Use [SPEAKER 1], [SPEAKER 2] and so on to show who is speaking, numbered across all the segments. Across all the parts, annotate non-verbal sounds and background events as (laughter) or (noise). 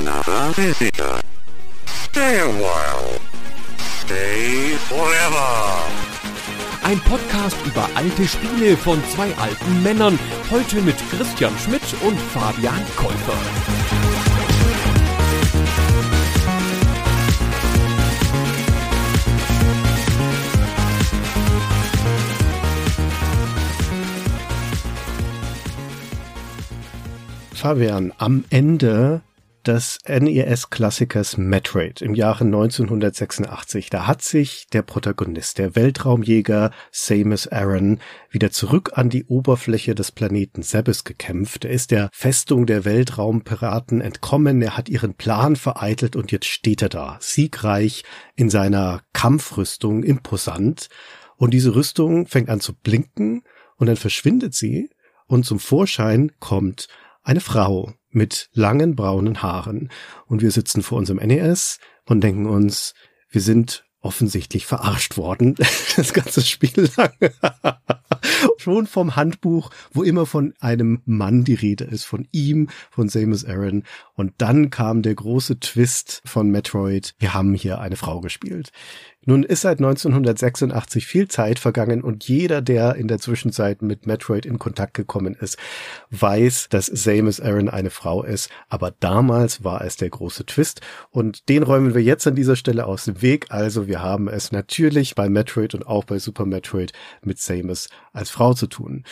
[SPEAKER 1] another visitor. Stay a while. Stay forever.
[SPEAKER 2] Ein Podcast über alte Spiele von zwei alten Männern. Heute mit Christian Schmidt und Fabian Käufer.
[SPEAKER 3] Fabian, am Ende des NES-Klassikers Metroid im Jahre 1986, da hat sich der Protagonist, der Weltraumjäger Samus Aran, wieder zurück an die Oberfläche des Planeten Sebes gekämpft. Er ist der Festung der Weltraumpiraten entkommen, er hat ihren Plan vereitelt und jetzt steht er da, siegreich in seiner Kampfrüstung, imposant. Und diese Rüstung fängt an zu blinken und dann verschwindet sie und zum Vorschein kommt eine Frau mit langen braunen Haaren. Und wir sitzen vor unserem NES und denken uns, wir sind offensichtlich verarscht worden, (laughs) das ganze Spiel lang. (laughs) Schon vom Handbuch, wo immer von einem Mann die Rede ist, von ihm, von Samus Aran. Und dann kam der große Twist von Metroid. Wir haben hier eine Frau gespielt. Nun ist seit 1986 viel Zeit vergangen und jeder, der in der Zwischenzeit mit Metroid in Kontakt gekommen ist, weiß, dass Samus Aran eine Frau ist. Aber damals war es der große Twist und den räumen wir jetzt an dieser Stelle aus dem Weg. Also wir haben es natürlich bei Metroid und auch bei Super Metroid mit Samus als Frau zu tun.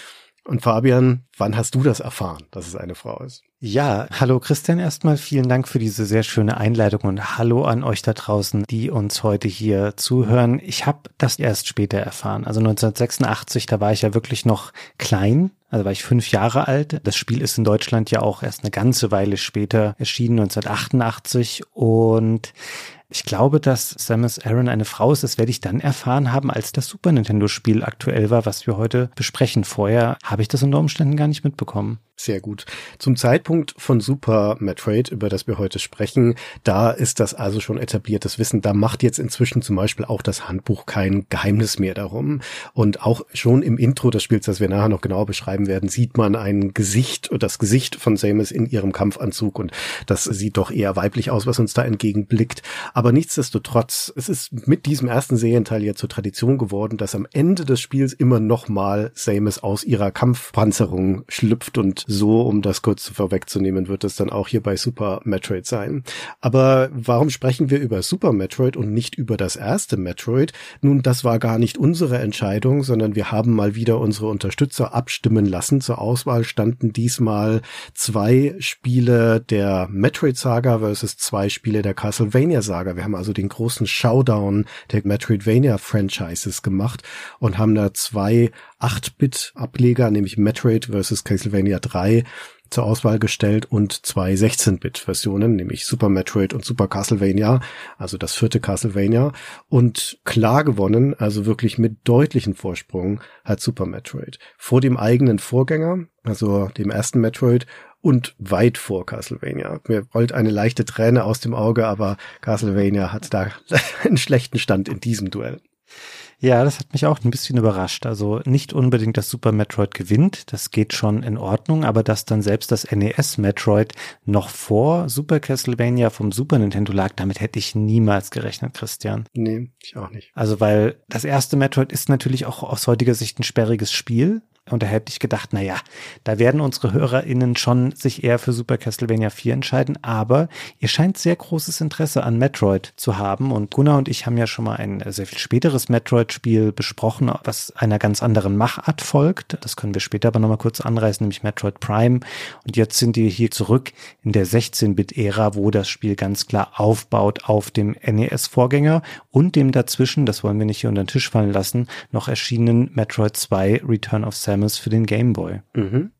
[SPEAKER 3] Und Fabian, wann hast du das erfahren, dass es eine Frau ist?
[SPEAKER 4] Ja, hallo Christian erstmal, vielen Dank für diese sehr schöne Einleitung und hallo an euch da draußen, die uns heute hier zuhören. Ich habe das erst später erfahren. Also 1986, da war ich ja wirklich noch klein, also war ich fünf Jahre alt. Das Spiel ist in Deutschland ja auch erst eine ganze Weile später erschienen, 1988 und ich glaube, dass Samus Aran eine Frau ist. Das werde ich dann erfahren haben, als das Super Nintendo-Spiel aktuell war, was wir heute besprechen. Vorher habe ich das unter Umständen gar nicht mitbekommen.
[SPEAKER 3] Sehr gut. Zum Zeitpunkt von Super Metroid, über das wir heute sprechen, da ist das also schon etabliertes Wissen. Da macht jetzt inzwischen zum Beispiel auch das Handbuch kein Geheimnis mehr darum. Und auch schon im Intro des Spiels, das wir nachher noch genauer beschreiben werden, sieht man ein Gesicht, das Gesicht von Samus in ihrem Kampfanzug. Und das sieht doch eher weiblich aus, was uns da entgegenblickt. Aber nichtsdestotrotz, es ist mit diesem ersten Serienteil ja zur Tradition geworden, dass am Ende des Spiels immer nochmal Samus aus ihrer Kampfpanzerung schlüpft und so, um das kurz vorwegzunehmen, wird es dann auch hier bei Super Metroid sein. Aber warum sprechen wir über Super Metroid und nicht über das erste Metroid? Nun, das war gar nicht unsere Entscheidung, sondern wir haben mal wieder unsere Unterstützer abstimmen lassen. Zur Auswahl standen diesmal zwei Spiele der Metroid-Saga versus zwei Spiele der Castlevania-Saga. Wir haben also den großen Showdown der Metroidvania-Franchises gemacht und haben da zwei 8-Bit-Ableger, nämlich Metroid vs. Castlevania 3 zur Auswahl gestellt und zwei 16-Bit-Versionen, nämlich Super Metroid und Super Castlevania, also das vierte Castlevania. Und klar gewonnen, also wirklich mit deutlichen Vorsprung, hat Super Metroid. Vor dem eigenen Vorgänger, also dem ersten Metroid und weit vor Castlevania. Mir rollt eine leichte Träne aus dem Auge, aber Castlevania hat da (laughs) einen schlechten Stand in diesem Duell.
[SPEAKER 4] Ja, das hat mich auch ein bisschen überrascht. Also nicht unbedingt, dass Super Metroid gewinnt, das geht schon in Ordnung, aber dass dann selbst das NES Metroid noch vor Super Castlevania vom Super Nintendo lag, damit hätte ich niemals gerechnet, Christian.
[SPEAKER 3] Nee, ich auch nicht.
[SPEAKER 4] Also weil das erste Metroid ist natürlich auch aus heutiger Sicht ein sperriges Spiel. Und da hätte ich gedacht, na ja, da werden unsere HörerInnen schon sich eher für Super Castlevania 4 entscheiden, aber ihr scheint sehr großes Interesse an Metroid zu haben und Gunnar und ich haben ja schon mal ein sehr viel späteres Metroid-Spiel besprochen, was einer ganz anderen Machart folgt. Das können wir später aber nochmal kurz anreißen, nämlich Metroid Prime. Und jetzt sind wir hier zurück in der 16-Bit-Ära, wo das Spiel ganz klar aufbaut auf dem NES-Vorgänger und dem dazwischen, das wollen wir nicht hier unter den Tisch fallen lassen, noch erschienenen Metroid 2 Return of Samus für den Game Boy.
[SPEAKER 3] Mhm.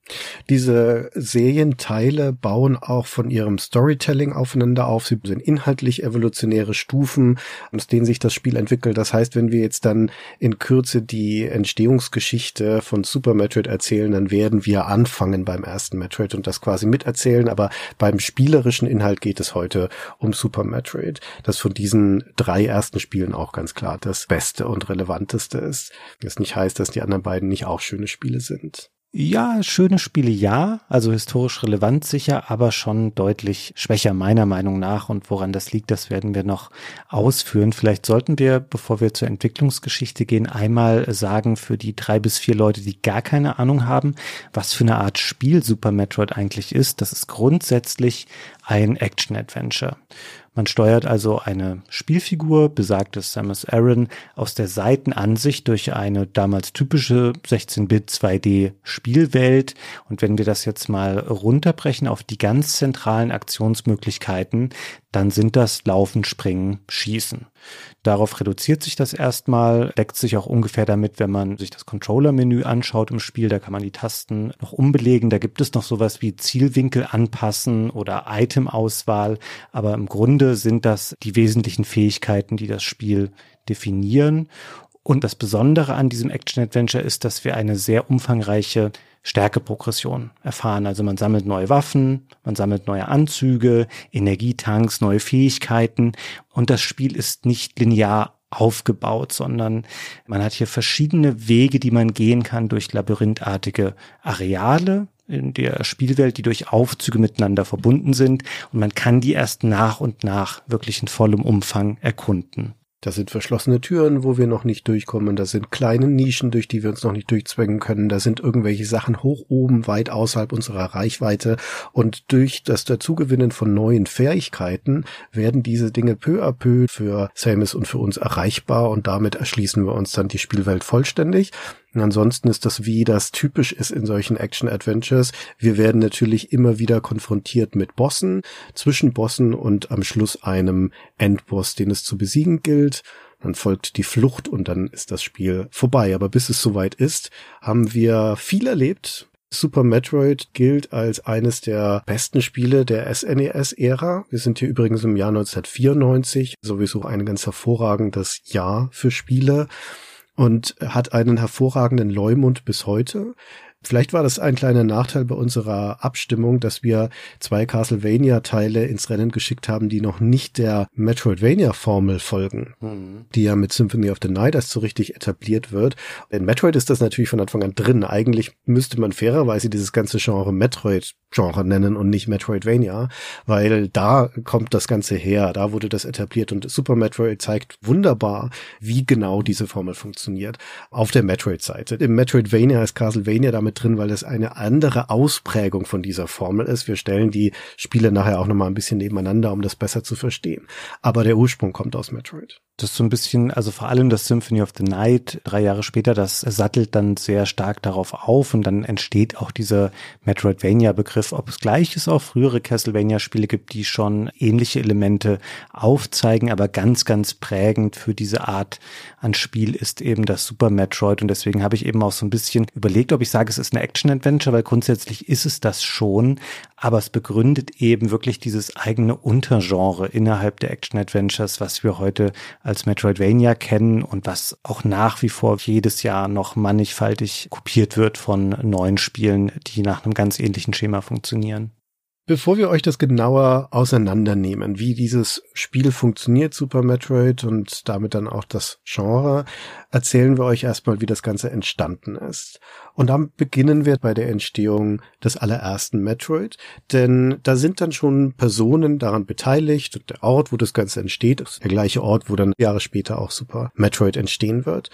[SPEAKER 3] Diese Serienteile bauen auch von ihrem Storytelling aufeinander auf. Sie sind inhaltlich evolutionäre Stufen, aus denen sich das Spiel entwickelt. Das heißt, wenn wir jetzt dann in Kürze die Entstehungsgeschichte von Super Metroid erzählen, dann werden wir anfangen beim ersten Metroid und das quasi miterzählen. Aber beim spielerischen Inhalt geht es heute um Super Metroid, das von diesen drei ersten Spielen auch ganz klar das Beste und Relevanteste ist. Das nicht heißt, dass die anderen beiden nicht auch schöne Spiele sind.
[SPEAKER 4] Ja, schöne Spiele ja, also historisch relevant sicher, aber schon deutlich schwächer meiner Meinung nach. Und woran das liegt, das werden wir noch ausführen. Vielleicht sollten wir, bevor wir zur Entwicklungsgeschichte gehen, einmal sagen für die drei bis vier Leute, die gar keine Ahnung haben, was für eine Art Spiel Super Metroid eigentlich ist. Das ist grundsätzlich ein Action-Adventure. Man steuert also eine Spielfigur, besagtes Samus Aran, aus der Seitenansicht durch eine damals typische 16-Bit 2D Spielwelt. Und wenn wir das jetzt mal runterbrechen auf die ganz zentralen Aktionsmöglichkeiten, dann sind das Laufen, Springen, Schießen. Darauf reduziert sich das erstmal, deckt sich auch ungefähr damit, wenn man sich das Controller-Menü anschaut im Spiel, da kann man die Tasten noch umbelegen, da gibt es noch sowas wie Zielwinkel anpassen oder Item-Auswahl, aber im Grunde sind das die wesentlichen Fähigkeiten, die das Spiel definieren. Und das Besondere an diesem Action-Adventure ist, dass wir eine sehr umfangreiche Stärkeprogression erfahren. Also man sammelt neue Waffen, man sammelt neue Anzüge, Energietanks, neue Fähigkeiten und das Spiel ist nicht linear aufgebaut, sondern man hat hier verschiedene Wege, die man gehen kann durch labyrinthartige Areale in der Spielwelt, die durch Aufzüge miteinander verbunden sind und man kann die erst nach und nach wirklich in vollem Umfang erkunden.
[SPEAKER 3] Da sind verschlossene Türen, wo wir noch nicht durchkommen. Da sind kleine Nischen, durch die wir uns noch nicht durchzwängen können. Da sind irgendwelche Sachen hoch oben, weit außerhalb unserer Reichweite. Und durch das Dazugewinnen von neuen Fähigkeiten werden diese Dinge peu à peu für Samus und für uns erreichbar. Und damit erschließen wir uns dann die Spielwelt vollständig. Und ansonsten ist das, wie das typisch ist in solchen Action-Adventures. Wir werden natürlich immer wieder konfrontiert mit Bossen, zwischen Bossen und am Schluss einem Endboss, den es zu besiegen gilt. Dann folgt die Flucht und dann ist das Spiel vorbei. Aber bis es soweit ist, haben wir viel erlebt. Super Metroid gilt als eines der besten Spiele der SNES-Ära. Wir sind hier übrigens im Jahr 1994, sowieso ein ganz hervorragendes Jahr für Spiele und hat einen hervorragenden Leumund bis heute. Vielleicht war das ein kleiner Nachteil bei unserer Abstimmung, dass wir zwei Castlevania-Teile ins Rennen geschickt haben, die noch nicht der Metroidvania-Formel folgen, mhm. die ja mit Symphony of the Night erst so richtig etabliert wird. In Metroid ist das natürlich von Anfang an drin. Eigentlich müsste man fairerweise dieses ganze Genre Metroid-Genre nennen und nicht Metroidvania, weil da kommt das Ganze her, da wurde das etabliert und Super Metroid zeigt wunderbar, wie genau diese Formel funktioniert auf der Metroid-Seite. Im Metroidvania ist Castlevania damit mit drin, weil es eine andere Ausprägung von dieser Formel ist. Wir stellen die Spiele nachher auch nochmal ein bisschen nebeneinander, um das besser zu verstehen. Aber der Ursprung kommt aus Metroid.
[SPEAKER 4] Das ist so ein bisschen, also vor allem das Symphony of the Night, drei Jahre später, das sattelt dann sehr stark darauf auf und dann entsteht auch dieser Metroidvania-Begriff. Ob es gleich ist, auch frühere Castlevania-Spiele gibt, die schon ähnliche Elemente aufzeigen, aber ganz, ganz prägend für diese Art an Spiel ist eben das Super Metroid und deswegen habe ich eben auch so ein bisschen überlegt, ob ich sage, es ist eine Action-Adventure, weil grundsätzlich ist es das schon, aber es begründet eben wirklich dieses eigene Untergenre innerhalb der Action-Adventures, was wir heute als Metroidvania kennen und was auch nach wie vor jedes Jahr noch mannigfaltig kopiert wird von neuen Spielen, die nach einem ganz ähnlichen Schema funktionieren.
[SPEAKER 3] Bevor wir euch das genauer auseinandernehmen, wie dieses Spiel funktioniert, Super Metroid und damit dann auch das Genre, erzählen wir euch erstmal, wie das Ganze entstanden ist. Und dann beginnen wir bei der Entstehung des allerersten Metroid, denn da sind dann schon Personen daran beteiligt und der Ort, wo das Ganze entsteht, ist der gleiche Ort, wo dann Jahre später auch Super Metroid entstehen wird.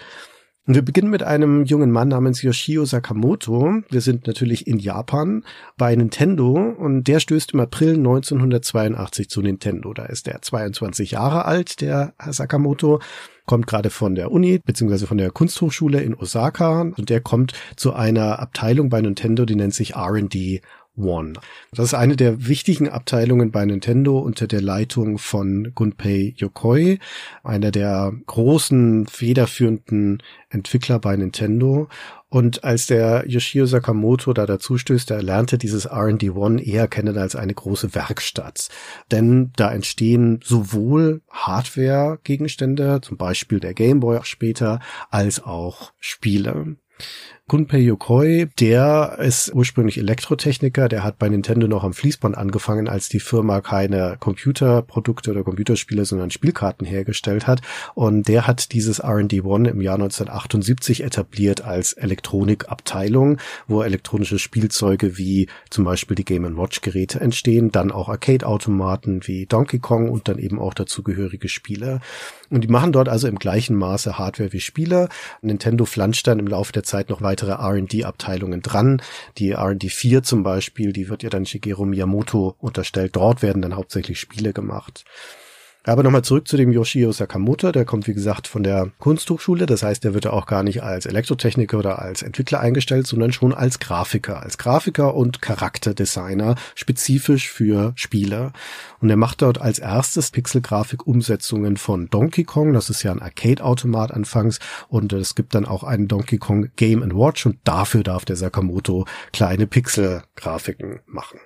[SPEAKER 3] Und wir beginnen mit einem jungen Mann namens Yoshio Sakamoto. Wir sind natürlich in Japan bei Nintendo und der stößt im April 1982 zu Nintendo. Da ist er 22 Jahre alt, der Herr Sakamoto kommt gerade von der Uni beziehungsweise von der Kunsthochschule in Osaka und der kommt zu einer Abteilung bei Nintendo, die nennt sich R&D One. Das ist eine der wichtigen Abteilungen bei Nintendo unter der Leitung von Gunpei Yokoi, einer der großen federführenden Entwickler bei Nintendo. Und als der Yoshio Sakamoto da dazu stößt, er lernte dieses R&D One eher kennen als eine große Werkstatt. Denn da entstehen sowohl Hardware-Gegenstände, zum Beispiel der Game Boy später, als auch Spiele. Gunpei Yokoi, der ist ursprünglich Elektrotechniker, der hat bei Nintendo noch am Fließband angefangen, als die Firma keine Computerprodukte oder Computerspiele, sondern Spielkarten hergestellt hat. Und der hat dieses R&D One im Jahr 1978 etabliert als Elektronikabteilung, wo elektronische Spielzeuge wie zum Beispiel die Game Watch Geräte entstehen, dann auch Arcade-Automaten wie Donkey Kong und dann eben auch dazugehörige Spiele. Und die machen dort also im gleichen Maße Hardware wie Spiele. Nintendo flanscht dann im Laufe der Zeit noch weitere R&D-Abteilungen dran. Die R&D 4 zum Beispiel, die wird ja dann Shigeru Miyamoto unterstellt. Dort werden dann hauptsächlich Spiele gemacht. Aber nochmal zurück zu dem Yoshio Sakamoto, der kommt wie gesagt von der Kunsthochschule, das heißt, der wird auch gar nicht als Elektrotechniker oder als Entwickler eingestellt, sondern schon als Grafiker, als Grafiker und Charakterdesigner, spezifisch für Spiele. Und er macht dort als erstes Pixelgrafik-Umsetzungen von Donkey Kong, das ist ja ein Arcade-Automat anfangs, und es gibt dann auch einen Donkey Kong Game Watch. Und dafür darf der Sakamoto kleine Pixel-Grafiken machen.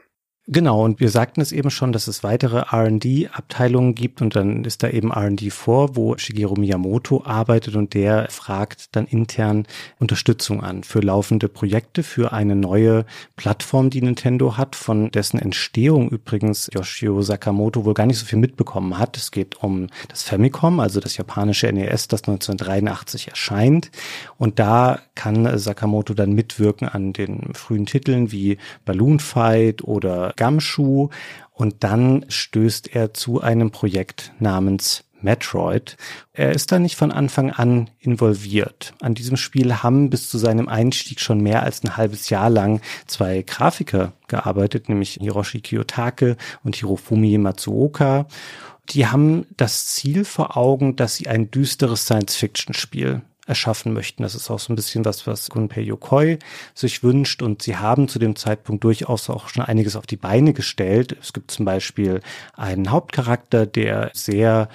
[SPEAKER 4] Genau, und wir sagten es eben schon, dass es weitere RD-Abteilungen gibt und dann ist da eben RD vor, wo Shigeru Miyamoto arbeitet und der fragt dann intern Unterstützung an für laufende Projekte, für eine neue Plattform, die Nintendo hat, von dessen Entstehung übrigens Yoshio Sakamoto wohl gar nicht so viel mitbekommen hat. Es geht um das Famicom, also das japanische NES, das 1983 erscheint. Und da kann Sakamoto dann mitwirken an den frühen Titeln wie Balloon Fight oder Gumshoe und dann stößt er zu einem Projekt namens Metroid. Er ist da nicht von Anfang an involviert. An diesem Spiel haben bis zu seinem Einstieg schon mehr als ein halbes Jahr lang zwei Grafiker gearbeitet, nämlich Hiroshi Kiyotake und Hirofumi Matsuoka. Die haben das Ziel vor Augen, dass sie ein düsteres Science-Fiction-Spiel erschaffen möchten. Das ist auch so ein bisschen was, was Gunpei Yokoi sich wünscht und sie haben zu dem Zeitpunkt durchaus auch schon einiges auf die Beine gestellt. Es gibt zum Beispiel einen Hauptcharakter, der sehr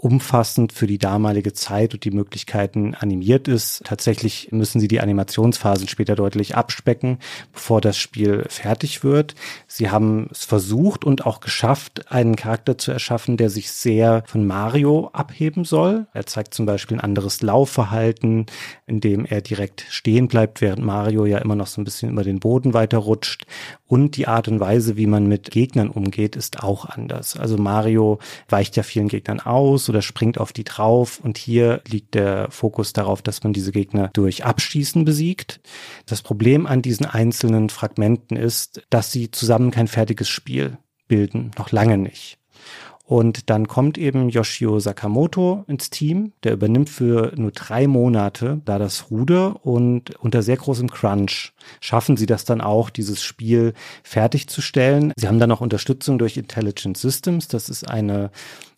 [SPEAKER 4] umfassend für die damalige Zeit und die Möglichkeiten animiert ist. Tatsächlich müssen sie die Animationsphasen später deutlich abspecken, bevor das Spiel fertig wird. Sie haben es versucht und auch geschafft, einen Charakter zu erschaffen, der sich sehr von Mario abheben soll. Er zeigt zum Beispiel ein anderes Laufverhalten, in dem er direkt stehen bleibt, während Mario ja immer noch so ein bisschen über den Boden weiterrutscht. Und die Art und Weise, wie man mit Gegnern umgeht, ist auch anders. Also Mario weicht ja vielen Gegnern aus oder springt auf die drauf. Und hier liegt der Fokus darauf, dass man diese Gegner durch Abschießen besiegt. Das Problem an diesen einzelnen Fragmenten ist, dass sie zusammen kein fertiges Spiel bilden. Noch lange nicht. Und dann kommt eben Yoshio Sakamoto ins Team. Der übernimmt für nur drei Monate da das Ruder und unter sehr großem Crunch schaffen sie das dann auch, dieses Spiel fertigzustellen. Sie haben dann auch Unterstützung durch Intelligent Systems. Das ist eine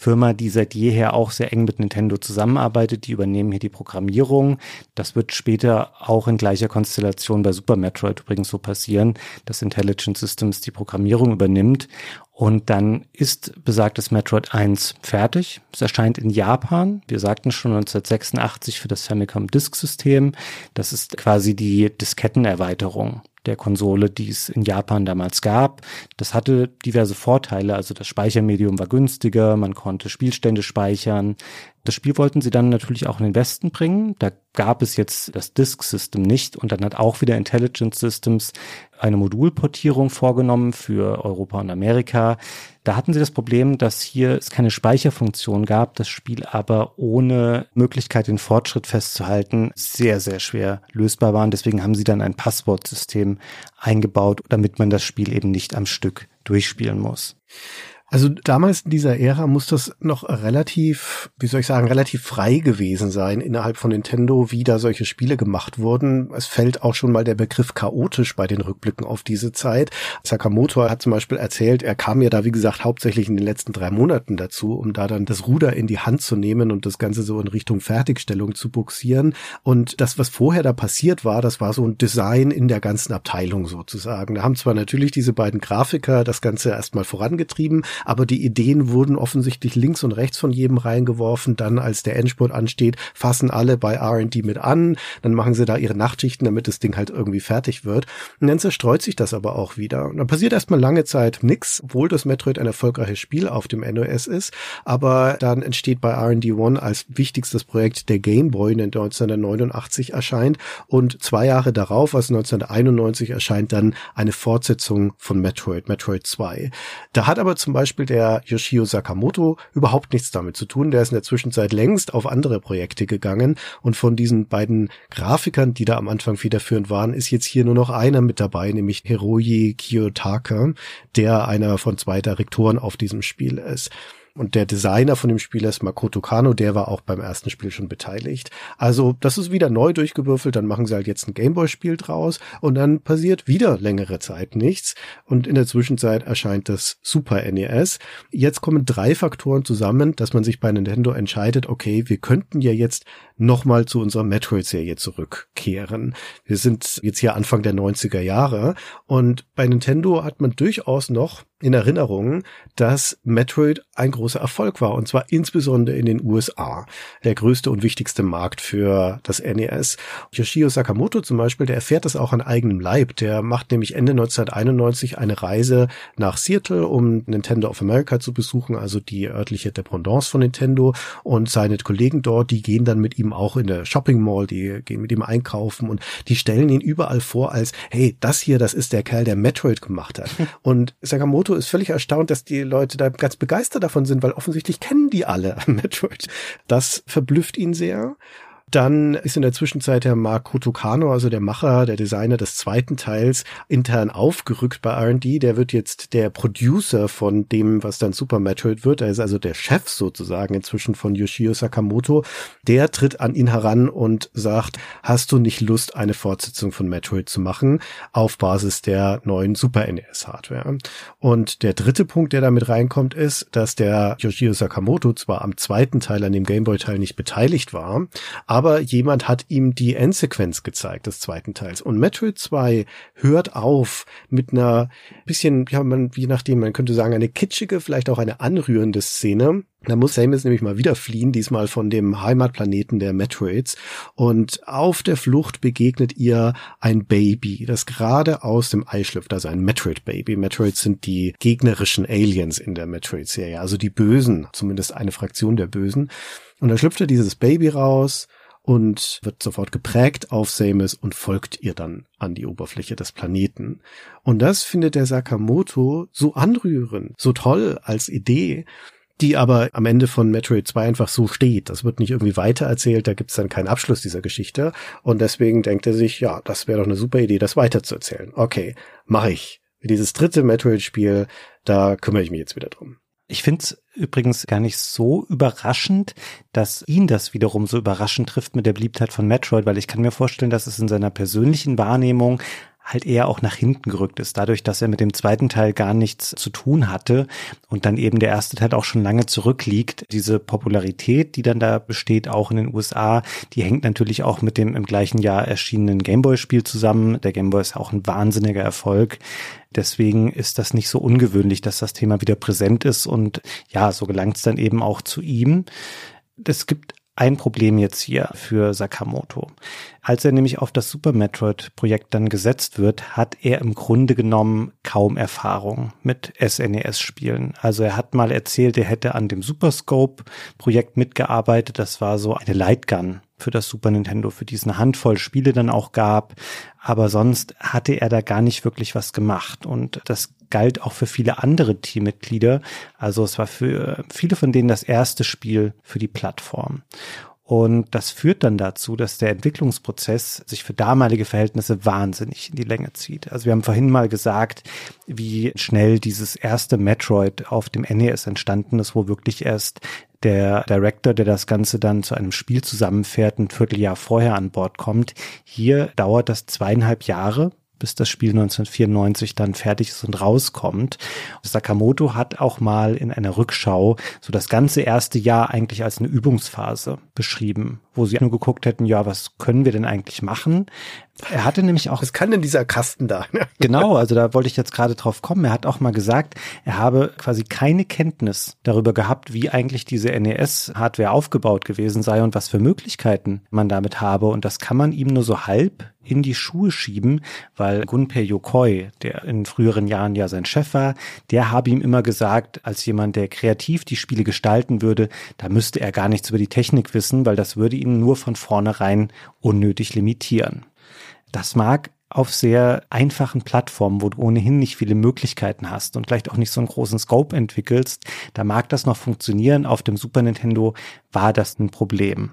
[SPEAKER 4] Firma, die seit jeher auch sehr eng mit Nintendo zusammenarbeitet. Die übernehmen hier die Programmierung. Das wird später auch in gleicher Konstellation bei Super Metroid übrigens so passieren, dass Intelligent Systems die Programmierung übernimmt. Und dann ist besagtes Metroid 1 fertig. Es erscheint in Japan. Wir sagten schon 1986 für das Famicom Disk System. Das ist quasi die Diskettenerweiterung der Konsole, die es in Japan damals gab. Das hatte diverse Vorteile, also das Speichermedium war günstiger, man konnte Spielstände speichern. Das Spiel wollten sie dann natürlich auch in den Westen bringen. Da gab es jetzt das Disk System nicht und dann hat auch wieder Intelligent Systems eine Modulportierung vorgenommen für Europa und Amerika. Da hatten sie das Problem, dass hier es keine Speicherfunktion gab, das Spiel aber ohne Möglichkeit, den Fortschritt festzuhalten, sehr, sehr schwer lösbar war. Und deswegen haben sie dann ein Passwortsystem eingebaut, damit man das Spiel eben nicht am Stück durchspielen muss.
[SPEAKER 3] Also damals in dieser Ära muss das noch relativ, wie soll ich sagen, relativ frei gewesen sein innerhalb von Nintendo, wie da solche Spiele gemacht wurden. Es fällt auch schon mal der Begriff chaotisch bei den Rückblicken auf diese Zeit. Sakamoto hat zum Beispiel erzählt, er kam ja da, wie gesagt, hauptsächlich in den letzten drei Monaten dazu, um da dann das Ruder in die Hand zu nehmen und das Ganze so in Richtung Fertigstellung zu buxieren. Und das, was vorher da passiert war, das war so ein Design in der ganzen Abteilung sozusagen. Da haben zwar natürlich diese beiden Grafiker das Ganze erstmal vorangetrieben, aber die Ideen wurden offensichtlich links und rechts von jedem reingeworfen. Dann, als der Endspurt ansteht, fassen alle bei R&D mit an, dann machen sie da ihre Nachtschichten, damit das Ding halt irgendwie fertig wird. Und dann zerstreut sich das aber auch wieder. Und dann passiert erstmal lange Zeit nix, obwohl das Metroid ein erfolgreiches Spiel auf dem NOS ist, aber dann entsteht bei R&D One als wichtigstes Projekt der Game Boy, der 1989 erscheint und zwei Jahre darauf, also 1991 erscheint dann eine Fortsetzung von Metroid, Metroid 2. Da hat aber zum Beispiel der Yoshio Sakamoto überhaupt nichts damit zu tun. Der ist in der Zwischenzeit längst auf andere Projekte gegangen und von diesen beiden Grafikern, die da am Anfang federführend waren, ist jetzt hier nur noch einer mit dabei, nämlich Hiroyi Kiyotaka, der einer von zwei Direktoren auf diesem Spiel ist. Und der Designer von dem Spiel ist Makoto Kano, der war auch beim ersten Spiel schon beteiligt. Also das ist wieder neu durchgewürfelt, dann machen sie halt jetzt ein Gameboy-Spiel draus und dann passiert wieder längere Zeit nichts. Und in der Zwischenzeit erscheint das Super NES. Jetzt kommen drei Faktoren zusammen, dass man sich bei Nintendo entscheidet, okay, wir könnten ja jetzt nochmal zu unserer Metroid-Serie zurückkehren. Wir sind jetzt hier Anfang der 90er Jahre und bei Nintendo hat man durchaus noch in Erinnerung, dass Metroid ein großer Erfolg war und zwar insbesondere in den USA, der größte und wichtigste Markt für das NES. Yoshio Sakamoto zum Beispiel, der erfährt das auch an eigenem Leib. Der macht nämlich Ende 1991 eine Reise nach Seattle, um Nintendo of America zu besuchen, also die örtliche Dependance von Nintendo und seine Kollegen dort, die gehen dann mit ihm auch in der Shopping Mall, die gehen mit ihm einkaufen und die stellen ihn überall vor als, hey, das hier, das ist der Kerl, der Metroid gemacht hat. (laughs) Und Sakamoto ist völlig erstaunt, dass die Leute da ganz begeistert davon sind, weil offensichtlich kennen die alle (laughs) Metroid. Das verblüfft ihn sehr. Dann ist in der Zwischenzeit der Mark Kotokano, also der Macher, der Designer des zweiten Teils, intern aufgerückt bei R&D. Der wird jetzt der Producer von dem, was dann Super Metroid wird. Er ist also der Chef sozusagen inzwischen von Yoshio Sakamoto. Der tritt an ihn heran und sagt, hast du nicht Lust, eine Fortsetzung von Metroid zu machen auf Basis der neuen Super NES Hardware? Und der dritte Punkt, der damit reinkommt, ist, dass der Yoshio Sakamoto zwar am zweiten Teil an dem Gameboy Teil nicht beteiligt war, aber aber jemand hat ihm die Endsequenz gezeigt des zweiten Teils. Und Metroid 2 hört auf mit einer bisschen, ja, man, je nachdem, man könnte sagen, eine kitschige, vielleicht auch eine anrührende Szene. Da muss Samus nämlich mal wieder fliehen, diesmal von dem Heimatplaneten der Metroids. Und auf der Flucht begegnet ihr ein Baby, das gerade aus dem Ei schlüpft, also ein Metroid-Baby. Metroids sind die gegnerischen Aliens in der Metroid-Serie, also die Bösen, zumindest eine Fraktion der Bösen. Und da schlüpft dieses Baby raus und wird sofort geprägt auf Samus und folgt ihr dann an die Oberfläche des Planeten. Und das findet der Sakamoto so anrührend, so toll als Idee, die aber am Ende von Metroid 2 einfach so steht. Das wird nicht irgendwie weitererzählt, da gibt's dann keinen Abschluss dieser Geschichte. Und deswegen denkt er sich, ja, das wäre doch eine super Idee, das weiterzuerzählen. Okay, mache ich. Dieses dritte Metroid-Spiel, da kümmere ich mich jetzt wieder drum.
[SPEAKER 4] Ich finde es übrigens gar nicht so überraschend, dass ihn das wiederum so überraschend trifft mit der Beliebtheit von Metroid, weil ich kann mir vorstellen, dass es in seiner persönlichen Wahrnehmung halt eher auch nach hinten gerückt ist, dadurch, dass er mit dem zweiten Teil gar nichts zu tun hatte und dann eben der erste Teil auch schon lange zurückliegt. Diese Popularität, die dann da besteht, auch in den USA, die hängt natürlich auch mit dem im gleichen Jahr erschienenen Gameboy-Spiel zusammen. Der Gameboy ist auch ein wahnsinniger Erfolg. Deswegen ist das nicht so ungewöhnlich, dass das Thema wieder präsent ist und ja, so gelangt es dann eben auch zu ihm. Es gibt ein Problem jetzt hier für Sakamoto. Als er nämlich auf das Super Metroid Projekt dann gesetzt wird, hat er im Grunde genommen kaum Erfahrung mit SNES Spielen. Also er hat mal erzählt, er hätte an dem Super Scope Projekt mitgearbeitet. Das war so eine Lightgun für das Super Nintendo, für die es eine Handvoll Spiele dann auch gab. Aber sonst hatte er da gar nicht wirklich was gemacht. Und das galt auch für viele andere Teammitglieder. Also es war für viele von denen das erste Spiel für die Plattform. Und das führt dann dazu, dass der Entwicklungsprozess sich für damalige Verhältnisse wahnsinnig in die Länge zieht. Also wir haben vorhin mal gesagt, wie schnell dieses erste Metroid auf dem NES entstanden ist, wo wirklich erst der Director, der das Ganze dann zu einem Spiel zusammenfährt, ein Vierteljahr vorher an Bord kommt. Hier dauert das zweieinhalb Jahre, bis das Spiel 1994 dann fertig ist und rauskommt. Sakamoto hat auch mal in einer Rückschau so das ganze erste Jahr eigentlich als eine Übungsphase beschrieben, wo sie nur geguckt hätten, ja, was können wir denn eigentlich machen? Er hatte nämlich auch.
[SPEAKER 3] Was kann denn dieser Kasten da? (laughs)
[SPEAKER 4] genau, also da wollte ich jetzt gerade drauf kommen. Er hat auch mal gesagt, er habe quasi keine Kenntnis darüber gehabt, wie eigentlich diese NES-Hardware aufgebaut gewesen sei und was für Möglichkeiten man damit habe. Und das kann man ihm nur so halb in die Schuhe schieben, weil Gunpei Yokoi, der in früheren Jahren ja sein Chef war, der habe ihm immer gesagt, als jemand, der kreativ die Spiele gestalten würde, da müsste er gar nichts über die Technik wissen, weil das würde ihn nur von vornherein unnötig limitieren. Das mag auf sehr einfachen Plattformen, wo du ohnehin nicht viele Möglichkeiten hast und vielleicht auch nicht so einen großen Scope entwickelst, da mag das noch funktionieren. Auf dem Super Nintendo war das ein Problem.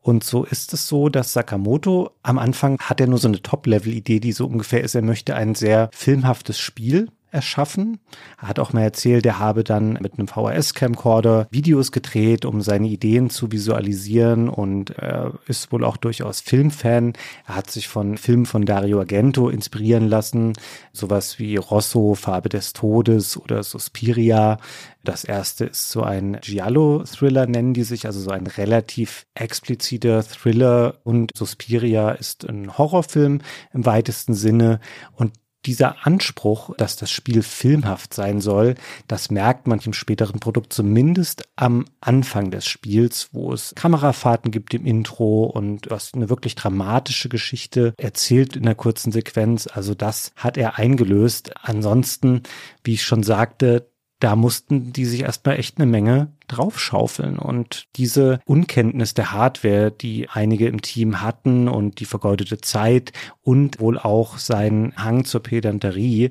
[SPEAKER 4] Und so ist es so, dass Sakamoto am Anfang hat er nur so eine Top-Level-Idee, die so ungefähr ist, er möchte ein sehr filmhaftes Spiel erschaffen. Er hat auch mal erzählt, er habe dann mit einem VHS-Camcorder Videos gedreht, um seine Ideen zu visualisieren und er ist wohl auch durchaus Filmfan. Er hat sich von Filmen von Dario Argento inspirieren lassen, sowas wie Rosso, Farbe des Todes oder Suspiria. Das erste ist so ein Giallo-Thriller, nennen die sich, also so ein relativ expliziter Thriller und Suspiria ist ein Horrorfilm im weitesten Sinne und dieser Anspruch, dass das Spiel filmhaft sein soll, das merkt man im späteren Produkt zumindest am Anfang des Spiels, wo es Kamerafahrten gibt im Intro und was eine wirklich dramatische Geschichte erzählt in der kurzen Sequenz. Also das hat er eingelöst. Ansonsten, wie ich schon sagte, da mussten die sich erstmal echt eine Menge draufschaufeln. Und diese Unkenntnis der Hardware, die einige im Team hatten und die vergeudete Zeit und wohl auch sein Hang zur Pedanterie,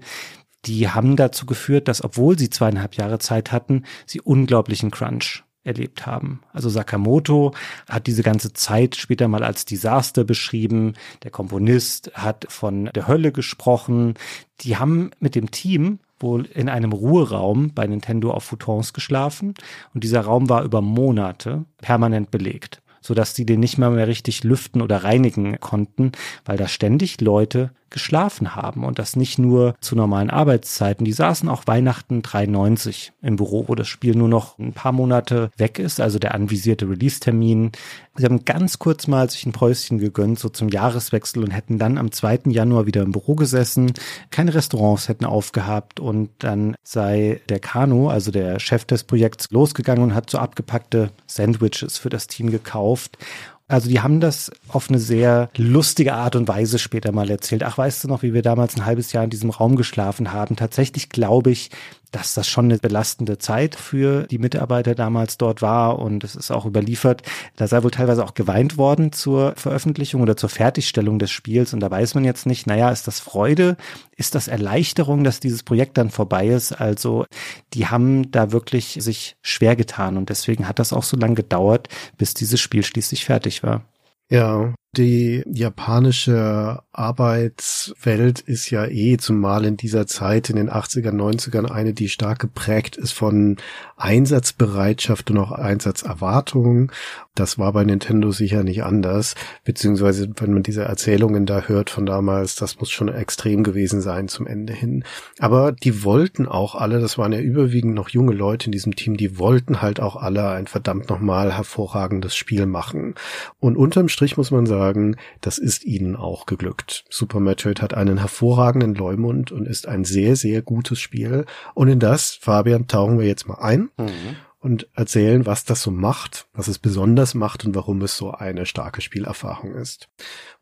[SPEAKER 4] die haben dazu geführt, dass obwohl sie zweieinhalb Jahre Zeit hatten, sie unglaublichen Crunch erlebt haben. Also Sakamoto hat diese ganze Zeit später mal als Desaster beschrieben. Der Komponist hat von der Hölle gesprochen. Die haben mit dem Team wohl in einem Ruheraum bei Nintendo auf Futons geschlafen. Und dieser Raum war über Monate permanent belegt, sodass sie den nicht mal mehr richtig lüften oder reinigen konnten, weil da ständig Leute geschlafen haben und das nicht nur zu normalen Arbeitszeiten. Die saßen auch Weihnachten 93 im Büro, wo das Spiel nur noch ein paar Monate weg ist, also der anvisierte Release-Termin. Sie haben ganz kurz mal sich ein Päuschen gegönnt, so zum Jahreswechsel und hätten dann am 2. Januar wieder im Büro gesessen. Keine Restaurants hätten aufgehabt und dann sei der Kano, also der Chef des Projekts, losgegangen und hat so abgepackte Sandwiches für das Team gekauft also die haben das auf eine sehr lustige Art und Weise später mal erzählt. Ach, weißt du noch, wie wir damals ein halbes Jahr in diesem Raum geschlafen haben? Tatsächlich glaube ich, dass das schon eine belastende Zeit für die Mitarbeiter damals dort war und es ist auch überliefert. Da sei wohl teilweise auch geweint worden zur Veröffentlichung oder zur Fertigstellung des Spiels und da weiß man jetzt nicht, naja, ist das Freude, ist das Erleichterung, dass dieses Projekt dann vorbei ist? Also die haben da wirklich sich schwer getan und deswegen hat das auch so lange gedauert, bis dieses Spiel schließlich fertig war.
[SPEAKER 3] Ja, die japanische Arbeitswelt ist ja eh zumal in dieser Zeit in den 80er, 90ern eine, die stark geprägt ist von Einsatzbereitschaft und auch Einsatzerwartung. Das war bei Nintendo sicher nicht anders. Beziehungsweise, wenn man diese Erzählungen da hört von damals, das muss schon extrem gewesen sein zum Ende hin. Aber die wollten auch alle, das waren ja überwiegend noch junge Leute in diesem Team, die wollten halt auch alle ein verdammt nochmal hervorragendes Spiel machen. Und unterm Strich muss man sagen, das ist ihnen auch geglückt. Super Metroid hat einen hervorragenden Leumund und ist ein sehr, sehr gutes Spiel. Und in das, Fabian, tauchen wir jetzt mal ein. Mhm und erzählen, was das so macht, was es besonders macht und warum es so eine starke Spielerfahrung ist.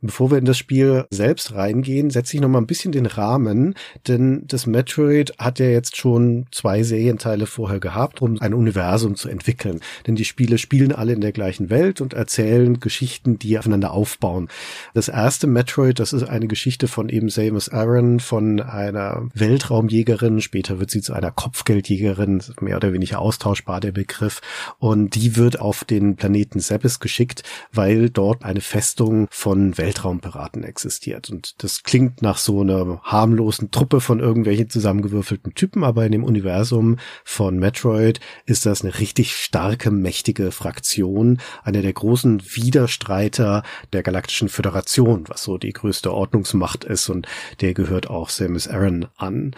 [SPEAKER 3] Bevor wir in das Spiel selbst reingehen, setze ich noch mal ein bisschen den Rahmen, denn das Metroid hat ja jetzt schon zwei Serienteile vorher gehabt, um ein Universum zu entwickeln. Denn die Spiele spielen alle in der gleichen Welt und erzählen Geschichten, die aufeinander aufbauen. Das erste Metroid, das ist eine Geschichte von eben Samus Aran, von einer Weltraumjägerin, später wird sie zu einer Kopfgeldjägerin, mehr oder weniger austauschbar der Begriff. Und die wird auf den Planeten Sebes geschickt, weil dort eine Festung von Weltraumpiraten existiert. Und das klingt nach so einer harmlosen Truppe von irgendwelchen zusammengewürfelten Typen, aber in dem Universum von Metroid ist das eine richtig starke, mächtige Fraktion, einer der großen Widerstreiter der Galaktischen Föderation, was so die größte Ordnungsmacht ist und der gehört auch Samus Aran an.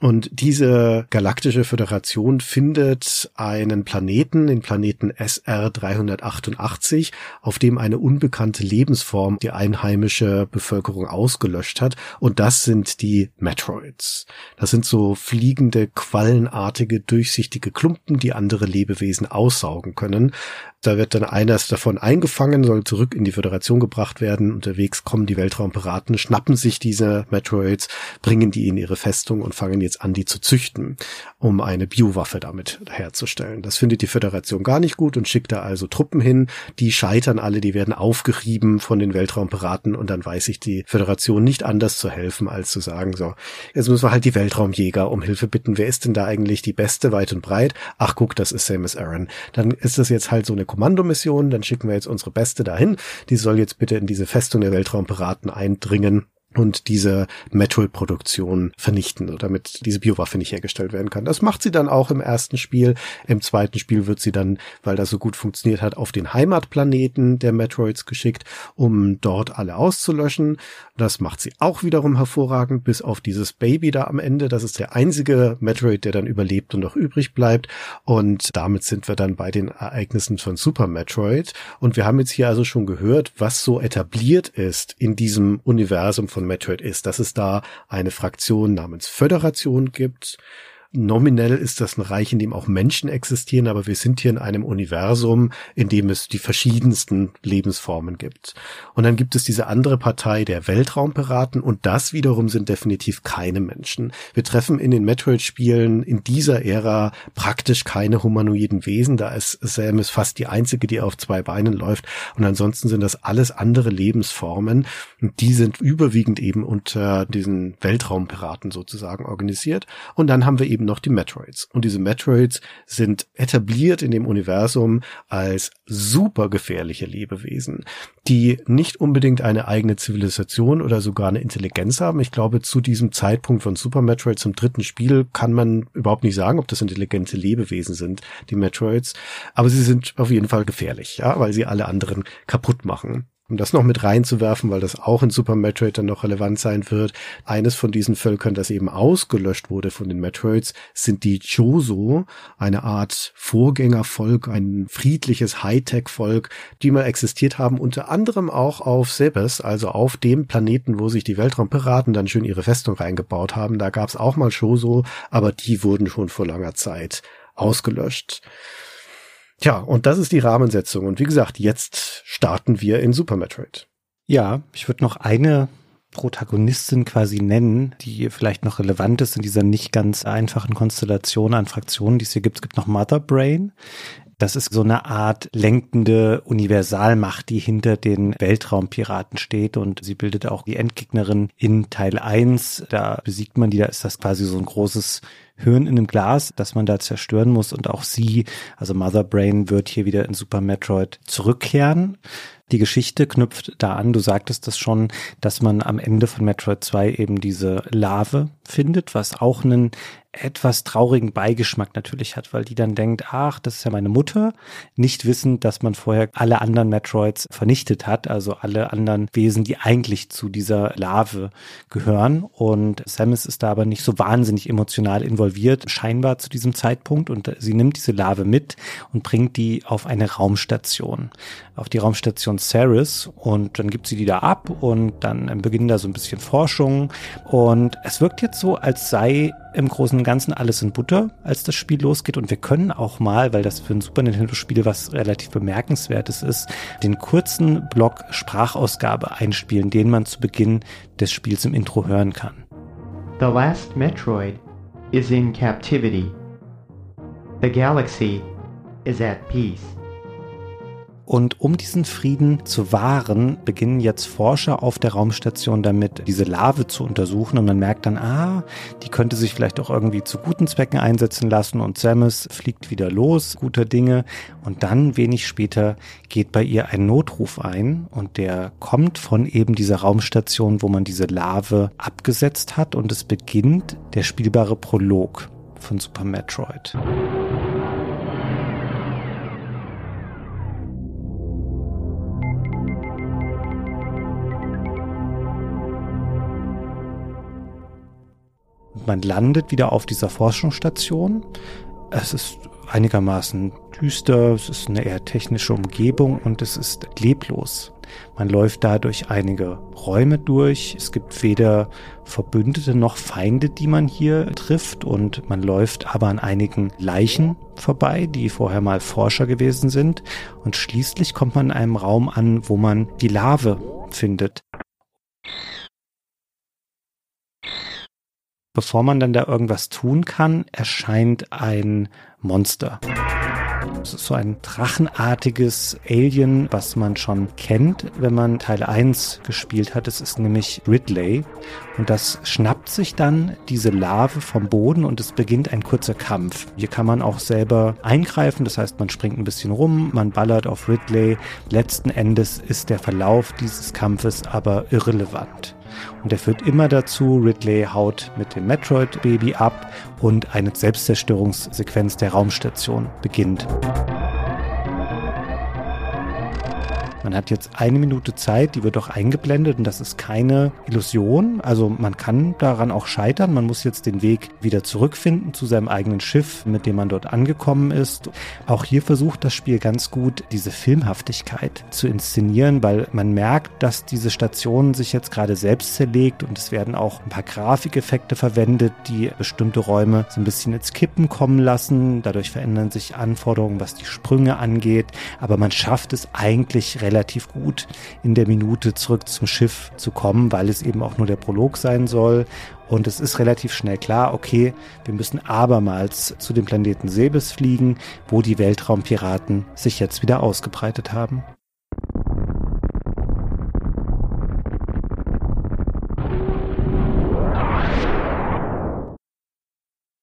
[SPEAKER 3] Und diese galaktische Föderation findet einen Planeten, den Planeten SR 388, auf dem eine unbekannte Lebensform die einheimische Bevölkerung ausgelöscht hat. Und das sind die Metroids. Das sind so fliegende, quallenartige, durchsichtige Klumpen, die andere Lebewesen aussaugen können. Da wird dann eines davon eingefangen, soll zurück in die Föderation gebracht werden. Unterwegs kommen die Weltraumpiraten, schnappen sich diese Metroids, bringen die in ihre Festung und fangen jetzt an, die zu züchten, um eine Biowaffe damit herzustellen. Das findet die Föderation gar nicht gut und schickt da also Truppen hin. Die scheitern alle, die werden aufgerieben von den Weltraumpiraten und dann weiß sich die Föderation nicht anders zu helfen, als zu sagen, so, jetzt müssen wir halt die Weltraumjäger um Hilfe bitten. Wer ist denn da eigentlich die Beste, weit und breit? Ach guck, das ist Samus Aran. Dann ist das jetzt halt so eine Kommandomission, dann schicken wir jetzt unsere Beste dahin. Die soll jetzt bitte in diese Festung der Weltraumpiraten eindringen und diese Metroid-Produktion vernichten, damit diese Biowaffe nicht hergestellt werden kann. Das macht sie dann auch im ersten Spiel. Im zweiten Spiel wird sie dann, weil das so gut funktioniert hat, auf den Heimatplaneten der Metroids geschickt, um dort alle auszulöschen. Das macht sie auch wiederum hervorragend, bis auf dieses Baby da am Ende. Das ist der einzige Metroid, der dann überlebt und noch übrig bleibt. Und damit sind wir dann bei den Ereignissen von Super Metroid. Und wir haben jetzt hier also schon gehört, was so etabliert ist in diesem Universum von von Metroid ist, dass es da eine Fraktion namens Föderation gibt, Nominell ist das ein Reich, in dem auch Menschen existieren, aber wir sind hier in einem Universum, in dem es die verschiedensten Lebensformen gibt. Und dann gibt es diese andere Partei der Weltraumpiraten und das wiederum sind definitiv keine Menschen. Wir treffen in den Metroid-Spielen in dieser Ära praktisch keine humanoiden Wesen. Da ist Samus fast die einzige, die auf zwei Beinen läuft. Und ansonsten sind das alles andere Lebensformen. Und die sind überwiegend eben unter diesen Weltraumpiraten sozusagen organisiert. Und dann haben wir eben eben noch die Metroids. Und diese Metroids sind etabliert in dem Universum als super gefährliche Lebewesen, die nicht unbedingt eine eigene Zivilisation oder sogar eine Intelligenz haben. Ich glaube, zu diesem Zeitpunkt von Super Metroid zum dritten Spiel kann man überhaupt nicht sagen, ob das intelligente Lebewesen sind, die Metroids. Aber sie sind auf jeden Fall gefährlich, ja, weil sie alle anderen kaputt machen um das noch mit reinzuwerfen, weil das auch in Super Metroid dann noch relevant sein wird. Eines von diesen Völkern, das eben ausgelöscht wurde von den Metroids, sind die Choso, eine Art Vorgängervolk, ein friedliches Hightech-Volk, die mal existiert haben, unter anderem auch auf Sebes, also auf dem Planeten, wo sich die Weltraumpiraten dann schön ihre Festung reingebaut haben. Da gab es auch mal Choso, aber die wurden schon vor langer Zeit ausgelöscht. Tja, und das ist die Rahmensetzung. Und wie gesagt, jetzt starten wir in Super Metroid.
[SPEAKER 4] Ja, ich würde noch eine Protagonistin quasi nennen, die vielleicht noch relevant ist in dieser nicht ganz einfachen Konstellation an Fraktionen, die es hier gibt. Es gibt noch Mother Brain. Das ist so eine Art lenkende Universalmacht, die hinter den Weltraumpiraten steht und sie bildet auch die Endgegnerin in Teil 1. Da besiegt man die, da ist das quasi so ein großes Hirn in einem Glas, das man da zerstören muss und auch sie, also Mother Brain, wird hier wieder in Super Metroid zurückkehren. Die Geschichte knüpft da an, du sagtest das schon, dass man am Ende von Metroid 2 eben diese Larve findet, was auch einen etwas traurigen Beigeschmack natürlich hat, weil die dann denkt, ach, das ist ja meine Mutter, nicht wissend, dass man vorher alle anderen Metroids vernichtet hat, also alle anderen Wesen, die eigentlich zu dieser Larve gehören. Und Samus ist da aber nicht so wahnsinnig emotional involviert, scheinbar zu diesem Zeitpunkt. Und sie nimmt diese Larve mit und bringt die auf eine Raumstation, auf die Raumstation Ceres. Und dann gibt sie die da ab und dann beginnen da so ein bisschen Forschung. Und es wirkt jetzt so, als sei im Großen und Ganzen alles in Butter, als das Spiel losgeht. Und wir können auch mal, weil das für ein Super Nintendo-Spiel was relativ bemerkenswertes ist, den kurzen Block Sprachausgabe einspielen, den man zu Beginn des Spiels im Intro hören kann.
[SPEAKER 5] The last Metroid is in captivity. The galaxy is at peace.
[SPEAKER 4] Und um diesen Frieden zu wahren, beginnen jetzt Forscher auf der Raumstation damit, diese Larve zu untersuchen. Und man merkt dann, ah, die könnte sich vielleicht auch irgendwie zu guten Zwecken einsetzen lassen. Und Samus fliegt wieder los, guter Dinge. Und dann, wenig später, geht bei ihr ein Notruf ein. Und der kommt von eben dieser Raumstation, wo man diese Larve abgesetzt hat. Und es beginnt der spielbare Prolog von Super Metroid. Man landet wieder auf dieser Forschungsstation. Es ist einigermaßen düster, es ist eine eher technische Umgebung und es ist leblos. Man läuft da durch einige Räume durch. Es gibt weder Verbündete noch Feinde, die man hier trifft. Und man läuft aber an einigen Leichen vorbei, die vorher mal Forscher gewesen sind. Und schließlich kommt man in einem Raum an, wo man die Larve findet. Bevor man dann da irgendwas tun kann, erscheint ein Monster. Es ist so ein drachenartiges Alien, was man schon kennt, wenn man Teil 1 gespielt hat. Es ist nämlich Ridley. Und das schnappt sich dann diese Larve vom Boden und es beginnt ein kurzer Kampf. Hier kann man auch selber eingreifen, das heißt, man springt ein bisschen rum, man ballert auf Ridley. Letzten Endes ist der Verlauf dieses Kampfes aber irrelevant. Und er führt immer dazu, Ridley haut mit dem Metroid-Baby ab und eine Selbstzerstörungssequenz der Raumstation beginnt. Man hat jetzt eine Minute Zeit, die wird auch eingeblendet und das ist keine Illusion. Also man kann daran auch scheitern. Man muss jetzt den Weg wieder zurückfinden zu seinem eigenen Schiff, mit dem man dort angekommen ist. Auch hier versucht das Spiel ganz gut, diese Filmhaftigkeit zu inszenieren, weil man merkt, dass diese Station sich jetzt gerade selbst zerlegt und es werden auch ein paar Grafikeffekte verwendet, die bestimmte Räume so ein bisschen ins Kippen kommen lassen. Dadurch verändern sich Anforderungen, was die Sprünge angeht. Aber man schafft es eigentlich relativ relativ gut in der Minute zurück zum Schiff zu kommen, weil es eben auch nur der Prolog sein soll. Und es ist relativ schnell klar, okay, wir müssen abermals zu dem Planeten Sebes fliegen, wo die Weltraumpiraten sich jetzt wieder ausgebreitet haben.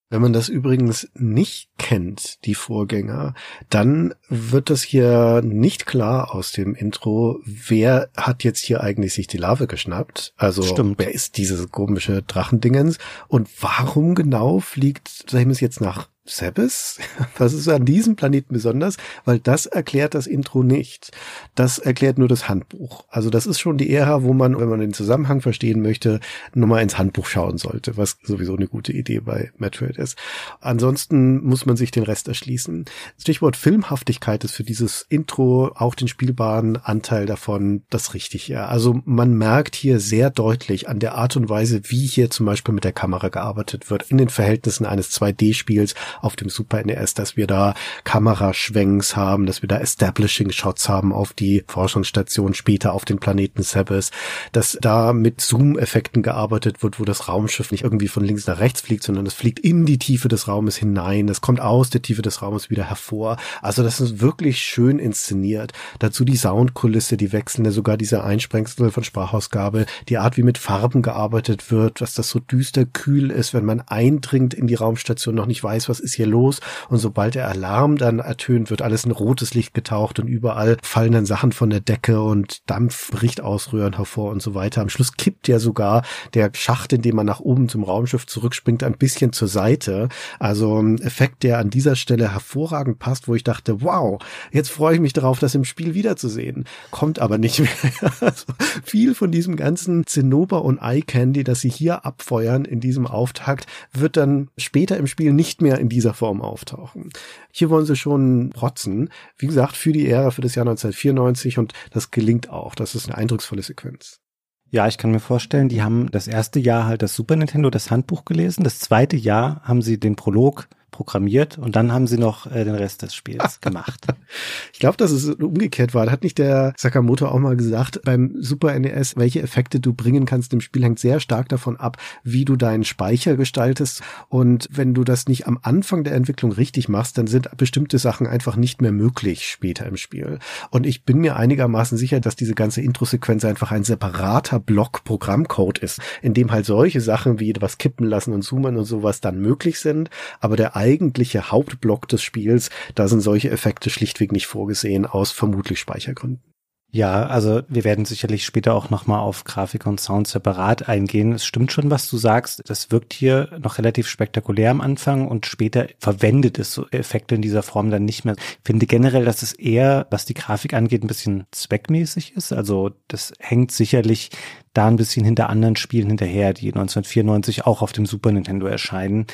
[SPEAKER 3] Wenn man das übrigens nicht kennt, die Vorgänger, dann wird das hier nicht klar aus dem Intro, wer hat jetzt hier eigentlich sich die Larve geschnappt? Also
[SPEAKER 4] Stimmt.
[SPEAKER 3] wer ist dieses komische Drachendingens und warum genau fliegt Seamus jetzt nach Sebes? (laughs) Was ist an diesem Planeten besonders? Weil das erklärt das Intro nicht. Das erklärt nur das Handbuch. Also das ist schon die Ära, wo man, wenn man den Zusammenhang verstehen möchte, nochmal ins Handbuch schauen sollte, was sowieso eine gute Idee bei Metroid ist. Ansonsten muss man sich den Rest erschließen. Stichwort Filmhaftigkeit ist für dieses Intro auch den spielbaren Anteil davon das Richtige. Also man merkt hier sehr deutlich an der Art und Weise, wie hier zum Beispiel mit der Kamera gearbeitet wird, in den Verhältnissen eines 2D-Spiels auf dem Super NES, dass wir da Kameraschwenks haben, dass wir da Establishing Shots haben auf die Forschungsstation, später auf den Planeten Sebes, dass da mit Zoom-Effekten gearbeitet wird, wo das Raumschiff nicht irgendwie von links nach rechts fliegt, sondern es fliegt in die Tiefe des Raumes hinein, es kommt aus der Tiefe des Raumes wieder hervor. Also das ist wirklich schön inszeniert. Dazu die Soundkulisse, die wechselnde, sogar dieser Einsprengsel von Sprachausgabe, die Art, wie mit Farben gearbeitet wird, dass das so düster kühl ist, wenn man eindringt in die Raumstation, noch nicht weiß, was ist hier los? Und sobald der Alarm dann ertönt, wird alles in rotes Licht getaucht und überall fallen dann Sachen von der Decke und Dampf bricht aus hervor und so weiter. Am Schluss kippt ja sogar der Schacht, in dem man nach oben zum Raumschiff zurückspringt, ein bisschen zur Seite. Also ein Effekt, der an dieser Stelle hervorragend passt, wo ich dachte, wow, jetzt freue ich mich darauf, das im Spiel wiederzusehen. Kommt aber nicht mehr. (laughs) Also viel von diesem ganzen Zinnober und Eye Candy, das sie hier abfeuern in diesem Auftakt, wird dann später im Spiel nicht mehr in dieser Form auftauchen. Hier wollen sie schon protzen. Wie gesagt, für die Ära, für das Jahr 1994 und das gelingt auch. Das ist eine eindrucksvolle Sequenz.
[SPEAKER 4] Ja, ich kann mir vorstellen, die haben das erste Jahr halt das Super Nintendo, das Handbuch gelesen. Das zweite Jahr haben sie den Prolog programmiert und dann haben sie noch äh, den Rest des Spiels (laughs) gemacht.
[SPEAKER 3] Ich glaube, dass es umgekehrt war. Da hat nicht der Sakamoto auch mal gesagt, beim Super NES, welche Effekte du bringen kannst im Spiel, hängt sehr stark davon ab, wie du deinen Speicher gestaltest. Und wenn du das nicht am Anfang der Entwicklung richtig machst, dann sind bestimmte Sachen einfach nicht mehr möglich später im Spiel. Und ich bin mir einigermaßen sicher, dass diese ganze Intro-Sequenz einfach ein separater Block Programmcode ist, in dem halt solche Sachen wie was kippen lassen und zoomen und sowas dann möglich sind. Aber der eigentliche Hauptblock des Spiels, da sind solche Effekte schlichtweg nicht vorgesehen, aus vermutlich Speichergründen.
[SPEAKER 4] Ja, also wir werden sicherlich später auch nochmal auf Grafik und Sound separat eingehen. Es stimmt schon, was du sagst. Das wirkt hier noch relativ spektakulär am Anfang und später verwendet es so Effekte in dieser Form dann nicht mehr. Ich finde generell, dass es eher, was die Grafik angeht, ein bisschen zweckmäßig ist. Also das hängt sicherlich da ein bisschen hinter anderen Spielen hinterher, die 1994 auch auf dem Super Nintendo erscheinen.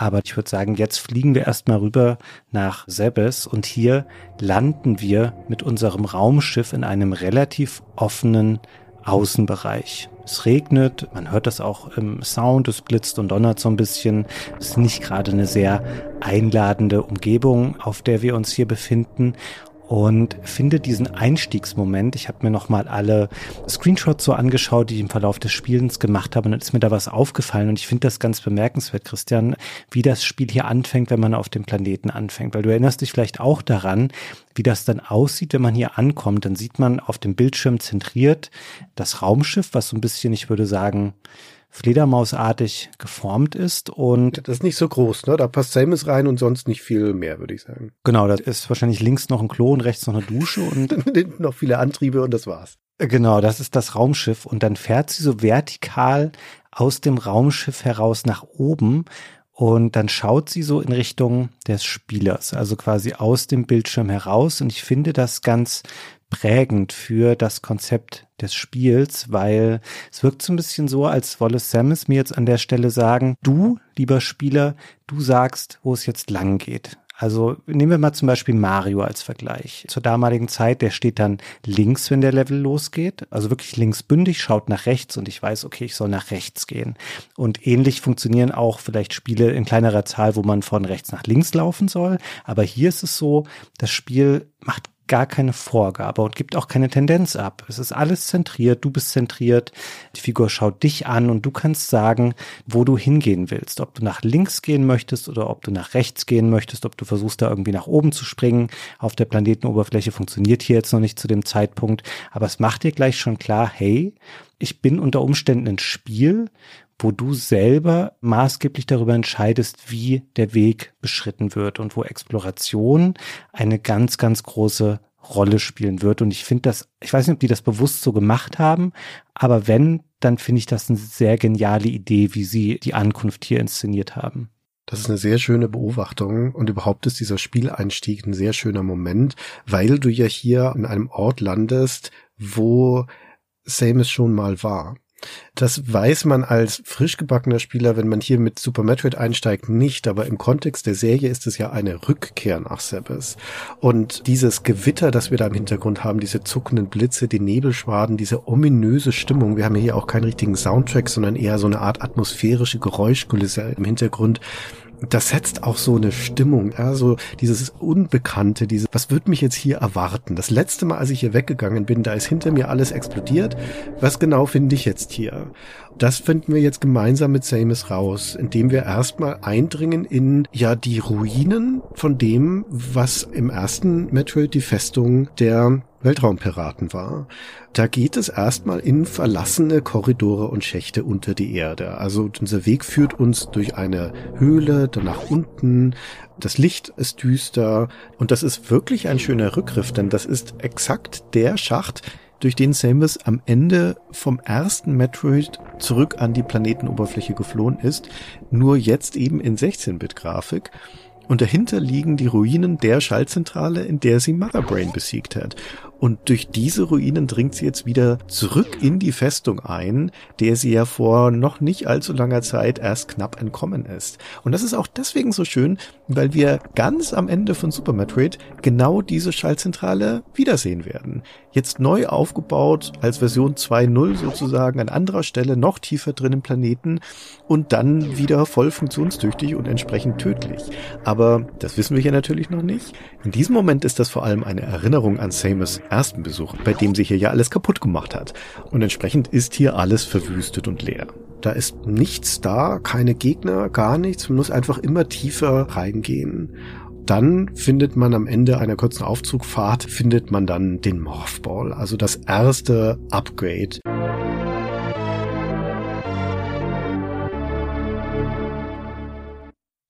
[SPEAKER 4] Aber ich würde sagen, jetzt fliegen wir erstmal rüber nach Sebes und hier landen wir mit unserem Raumschiff in einem relativ offenen Außenbereich. Es regnet, man hört das auch im Sound, es blitzt und donnert so ein bisschen. Es ist nicht gerade eine sehr einladende Umgebung, auf der wir uns hier befinden und finde diesen Einstiegsmoment. Ich habe mir nochmal alle Screenshots so angeschaut, die ich im Verlauf des Spielens gemacht habe, und dann ist mir da was aufgefallen. Und ich finde das ganz bemerkenswert, Christian, wie das Spiel hier anfängt, wenn man auf dem Planeten anfängt. Weil du erinnerst dich vielleicht auch daran, wie das dann aussieht, wenn man hier ankommt. Dann sieht man auf dem Bildschirm zentriert das Raumschiff, was so ein bisschen, ich würde sagen, Fledermausartig geformt ist und
[SPEAKER 3] das ist nicht so groß, ne? Da passt Samus rein und sonst nicht viel mehr, würde ich sagen.
[SPEAKER 4] Genau, da ist wahrscheinlich links noch ein Klo und rechts noch eine Dusche (laughs) und
[SPEAKER 3] hinten noch viele Antriebe und das war's.
[SPEAKER 4] Genau, das ist das Raumschiff und dann fährt sie so vertikal aus dem Raumschiff heraus nach oben und dann schaut sie so in Richtung des Spielers, also quasi aus dem Bildschirm heraus und ich finde das ganz prägend für das Konzept des Spiels, weil es wirkt so ein bisschen so, als wolle Samus mir jetzt an der Stelle sagen, du, lieber Spieler, du sagst, wo es jetzt lang geht. Also nehmen wir mal zum Beispiel Mario als Vergleich. Zur damaligen Zeit, der steht dann links, wenn der Level losgeht. Also wirklich linksbündig, schaut nach rechts und ich weiß, okay, ich soll nach rechts gehen. Und ähnlich funktionieren auch vielleicht Spiele in kleinerer Zahl, wo man von rechts nach links laufen soll. Aber hier ist es so, das Spiel macht gar keine Vorgabe und gibt auch keine Tendenz ab. Es ist alles zentriert, du bist zentriert, die Figur schaut dich an und du kannst sagen, wo du hingehen willst. Ob du nach links gehen möchtest oder ob du nach rechts gehen möchtest, ob du versuchst da irgendwie nach oben zu springen. Auf der Planetenoberfläche funktioniert hier jetzt noch nicht zu dem Zeitpunkt, aber es macht dir gleich schon klar, hey, ich bin unter Umständen ein Spiel, wo du selber maßgeblich darüber entscheidest, wie der Weg beschritten wird und wo Exploration eine ganz, ganz große Rolle spielen wird. Und ich finde das, ich weiß nicht, ob die das bewusst so gemacht haben, aber wenn, dann finde ich das eine sehr geniale Idee, wie sie die Ankunft hier inszeniert haben.
[SPEAKER 3] Das ist eine sehr schöne Beobachtung und überhaupt ist dieser Spieleinstieg ein sehr schöner Moment, weil du ja hier in einem Ort landest, wo Samus schon mal war. Das weiß man als frisch gebackener Spieler, wenn man hier mit Super Metroid einsteigt, nicht. Aber im Kontext der Serie ist es ja eine Rückkehr nach Sebes. Und dieses Gewitter, das wir da im Hintergrund haben, diese zuckenden Blitze, die Nebelschwaden, diese ominöse Stimmung. Wir haben hier auch keinen richtigen Soundtrack, sondern eher so eine Art atmosphärische Geräuschkulisse im Hintergrund das setzt auch so eine Stimmung, ja, so dieses Unbekannte, diese, was wird mich jetzt hier erwarten? Das letzte Mal, als ich hier weggegangen bin, da ist hinter mir alles explodiert. Was genau finde ich jetzt hier? Das finden wir jetzt gemeinsam mit Samus raus, indem wir erstmal eindringen in, ja, die Ruinen von dem, was im ersten Metroid die Festung der Weltraumpiraten war. Da geht es erstmal in verlassene Korridore und Schächte unter die Erde. Also unser Weg führt uns durch eine Höhle, dann nach unten. Das Licht ist düster und das ist wirklich ein schöner Rückgriff, denn das ist exakt der Schacht, durch den Samus am Ende vom ersten Metroid zurück an die Planetenoberfläche geflohen ist, nur jetzt eben in 16-Bit-Grafik und dahinter liegen die Ruinen der Schaltzentrale, in der sie Mother Brain besiegt hat. Und durch diese Ruinen dringt sie jetzt wieder zurück in die Festung ein, der sie ja vor noch nicht allzu langer Zeit erst knapp entkommen ist. Und das ist auch deswegen so schön, weil wir ganz am Ende von Super Metroid genau diese Schaltzentrale wiedersehen werden. Jetzt neu aufgebaut als Version 2.0 sozusagen an anderer Stelle noch tiefer drin im Planeten und dann wieder voll funktionstüchtig und entsprechend tödlich. Aber das wissen wir hier natürlich noch nicht. In diesem Moment ist das vor allem eine Erinnerung an Samus ersten Besuch, bei dem sie hier ja alles kaputt gemacht hat. Und entsprechend ist hier alles verwüstet und leer. Da ist nichts da, keine Gegner, gar nichts. Man muss einfach immer tiefer reingehen. Dann findet man am Ende einer kurzen Aufzugfahrt, findet man dann den Morphball, also das erste Upgrade.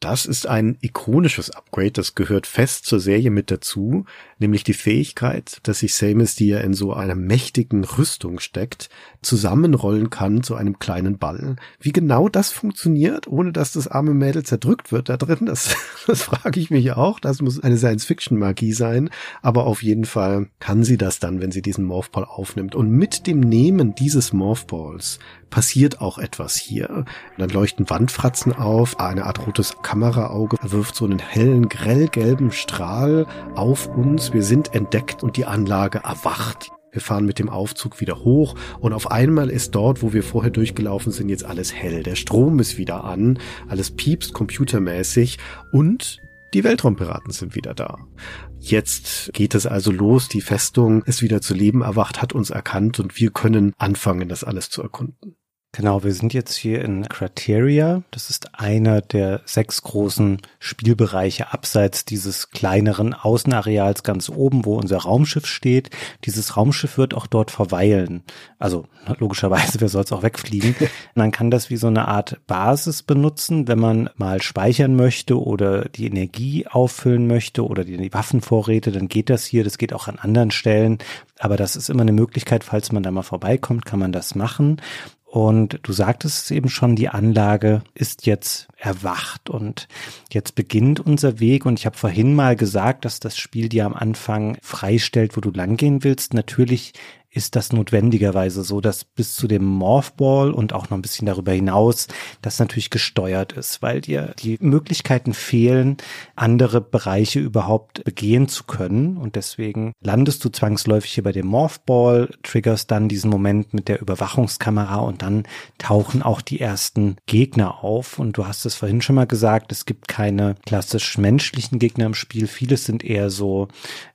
[SPEAKER 3] Das ist ein ikonisches Upgrade, das gehört fest zur Serie mit dazu, nämlich die Fähigkeit, dass sich Samus, die ja in so einer mächtigen Rüstung steckt, zusammenrollen kann zu einem kleinen Ball. Wie genau das funktioniert, ohne dass das arme Mädel zerdrückt wird da drin, das, (laughs) das frage ich mich auch. Das muss eine Science-Fiction-Magie sein, aber auf jeden Fall kann sie das dann, wenn sie diesen Morphball aufnimmt. Und mit dem Nehmen dieses Morphballs passiert auch etwas hier. dann leuchten Wandfratzen auf, eine Art rotes Kameraauge wirft so einen hellen, grellgelben Strahl auf uns. Wir sind entdeckt und die Anlage erwacht. Wir fahren mit dem Aufzug wieder hoch und auf einmal ist dort, wo wir vorher durchgelaufen sind, jetzt alles hell. Der Strom ist wieder an, alles piepst computermäßig und die Weltraumpiraten sind wieder da. Jetzt geht es also los, die Festung ist wieder zu Leben erwacht, hat uns erkannt und wir können anfangen, das alles zu erkunden.
[SPEAKER 4] Genau, wir sind jetzt hier in Criteria. Das ist einer der sechs großen Spielbereiche abseits dieses kleineren Außenareals ganz oben, wo unser Raumschiff steht. Dieses Raumschiff wird auch dort verweilen. Also logischerweise, wer soll es auch wegfliegen? (laughs) Man kann das wie so eine Art Basis benutzen, wenn man mal speichern möchte oder die Energie auffüllen möchte oder die Waffenvorräte, dann geht das hier. Das geht auch an anderen Stellen. Aber das ist immer eine Möglichkeit, falls man da mal vorbeikommt, kann man das machen. Und du sagtest es eben schon, die Anlage ist jetzt erwacht und jetzt beginnt unser Weg. Und ich habe vorhin mal gesagt, dass das Spiel dir am Anfang freistellt, wo du langgehen willst. Natürlich ist das notwendigerweise so, dass bis zu dem Morphball und auch noch ein bisschen darüber hinaus das natürlich gesteuert ist, weil dir die Möglichkeiten fehlen, andere Bereiche überhaupt begehen zu können. Und deswegen landest du zwangsläufig hier bei dem Morphball, triggerst dann diesen Moment mit der Überwachungskamera und dann tauchen auch die ersten Gegner auf. Und du hast es vorhin schon mal gesagt, es gibt keine klassisch menschlichen Gegner im Spiel. Vieles sind eher so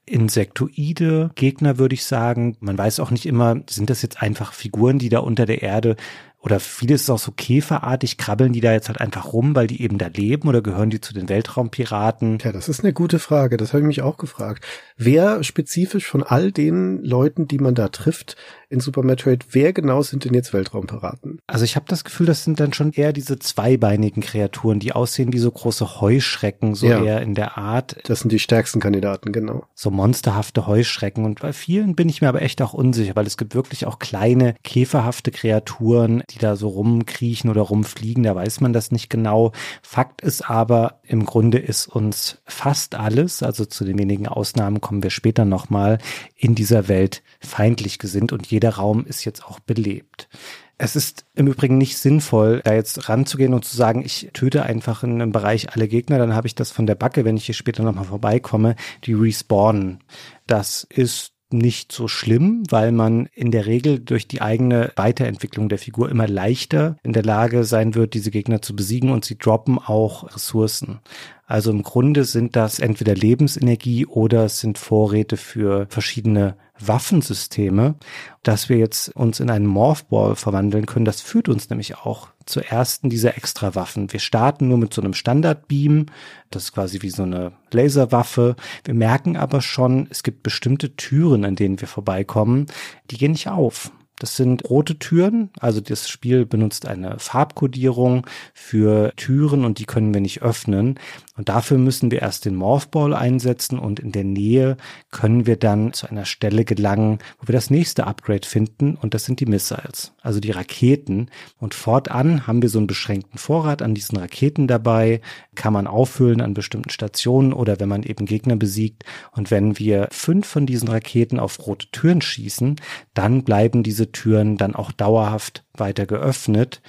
[SPEAKER 4] insektoide Gegner, würde ich sagen. Man weiß auch nicht immer, sind das jetzt einfach Figuren, die da unter der Erde oder vieles ist auch so käferartig, krabbeln die da jetzt halt einfach rum, weil die eben da leben oder gehören die zu den Weltraumpiraten?
[SPEAKER 3] Ja, das ist eine gute Frage. Das habe ich mich auch gefragt. Wer spezifisch von all den Leuten, die man da trifft in Super Metroid, wer genau sind denn jetzt Weltraumpiraten?
[SPEAKER 4] Also ich habe das Gefühl, das sind dann schon eher diese zweibeinigen Kreaturen, die aussehen wie so große Heuschrecken, so ja. eher in der Art.
[SPEAKER 3] Das sind die stärksten Kandidaten, genau.
[SPEAKER 4] So monsterhafte Heuschrecken. Und bei vielen bin ich mir aber echt auch unsicher, weil es gibt wirklich auch kleine käferhafte Kreaturen, die da so rumkriechen oder rumfliegen, da weiß man das nicht genau. Fakt ist aber, im Grunde ist uns fast alles, also zu den wenigen Ausnahmen kommen wir später nochmal, in dieser Welt feindlich gesinnt und jeder Raum ist jetzt auch belebt. Es ist im Übrigen nicht sinnvoll, da jetzt ranzugehen und zu sagen, ich töte einfach in einem Bereich alle Gegner, dann habe ich das von der Backe, wenn ich hier später nochmal vorbeikomme, die respawnen. Das ist nicht so schlimm, weil man in der Regel durch die eigene Weiterentwicklung der Figur immer leichter in der Lage sein wird, diese Gegner zu besiegen und sie droppen auch Ressourcen. Also im Grunde sind das entweder Lebensenergie oder es sind Vorräte für verschiedene Waffensysteme. Dass wir jetzt uns in einen Morphball verwandeln können, das führt uns nämlich auch zu ersten dieser Extrawaffen. Wir starten nur mit so einem Standardbeam, das ist quasi wie so eine Laserwaffe. Wir merken aber schon, es gibt bestimmte Türen, an denen wir vorbeikommen, die gehen nicht auf. Das sind rote Türen, also das Spiel benutzt eine Farbkodierung für Türen und die können wir nicht öffnen. Und dafür müssen wir erst den Morphball einsetzen und in der Nähe können wir dann zu einer Stelle gelangen, wo wir das nächste Upgrade finden und das sind die Missiles, also die Raketen. Und fortan haben wir so einen beschränkten Vorrat an diesen Raketen dabei, kann man auffüllen an bestimmten Stationen oder wenn man eben Gegner besiegt. Und wenn wir fünf von diesen Raketen auf rote Türen schießen, dann bleiben diese Türen dann auch dauerhaft weiter geöffnet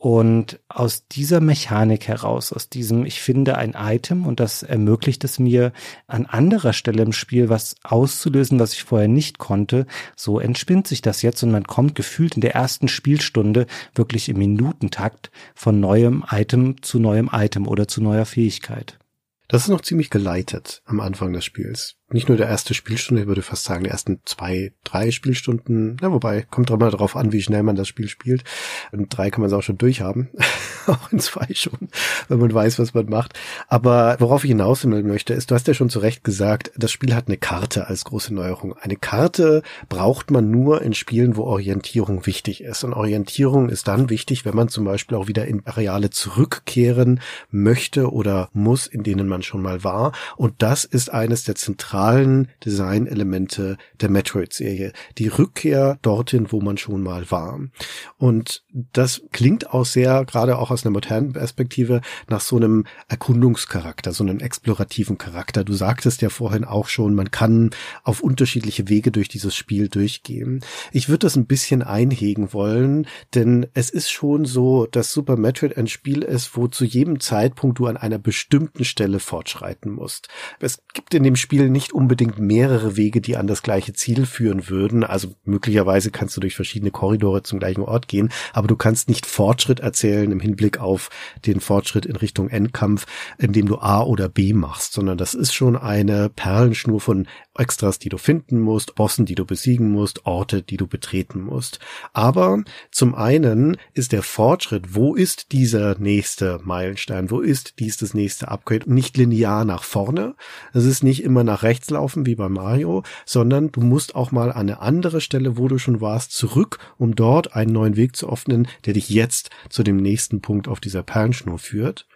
[SPEAKER 4] und aus dieser Mechanik heraus, aus diesem, ich finde ein Item und das ermöglicht es mir an anderer Stelle im Spiel was auszulösen, was ich vorher nicht konnte, so entspinnt sich das jetzt und man kommt gefühlt in der ersten Spielstunde wirklich im Minutentakt von neuem Item zu neuem Item oder zu neuer Fähigkeit.
[SPEAKER 3] Das ist noch ziemlich geleitet am Anfang des Spiels. Nicht nur der erste Spielstunde, ich würde fast sagen, die ersten zwei, drei Spielstunden, na, wobei, kommt immer darauf an, wie schnell man das Spiel spielt. Und drei kann man es auch schon durchhaben. (laughs) auch in zwei schon, wenn man weiß, was man macht. Aber worauf ich hinaus möchte, ist, du hast ja schon zu Recht gesagt, das Spiel hat eine Karte als große Neuerung. Eine Karte braucht man nur in Spielen, wo Orientierung wichtig ist. Und Orientierung ist dann wichtig, wenn man zum Beispiel auch wieder in Areale zurückkehren möchte oder muss, in denen man schon mal war. Und das ist eines der zentralen Designelemente der Metroid-Serie. Die Rückkehr dorthin, wo man schon mal war. Und das klingt auch sehr, gerade auch aus einer modernen Perspektive, nach so einem Erkundungscharakter, so einem explorativen Charakter. Du sagtest ja vorhin auch schon, man kann auf unterschiedliche Wege durch dieses Spiel durchgehen. Ich würde das ein bisschen einhegen wollen, denn es ist schon so, dass Super Metroid ein Spiel ist, wo zu jedem Zeitpunkt du an einer bestimmten Stelle fortschreiten musst. Es gibt in dem Spiel nicht unbedingt mehrere Wege, die an das gleiche Ziel führen würden. Also möglicherweise kannst du durch verschiedene Korridore zum gleichen Ort gehen, aber du kannst nicht Fortschritt erzählen im Hinblick auf den Fortschritt in Richtung Endkampf, indem du A oder B machst, sondern das ist schon eine Perlenschnur von Extras, die du finden musst, Bossen, die du besiegen musst, Orte, die du betreten musst. Aber zum einen ist der Fortschritt, wo ist dieser nächste Meilenstein, wo ist dies das nächste Upgrade, nicht linear nach vorne. Es ist nicht immer nach rechts laufen wie bei Mario, sondern du musst auch mal an eine andere Stelle, wo du schon warst, zurück, um dort einen neuen Weg zu öffnen, der dich jetzt zu dem nächsten Punkt auf dieser Perlenschnur führt.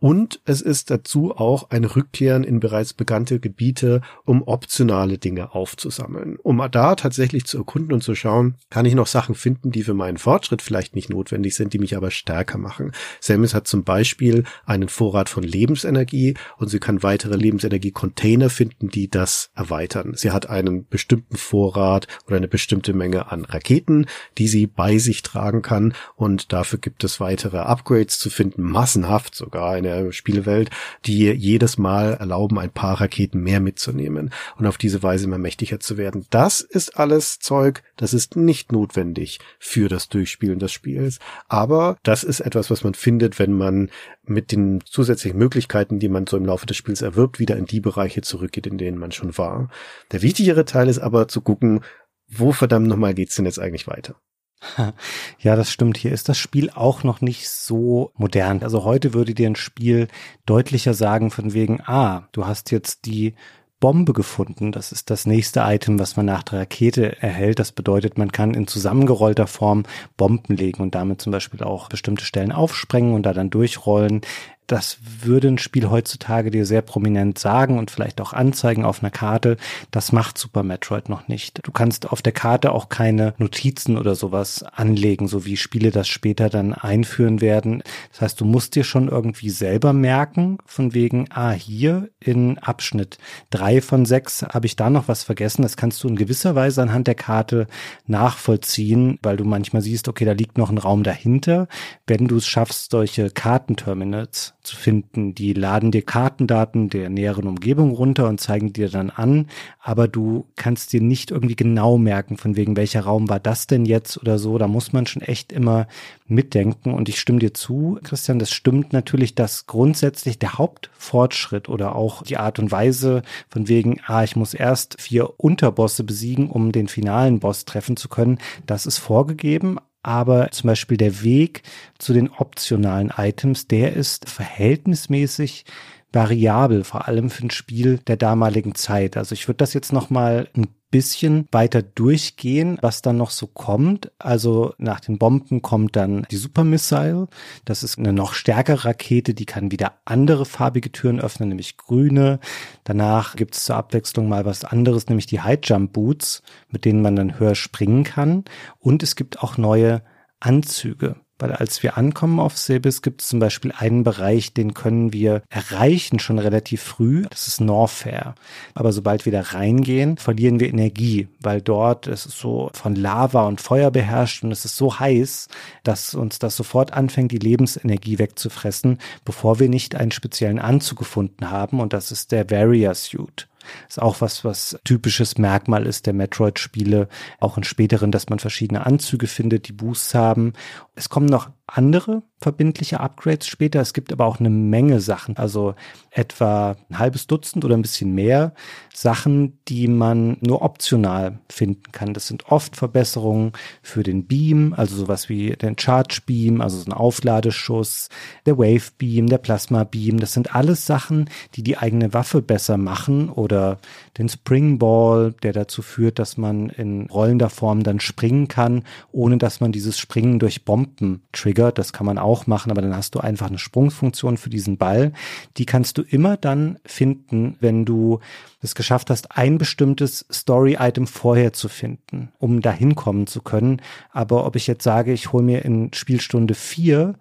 [SPEAKER 3] Und es ist dazu auch ein Rückkehren in bereits bekannte Gebiete, um optionale Dinge aufzusammeln. Um da tatsächlich zu erkunden und zu schauen, kann ich noch Sachen finden, die für meinen Fortschritt vielleicht nicht notwendig sind, die mich aber stärker machen. Samus hat zum Beispiel einen Vorrat von Lebensenergie und sie kann weitere Lebensenergie-Container finden, die das erweitern. Sie hat einen bestimmten Vorrat oder eine bestimmte Menge an Raketen, die sie bei sich tragen kann und dafür gibt es weitere Upgrades zu finden, massenhaft sogar eine der Spielwelt, die jedes Mal erlauben, ein paar Raketen mehr mitzunehmen und auf diese Weise immer mächtiger zu werden. Das ist alles Zeug, das ist nicht notwendig für das Durchspielen des Spiels, aber das ist etwas, was man findet, wenn man mit den zusätzlichen Möglichkeiten, die man so im Laufe des Spiels erwirbt, wieder in die Bereiche zurückgeht, in denen man schon war. Der wichtigere Teil ist aber zu gucken, wo verdammt nochmal geht's denn jetzt eigentlich weiter? (laughs)
[SPEAKER 4] Ja, das stimmt. Hier ist das Spiel auch noch nicht so modern. Also heute würde dir ein Spiel deutlicher sagen von wegen, ah, du hast jetzt die Bombe gefunden. Das ist das nächste Item, was man nach der Rakete erhält. Das bedeutet, man kann in zusammengerollter Form Bomben legen und damit zum Beispiel auch bestimmte Stellen aufsprengen und da dann durchrollen das würde ein Spiel heutzutage dir sehr prominent sagen und vielleicht auch anzeigen auf einer Karte. Das macht Super Metroid noch nicht. Du kannst auf der Karte auch keine Notizen oder sowas anlegen, so wie Spiele das später dann einführen werden. Das heißt, du musst dir schon irgendwie selber merken, von wegen, ah, hier in Abschnitt drei von sechs habe ich da noch was vergessen. Das kannst du in gewisser Weise anhand der Karte nachvollziehen, weil du manchmal siehst, okay, da liegt noch ein Raum dahinter. Wenn du es schaffst, solche Kartenterminals zu finden. Die laden dir Kartendaten der näheren Umgebung runter und zeigen dir dann an, aber du kannst dir nicht irgendwie genau merken, von wegen welcher Raum war das denn jetzt oder so. Da muss man schon echt immer mitdenken und ich stimme dir zu, Christian, das stimmt natürlich, dass grundsätzlich der Hauptfortschritt oder auch die Art und Weise von wegen, ah, ich muss erst vier Unterbosse besiegen, um den finalen Boss treffen zu können, das ist vorgegeben, aber zum Beispiel der Weg zu den optionalen Items, der ist verhältnismäßig variabel, vor allem für ein Spiel der damaligen Zeit. Also ich würde das jetzt noch mal ein bisschen weiter durchgehen, was dann noch so kommt. Also nach den Bomben kommt dann die Super Missile. Das ist eine noch stärkere Rakete, die kann wieder andere farbige Türen öffnen, nämlich grüne. Danach gibt es zur Abwechslung mal was anderes, nämlich die High Jump Boots, mit denen man dann höher springen kann. Und es gibt auch neue Anzüge. Weil als wir ankommen auf Sebis, gibt es zum Beispiel einen Bereich, den können wir erreichen schon relativ früh. Das ist Norfair. Aber sobald wir da reingehen, verlieren wir Energie, weil dort es ist so von Lava und Feuer beherrscht und es ist so heiß, dass uns das sofort anfängt, die Lebensenergie wegzufressen, bevor wir nicht einen speziellen Anzug gefunden haben. Und das ist der Warrior Suit. Ist auch was, was typisches Merkmal ist der Metroid-Spiele, auch in späteren, dass man verschiedene Anzüge findet, die Boosts haben. Es kommen noch andere verbindliche Upgrades später. Es gibt aber auch eine Menge Sachen, also etwa ein halbes Dutzend oder ein bisschen mehr Sachen, die man nur optional finden kann. Das sind oft Verbesserungen für den Beam, also sowas wie den Charge Beam, also so ein Aufladeschuss, der Wave Beam, der Plasma Beam. Das sind alles Sachen, die die eigene Waffe besser machen oder den Spring Ball, der dazu führt, dass man in rollender Form dann springen kann, ohne dass man dieses Springen durch Bomben triggert. Das kann man auch machen, aber dann hast du einfach eine Sprungfunktion für diesen Ball. Die kannst du immer dann finden, wenn du es geschafft hast, ein bestimmtes Story-Item vorher zu finden, um dahin kommen zu können. Aber ob ich jetzt sage, ich hole mir in Spielstunde vier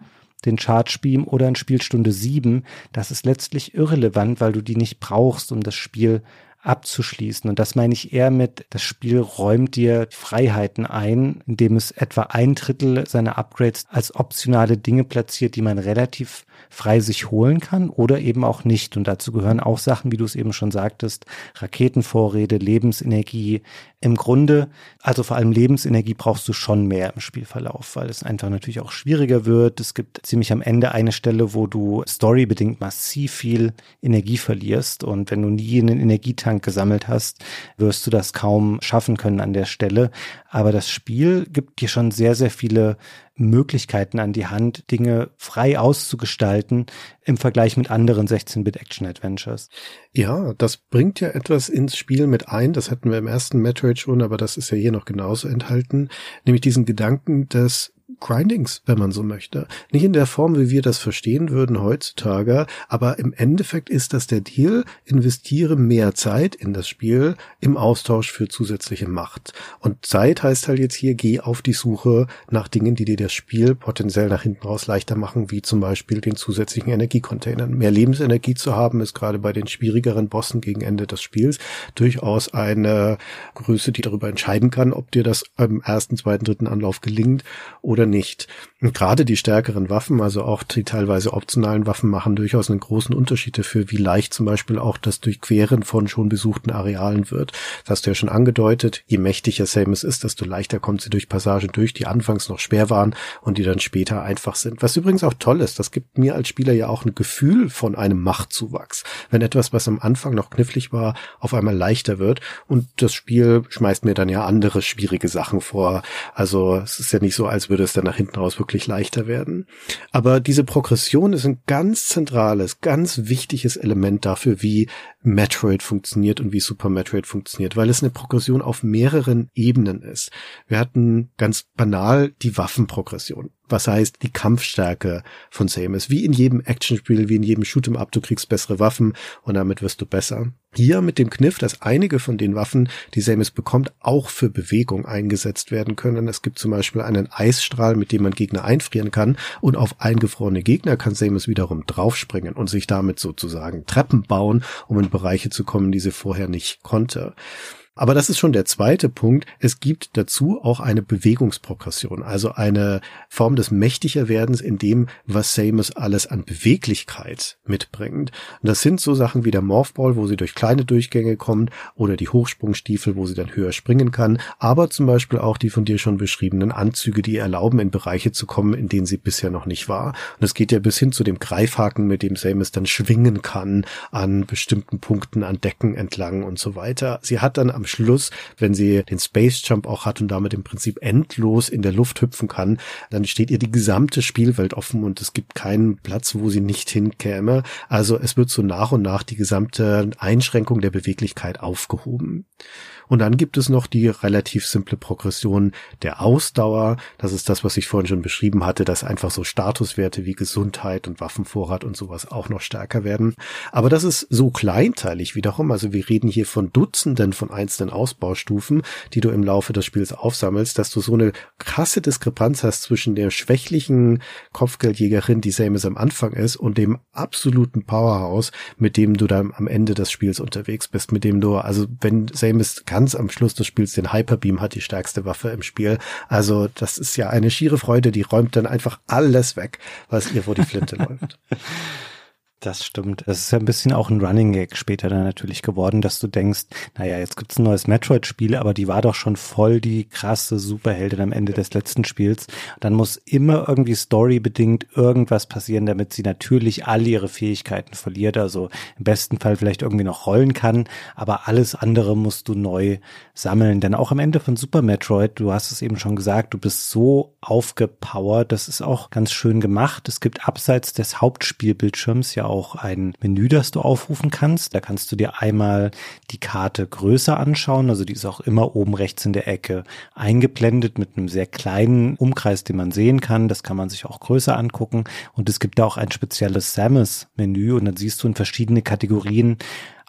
[SPEAKER 4] den Charge Beam oder in Spielstunde sieben, das ist letztlich irrelevant, weil du die nicht brauchst, um das Spiel abzuschließen. Und das meine ich eher mit, das Spiel räumt dir Freiheiten ein, indem es etwa ein Drittel seiner Upgrades als optionale Dinge platziert, die man relativ frei sich holen kann oder eben auch nicht. Und dazu gehören auch Sachen, wie du es eben schon sagtest, Raketenvorräte, Lebensenergie. Im Grunde, also vor allem Lebensenergie brauchst du schon mehr im Spielverlauf, weil es einfach natürlich auch schwieriger wird. Es gibt ziemlich am Ende eine Stelle, wo du storybedingt massiv viel Energie verlierst. Und wenn du nie einen Energietank gesammelt hast, wirst du das kaum schaffen können an der Stelle. Aber das Spiel gibt dir schon sehr, sehr viele Möglichkeiten an die Hand, Dinge frei auszugestalten im Vergleich mit anderen 16-Bit-Action-Adventures.
[SPEAKER 3] Ja, das bringt ja etwas ins Spiel mit ein, das hatten wir im ersten Metroid schon, aber das ist ja hier noch genauso enthalten, nämlich diesen Gedanken des Grindings, wenn man so möchte. Nicht in der Form, wie wir das verstehen würden heutzutage, aber im Endeffekt ist das der Deal, investiere mehr Zeit in das Spiel im Austausch für zusätzliche Macht. Und Zeit heißt halt jetzt hier, geh auf die Suche nach Dingen, die dir das Spiel potenziell nach hinten raus leichter machen, wie zum Beispiel den zusätzlichen Energiecontainern. Mehr Lebensenergie zu haben, ist gerade bei den schwierigeren Bossen gegen Ende des Spiels durchaus eine Größe, die darüber entscheiden kann, ob dir das im ersten, zweiten, dritten Anlauf gelingt oder nicht. Und gerade die stärkeren Waffen, also auch die teilweise optionalen Waffen, machen durchaus einen großen Unterschied dafür, wie leicht zum Beispiel auch das Durchqueren von schon besuchten Arealen wird. Das hast du ja schon angedeutet. Je mächtiger Samus ist, desto leichter kommt sie durch Passagen durch, die anfangs noch schwer waren und die dann später einfach sind. Was übrigens auch toll ist, das gibt mir als Spieler ja auch ein Gefühl von einem Machtzuwachs. Wenn etwas, was am Anfang noch knifflig war, auf einmal leichter wird und das Spiel schmeißt mir dann ja andere schwierige Sachen vor. Also es ist ja nicht so, als würde es dann nach hinten raus wirklich leichter werden. Aber diese Progression ist ein ganz zentrales, ganz wichtiges Element dafür, wie Metroid funktioniert und wie Super Metroid funktioniert, weil es eine Progression auf mehreren Ebenen ist. Wir hatten ganz banal die Waffenprogression. Was heißt die Kampfstärke von Samus? Wie in jedem Actionspiel, wie in jedem Shoot'em Up, du kriegst bessere Waffen und damit wirst du besser. Hier mit dem Kniff, dass einige von den Waffen, die Samus bekommt, auch für Bewegung eingesetzt werden können. Es gibt zum Beispiel einen Eisstrahl, mit dem man Gegner einfrieren kann und auf eingefrorene Gegner kann Samus wiederum draufspringen und sich damit sozusagen Treppen bauen, um in Bereiche zu kommen, die sie vorher nicht konnte. Aber das ist schon der zweite Punkt. Es gibt dazu auch eine Bewegungsprogression, also eine Form des Mächtigerwerdens in dem, was Samus alles an Beweglichkeit mitbringt. Und das sind so Sachen wie der Morphball, wo sie durch kleine Durchgänge kommt, oder die Hochsprungstiefel, wo sie dann höher springen kann, aber zum Beispiel auch die von dir schon beschriebenen Anzüge, die erlauben, in Bereiche zu kommen, in denen sie bisher noch nicht war. Und es geht ja bis hin zu dem Greifhaken, mit dem Samus dann schwingen kann an bestimmten Punkten, an Decken entlang und so weiter. Sie hat dann am Schluss, wenn sie den Space Jump auch hat und damit im Prinzip endlos in der Luft hüpfen kann, dann steht ihr die gesamte Spielwelt offen und es gibt keinen Platz, wo sie nicht hinkäme. Also es wird so nach und nach die gesamte Einschränkung der Beweglichkeit aufgehoben. Und dann gibt es noch die relativ simple Progression der Ausdauer. Das ist das, was ich vorhin schon beschrieben hatte, dass einfach so Statuswerte wie Gesundheit und Waffenvorrat und sowas auch noch stärker werden. Aber das ist so kleinteilig wiederum. Also wir reden hier von Dutzenden von einzelnen Ausbaustufen, die du im Laufe des Spiels aufsammelst, dass du so eine krasse Diskrepanz hast zwischen der schwächlichen Kopfgeldjägerin, die Samus am Anfang ist, und dem absoluten Powerhouse, mit dem du dann am Ende des Spiels unterwegs bist, mit dem du, also wenn Samus ganz am Schluss des Spiels den Hyperbeam hat, die stärkste Waffe im Spiel. Also das ist ja eine schiere Freude, die räumt dann einfach alles weg, was ihr vor die Flinte (laughs) läuft.
[SPEAKER 4] Das stimmt. Das ist ja ein bisschen auch ein Running Gag später dann natürlich geworden, dass du denkst, naja, jetzt gibt's ein neues Metroid-Spiel, aber die war doch schon voll die krasse Superheldin am Ende des letzten Spiels. Dann muss immer irgendwie storybedingt irgendwas passieren, damit sie natürlich alle ihre Fähigkeiten verliert. Also im besten Fall vielleicht irgendwie noch rollen kann, aber alles andere musst du neu sammeln. Denn auch am Ende von Super Metroid, du hast es eben schon gesagt, du bist so aufgepowert. Das ist auch ganz schön gemacht. Es gibt abseits des Hauptspielbildschirms ja auch ein Menü, das du aufrufen kannst. Da kannst du dir einmal die Karte größer anschauen. Also die ist auch immer oben rechts in der Ecke eingeblendet mit einem sehr kleinen Umkreis, den man sehen kann. Das kann man sich auch größer angucken. Und es gibt da auch ein spezielles Samus-Menü und dann siehst du in verschiedene Kategorien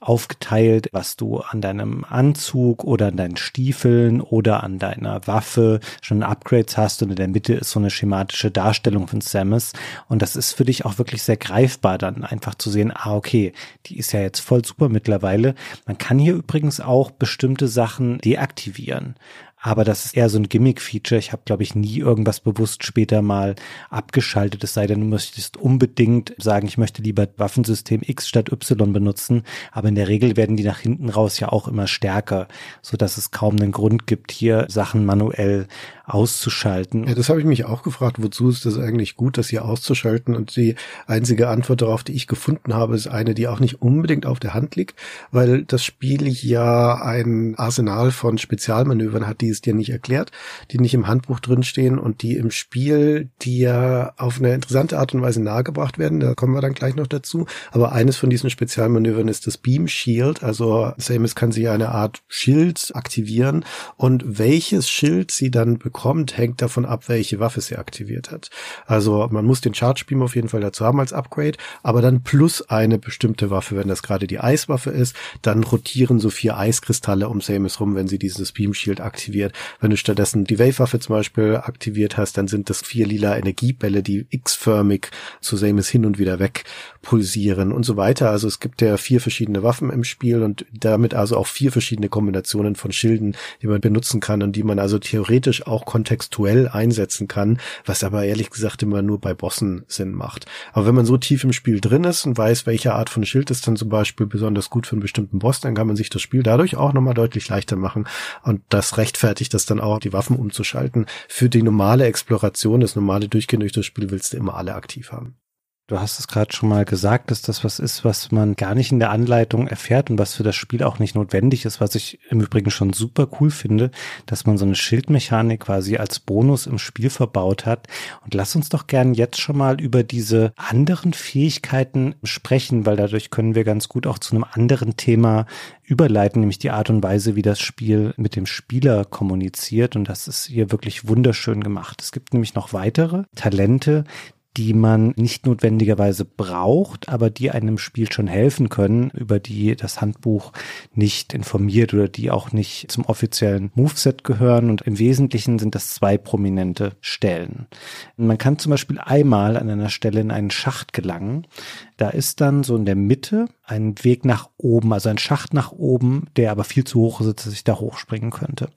[SPEAKER 4] aufgeteilt, was du an deinem Anzug oder an deinen Stiefeln oder an deiner Waffe schon Upgrades hast und in der Mitte ist so eine schematische Darstellung von Samus und das ist für dich auch wirklich sehr greifbar dann einfach zu sehen, ah okay, die ist ja jetzt voll super mittlerweile. Man kann hier übrigens auch bestimmte Sachen deaktivieren aber das ist eher so ein Gimmick-Feature. Ich habe, glaube ich, nie irgendwas bewusst später mal abgeschaltet, es sei denn, du möchtest unbedingt sagen, ich möchte lieber Waffensystem X statt Y benutzen, aber in der Regel werden die nach hinten raus ja auch immer stärker, so dass es kaum einen Grund gibt, hier Sachen manuell auszuschalten.
[SPEAKER 3] Ja, das habe ich mich auch gefragt, wozu ist das eigentlich gut, das hier auszuschalten? Und die einzige Antwort darauf, die ich gefunden habe, ist eine, die auch nicht unbedingt auf der Hand liegt, weil das Spiel ja ein Arsenal von Spezialmanövern hat, die es dir nicht erklärt, die nicht im Handbuch drinstehen und die im Spiel dir auf eine interessante Art und Weise nahegebracht werden. Da kommen wir dann gleich noch dazu. Aber eines von diesen Spezialmanövern ist das Beam Shield. Also Samus kann sie eine Art Schild aktivieren und welches Schild sie dann bekommt, bekommt, hängt davon ab, welche Waffe sie aktiviert hat. Also man muss den Charge Beam auf jeden Fall dazu haben als Upgrade, aber dann plus eine bestimmte Waffe, wenn das gerade die Eiswaffe ist, dann rotieren so vier Eiskristalle um Samus rum, wenn sie dieses Beam Shield aktiviert. Wenn du stattdessen die Wave-Waffe zum Beispiel aktiviert hast, dann sind das vier lila Energiebälle, die x-förmig zu Samus hin und wieder weg pulsieren und so weiter. Also es gibt ja vier verschiedene Waffen im Spiel und damit also auch vier verschiedene Kombinationen von Schilden, die man benutzen kann und die man also theoretisch auch kontextuell einsetzen kann, was aber ehrlich gesagt immer nur bei Bossen Sinn macht. Aber wenn man so tief im Spiel drin ist und weiß, welche Art von Schild ist dann zum Beispiel besonders gut für einen bestimmten Boss, dann kann man sich das Spiel dadurch auch nochmal deutlich leichter machen und das rechtfertigt das dann auch, die Waffen umzuschalten. Für die normale Exploration, das normale Durchgehen durch das Spiel willst du immer alle aktiv haben.
[SPEAKER 4] Du hast es gerade schon mal gesagt, dass das was ist, was man gar nicht in der Anleitung erfährt und was für das Spiel auch nicht notwendig ist, was ich im Übrigen schon super cool finde, dass man so eine Schildmechanik quasi als Bonus im Spiel verbaut hat. Und lass uns doch gern jetzt schon mal über diese anderen Fähigkeiten sprechen, weil dadurch können wir ganz gut auch zu einem anderen Thema überleiten, nämlich die Art und Weise, wie das Spiel mit dem Spieler kommuniziert. Und das ist hier wirklich wunderschön gemacht. Es gibt nämlich noch weitere Talente, die man nicht notwendigerweise braucht, aber die einem Spiel schon helfen können, über die das Handbuch nicht informiert oder die auch nicht zum offiziellen Moveset gehören. Und im Wesentlichen sind das zwei prominente Stellen. Man kann zum Beispiel einmal an einer Stelle in einen Schacht gelangen. Da ist dann so in der Mitte ein Weg nach oben, also ein Schacht nach oben, der aber viel zu hoch ist, dass ich da hochspringen könnte.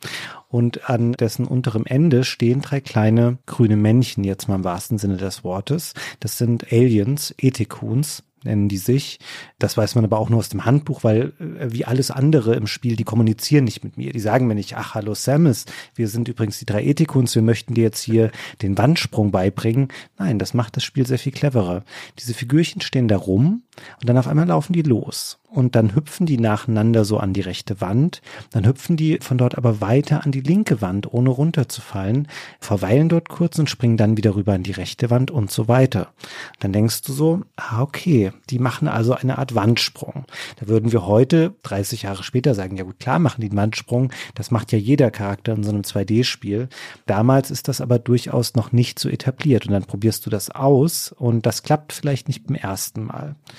[SPEAKER 4] Und an dessen unterem Ende stehen drei kleine grüne Männchen, jetzt mal im wahrsten Sinne des Wortes. Das sind Aliens, Ethikuns, nennen die sich. Das weiß man aber auch nur aus dem Handbuch, weil äh, wie alles andere im Spiel, die kommunizieren nicht mit mir. Die sagen mir nicht, ach hallo Samus, wir sind übrigens die drei Ethikuns, wir möchten dir jetzt hier den Wandsprung beibringen. Nein, das macht das Spiel sehr viel cleverer. Diese Figürchen stehen da rum und dann auf einmal laufen die los und dann hüpfen die nacheinander so an die rechte Wand, dann hüpfen die von dort aber weiter an die linke Wand, ohne runterzufallen, verweilen dort kurz und springen dann wieder rüber an die rechte Wand und so weiter. Dann denkst du so, ah, okay, die machen also eine Art Wandsprung. Da würden wir heute, 30 Jahre später, sagen, ja gut, klar machen die einen Wandsprung, das macht ja jeder Charakter in so einem 2D-Spiel. Damals ist das aber durchaus noch nicht so etabliert und dann probierst du das aus und das klappt vielleicht nicht beim ersten Mal.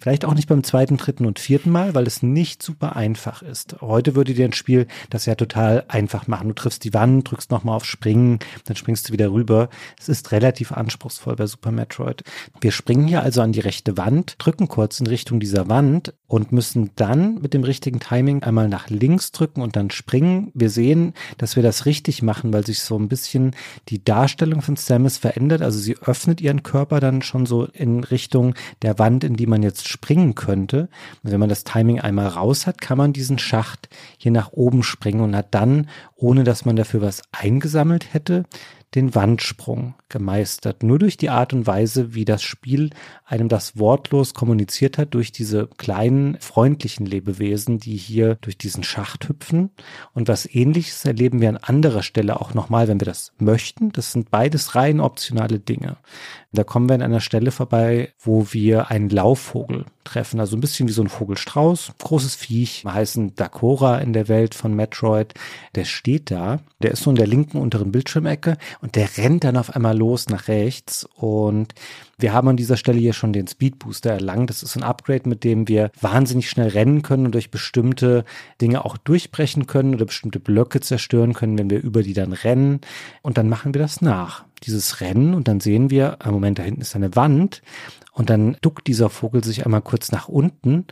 [SPEAKER 4] Vielleicht auch nicht beim zweiten, dritten und vierten Mal, weil es nicht super einfach ist. Heute würde dir ein Spiel das ja total einfach machen. Du triffst die Wand, drückst nochmal auf Springen, dann springst du wieder rüber. Es ist relativ anspruchsvoll bei Super Metroid. Wir springen hier also an die rechte Wand, drücken kurz in Richtung dieser Wand und müssen dann mit dem richtigen Timing einmal nach links drücken und dann springen. Wir sehen, dass wir das richtig machen, weil sich so ein bisschen die Darstellung von Samus verändert. Also sie öffnet ihren Körper dann schon so in Richtung der Wand, in die man jetzt springen könnte. Und wenn man das Timing einmal raus hat, kann man diesen Schacht hier nach oben springen und hat dann, ohne dass man dafür was eingesammelt hätte, den Wandsprung gemeistert. Nur durch die Art und Weise, wie das Spiel einem das wortlos kommuniziert hat, durch diese kleinen freundlichen Lebewesen, die hier durch diesen Schacht hüpfen. Und was ähnliches erleben wir an anderer Stelle auch nochmal, wenn wir das möchten. Das sind beides rein optionale Dinge. Da kommen wir an einer Stelle vorbei, wo wir einen Laufvogel treffen. Also ein bisschen wie so ein Vogelstrauß. Großes Viech, heißen Dakora in der Welt von Metroid. Der steht da. Der ist so in der linken unteren Bildschirmecke und der rennt dann auf einmal los nach rechts und wir haben an dieser Stelle hier schon den Speed Booster erlangt. Das ist ein Upgrade, mit dem wir wahnsinnig schnell rennen können und durch bestimmte Dinge auch durchbrechen können oder bestimmte Blöcke zerstören können, wenn wir über die dann rennen. Und dann machen wir das nach. Dieses Rennen und dann sehen wir, am Moment da hinten ist eine Wand und dann duckt dieser Vogel sich einmal kurz nach unten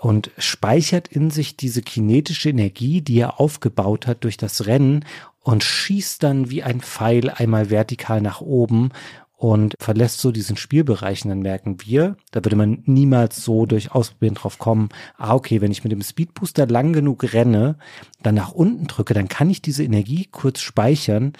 [SPEAKER 4] und speichert in sich diese kinetische Energie, die er aufgebaut hat durch das Rennen und schießt dann wie ein Pfeil einmal vertikal nach oben und verlässt so diesen Spielbereich. Und dann merken wir, da würde man niemals so durch Ausprobieren drauf kommen, ah okay, wenn ich mit dem Speedbooster lang genug renne, dann nach unten drücke, dann kann ich diese Energie kurz speichern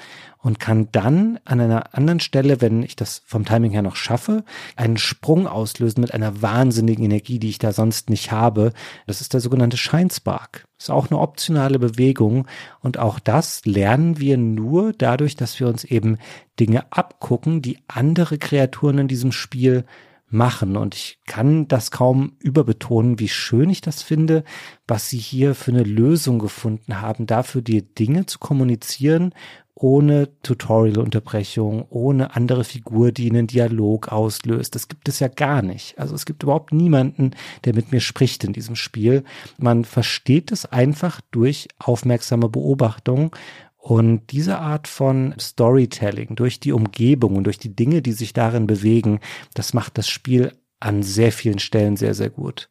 [SPEAKER 4] und kann dann an einer anderen Stelle, wenn ich das vom Timing her noch schaffe, einen Sprung auslösen mit einer wahnsinnigen Energie, die ich da sonst nicht habe. Das ist der sogenannte Shine Spark. Das ist auch eine optionale Bewegung und auch das lernen wir nur dadurch, dass wir uns eben Dinge abgucken, die andere Kreaturen in diesem Spiel machen. Und ich kann das kaum überbetonen, wie schön ich das finde, was sie hier für eine Lösung gefunden haben, dafür die Dinge zu kommunizieren ohne Tutorial-Unterbrechung, ohne andere Figur, die einen Dialog auslöst. Das gibt es ja gar nicht. Also es gibt überhaupt niemanden, der mit mir spricht in diesem Spiel. Man versteht es einfach durch aufmerksame Beobachtung. Und diese Art von Storytelling durch die Umgebung und durch die Dinge, die sich darin bewegen, das macht das Spiel an sehr vielen Stellen sehr, sehr gut.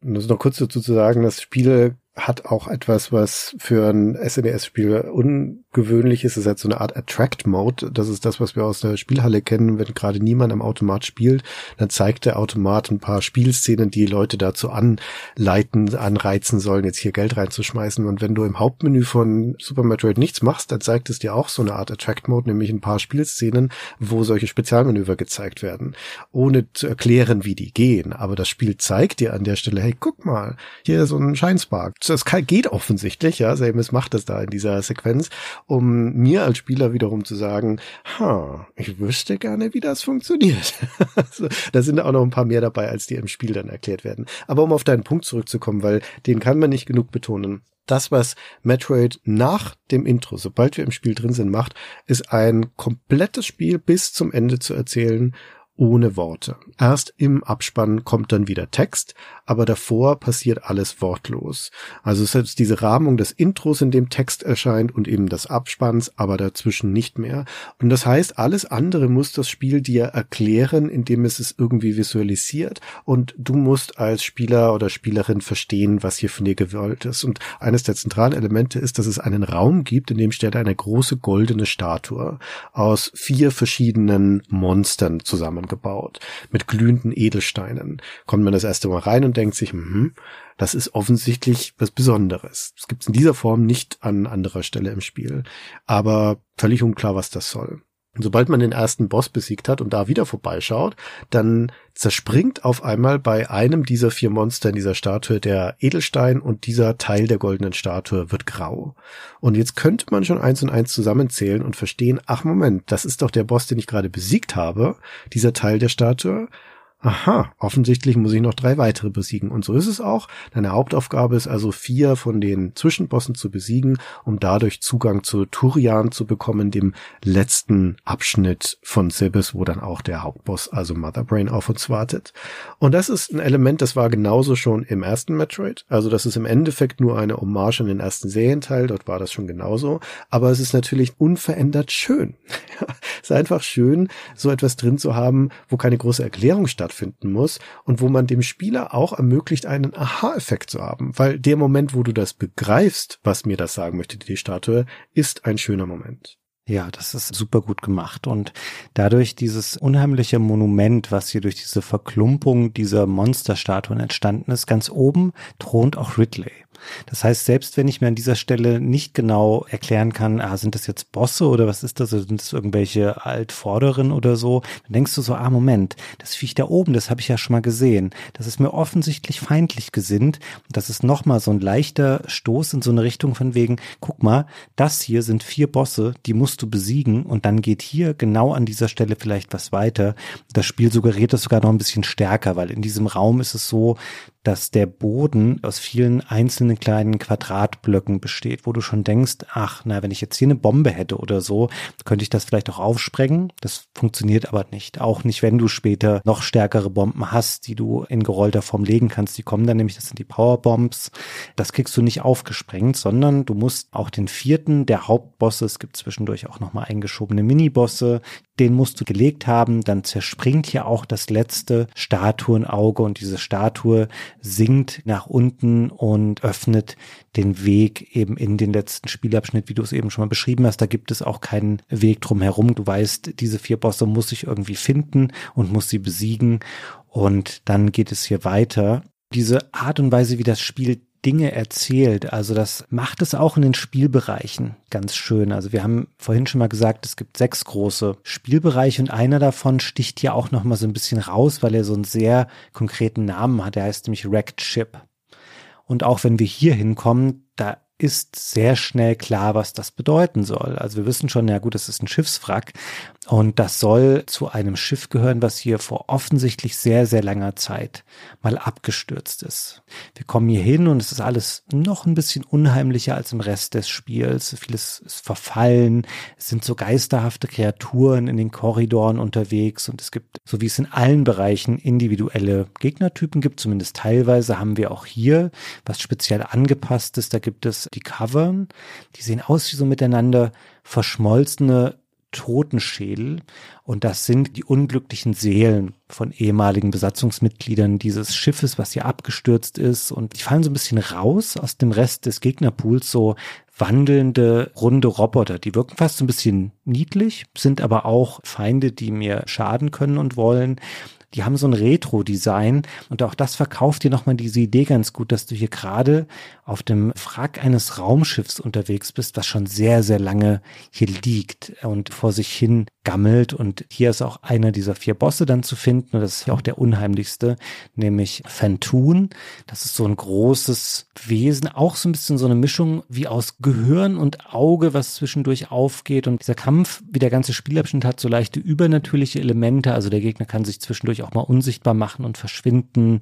[SPEAKER 3] Um das noch kurz dazu zu sagen, das Spiel hat auch etwas, was für ein SNES-Spiel ungewöhnlich ist. Es hat so eine Art Attract-Mode. Das ist das, was wir aus der Spielhalle kennen. Wenn gerade niemand am Automat spielt, dann zeigt der Automat ein paar Spielszenen, die Leute dazu anleiten, anreizen sollen, jetzt hier Geld reinzuschmeißen. Und wenn du im Hauptmenü von Super Metroid nichts machst, dann zeigt es dir auch so eine Art Attract-Mode, nämlich ein paar Spielszenen, wo solche Spezialmanöver gezeigt werden, ohne zu erklären, wie die gehen. Aber das Spiel zeigt dir an der Stelle, hey, guck mal, hier ist so ein Scheinspark das geht offensichtlich, ja, Samus macht das da in dieser Sequenz, um mir als Spieler wiederum zu sagen, ha, ich wüsste gerne, wie das funktioniert. (laughs) also, da sind auch noch ein paar mehr dabei, als die im Spiel dann erklärt werden. Aber um auf deinen Punkt zurückzukommen, weil den kann man nicht genug betonen. Das, was Metroid nach dem Intro, sobald wir im Spiel drin sind, macht, ist ein komplettes Spiel bis zum Ende zu erzählen ohne Worte. Erst im Abspann kommt dann wieder Text, aber davor passiert alles wortlos. Also es ist diese Rahmung des Intros, in dem Text erscheint und eben des Abspanns, aber dazwischen nicht mehr. Und das heißt, alles andere muss das Spiel dir erklären, indem es es irgendwie visualisiert und du musst als Spieler oder Spielerin verstehen, was hier von dir gewollt ist. Und eines der zentralen Elemente ist, dass es einen Raum gibt, in dem steht eine große goldene Statue aus vier verschiedenen Monstern zusammen gebaut mit glühenden Edelsteinen. Kommt man das erste Mal rein und denkt sich, hm, das ist offensichtlich was Besonderes. Es gibt es in dieser Form nicht an anderer Stelle im Spiel, aber völlig unklar, was das soll. Und sobald man den ersten Boss besiegt hat und da wieder vorbeischaut, dann zerspringt auf einmal bei einem dieser vier Monster in dieser Statue der Edelstein und dieser Teil der goldenen Statue wird grau. Und jetzt könnte man schon eins und eins zusammenzählen und verstehen, ach Moment, das ist doch der Boss, den ich gerade besiegt habe, dieser Teil der Statue aha, offensichtlich muss ich noch drei weitere besiegen. Und so ist es auch. Deine Hauptaufgabe ist also vier von den Zwischenbossen zu besiegen, um dadurch Zugang zu Turian zu bekommen, dem letzten Abschnitt von Sibis, wo dann auch der Hauptboss, also Mother Brain, auf uns wartet. Und das ist ein Element, das war genauso schon im ersten Metroid. Also das ist im Endeffekt nur eine Hommage an den ersten Serienteil. Dort war das schon genauso. Aber es ist natürlich unverändert schön. (laughs) es ist einfach schön, so etwas drin zu haben, wo keine große Erklärung stattfindet stattfinden muss und wo man dem Spieler auch ermöglicht, einen Aha-Effekt zu haben, weil der Moment, wo du das begreifst, was mir das sagen möchte, die Statue, ist ein schöner Moment.
[SPEAKER 4] Ja, das ist super gut gemacht. Und dadurch dieses unheimliche Monument, was hier durch diese Verklumpung dieser Monsterstatuen entstanden ist, ganz oben thront auch Ridley. Das heißt, selbst wenn ich mir an dieser Stelle nicht genau erklären kann, ah, sind das jetzt Bosse oder was ist das, oder sind das irgendwelche Altvorderen oder so, dann denkst du so, ah, Moment, das Viech da oben, das habe ich ja schon mal gesehen. Das ist mir offensichtlich feindlich gesinnt. Das ist nochmal so ein leichter Stoß in so eine Richtung von wegen, guck mal, das hier sind vier Bosse, die musst du besiegen und dann geht hier genau an dieser Stelle vielleicht was weiter. Das Spiel suggeriert das sogar noch ein bisschen stärker, weil in diesem Raum ist es so, dass der Boden aus vielen einzelnen kleinen Quadratblöcken besteht, wo du schon denkst, ach, na, wenn ich jetzt hier eine Bombe hätte oder so, könnte ich das vielleicht auch aufsprengen. Das funktioniert aber nicht. Auch nicht, wenn du später noch stärkere Bomben hast, die du in gerollter Form legen kannst. Die kommen dann nämlich, das sind die Powerbombs. Das kriegst du nicht aufgesprengt, sondern du musst auch den vierten der Hauptbosse, es gibt zwischendurch auch nochmal eingeschobene Minibosse, den musst du gelegt haben, dann zerspringt hier auch das letzte Statuenauge und diese Statue sinkt nach unten und öffnet den Weg eben in den letzten Spielabschnitt, wie du es eben schon mal beschrieben hast. Da gibt es auch keinen Weg drum herum. Du weißt, diese vier Bosse muss ich irgendwie finden und muss sie besiegen und dann geht es hier weiter. Diese Art und Weise, wie das Spiel Dinge erzählt. Also das macht es auch in den Spielbereichen ganz schön. Also wir haben vorhin schon mal gesagt, es gibt sechs große Spielbereiche und einer davon sticht ja auch noch mal so ein bisschen raus, weil er so einen sehr konkreten Namen hat. Der heißt nämlich Wrecked Ship. Und auch wenn wir hier hinkommen, da ist sehr schnell klar, was das bedeuten soll. Also wir wissen schon, ja gut, es ist ein Schiffswrack und das soll zu einem Schiff gehören, was hier vor offensichtlich sehr, sehr langer Zeit mal abgestürzt ist. Wir kommen hier hin und es ist alles noch ein bisschen unheimlicher als im Rest des Spiels. Vieles ist verfallen. Es sind so geisterhafte Kreaturen in den Korridoren unterwegs und es gibt, so wie es in allen Bereichen individuelle Gegnertypen gibt, zumindest teilweise haben wir auch hier was speziell angepasst ist. Da gibt es die Covern. Die sehen aus wie so miteinander verschmolzene Totenschädel. Und das sind die unglücklichen Seelen von ehemaligen Besatzungsmitgliedern dieses Schiffes, was hier abgestürzt ist. Und die fallen so ein bisschen raus aus dem Rest des Gegnerpools, so wandelnde, runde Roboter. Die wirken fast so ein bisschen niedlich, sind aber auch Feinde, die mir schaden können und wollen. Die haben so ein Retro-Design und auch das verkauft dir nochmal diese Idee ganz gut, dass du hier gerade auf dem Wrack eines Raumschiffs unterwegs bist, was schon sehr, sehr lange hier liegt und vor sich hin gammelt. Und hier ist auch einer dieser vier Bosse dann zu finden. Und das ist ja auch der unheimlichste, nämlich Fantun. Das ist so ein großes Wesen, auch so ein bisschen so eine Mischung wie aus Gehirn und Auge, was zwischendurch aufgeht. Und dieser Kampf, wie der ganze Spielabschnitt hat, so leichte übernatürliche Elemente. Also der Gegner kann sich zwischendurch auch mal unsichtbar machen und verschwinden.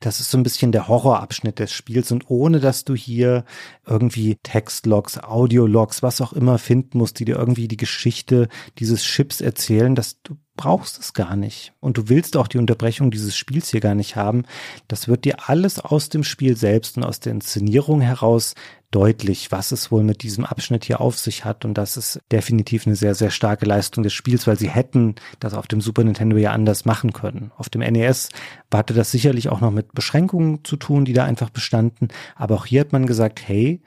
[SPEAKER 4] Das ist so ein bisschen der Horrorabschnitt des Spiels und ohne dass du hier irgendwie Textlogs, Audiologs, was auch immer finden musst, die dir irgendwie die Geschichte dieses Chips erzählen, dass du brauchst es gar nicht. Und du willst auch die Unterbrechung dieses Spiels hier gar nicht haben. Das wird dir alles aus dem Spiel selbst und aus der Inszenierung heraus deutlich, was es wohl mit diesem Abschnitt hier auf sich hat. Und das ist definitiv eine sehr, sehr starke Leistung des Spiels, weil sie hätten das auf dem Super Nintendo ja anders machen können. Auf dem NES hatte das sicherlich auch noch mit Beschränkungen zu tun, die da einfach bestanden. Aber auch hier hat man gesagt, hey,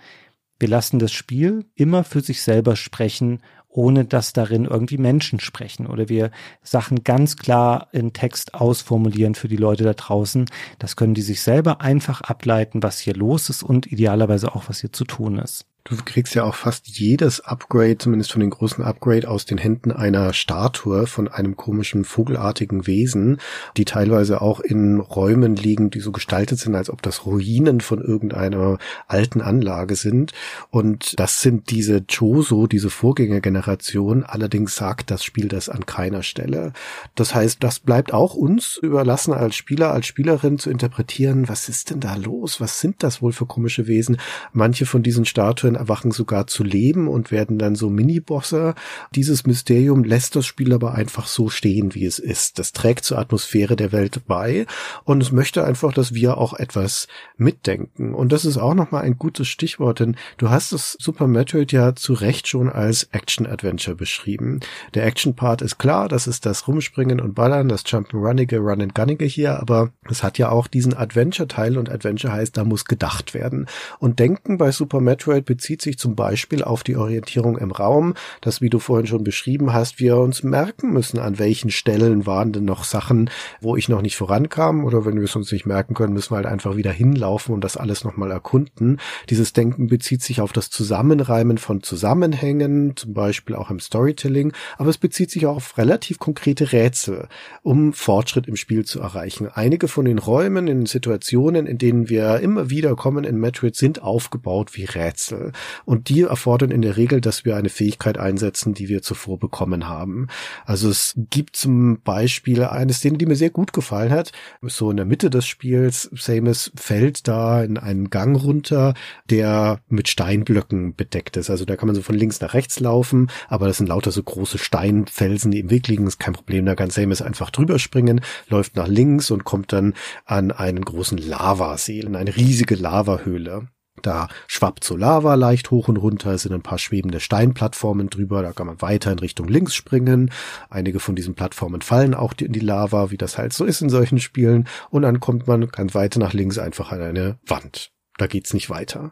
[SPEAKER 4] wir lassen das Spiel immer für sich selber sprechen ohne dass darin irgendwie Menschen sprechen oder wir Sachen ganz klar in Text ausformulieren für die Leute da draußen. Das können die sich selber einfach ableiten, was hier los ist und idealerweise auch, was hier zu tun ist.
[SPEAKER 3] Du kriegst ja auch fast jedes Upgrade, zumindest von den großen Upgrade, aus den Händen einer Statue von einem komischen vogelartigen Wesen, die teilweise auch in Räumen liegen, die so gestaltet sind, als ob das Ruinen von irgendeiner alten Anlage sind. Und das sind diese Choso, diese Vorgängergeneration. Allerdings sagt das Spiel das an keiner Stelle. Das heißt, das bleibt auch uns überlassen als Spieler, als Spielerin zu interpretieren, was ist denn da los? Was sind das wohl für komische Wesen? Manche von diesen Statuen erwachen sogar zu leben und werden dann so Mini-Bosse. Dieses Mysterium lässt das Spiel aber einfach so stehen, wie es ist. Das trägt zur Atmosphäre der Welt bei und es möchte einfach, dass wir auch etwas mitdenken. Und das ist auch nochmal ein gutes Stichwort, denn du hast das Super Metroid ja zu Recht schon als Action-Adventure beschrieben. Der Action-Part ist klar, das ist das Rumspringen und Ballern, das Jump'n'Runnige, Run-and-Gunnige hier, aber es hat ja auch diesen Adventure-Teil und Adventure heißt, da muss gedacht werden. Und Denken bei Super Metroid bezieht bezieht sich zum Beispiel auf die Orientierung im Raum, dass, wie du vorhin schon beschrieben hast, wir uns merken müssen, an welchen Stellen waren denn noch Sachen, wo ich noch nicht vorankam oder wenn wir es uns nicht merken können, müssen wir halt einfach wieder hinlaufen und das alles nochmal erkunden. Dieses Denken bezieht sich auf das Zusammenreimen von Zusammenhängen, zum Beispiel auch im Storytelling, aber es bezieht sich auch auf relativ konkrete Rätsel, um Fortschritt im Spiel zu erreichen. Einige von den Räumen in Situationen, in denen wir immer wieder kommen in Metroid, sind aufgebaut wie Rätsel. Und die erfordern in der Regel, dass wir eine Fähigkeit einsetzen, die wir zuvor bekommen haben. Also es gibt zum Beispiel eine Szene, die mir sehr gut gefallen hat. So in der Mitte des Spiels, Samus fällt da in einen Gang runter, der mit Steinblöcken bedeckt ist. Also da kann man so von links nach rechts laufen, aber das sind lauter so große Steinfelsen, die im Weg liegen. Ist kein Problem, da kann Samus einfach drüber springen, läuft nach links und kommt dann an einen großen Lavasee, in eine riesige Lavahöhle. Da schwappt so Lava leicht hoch und runter, es sind ein paar schwebende Steinplattformen drüber, da kann man weiter in Richtung links springen. Einige von diesen Plattformen fallen auch in die Lava, wie das halt so ist in solchen Spielen. Und dann kommt man ganz weiter nach links einfach an eine Wand. Da geht's nicht weiter.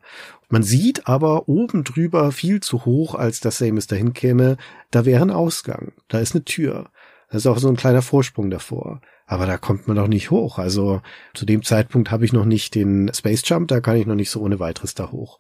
[SPEAKER 3] Man sieht aber oben drüber viel zu hoch, als dass Samus dahin käme. Da wäre ein Ausgang. Da ist eine Tür. Da ist auch so ein kleiner Vorsprung davor. Aber da kommt man doch nicht hoch. Also zu dem Zeitpunkt habe ich noch nicht den Space Jump, da kann ich noch nicht so ohne weiteres da hoch.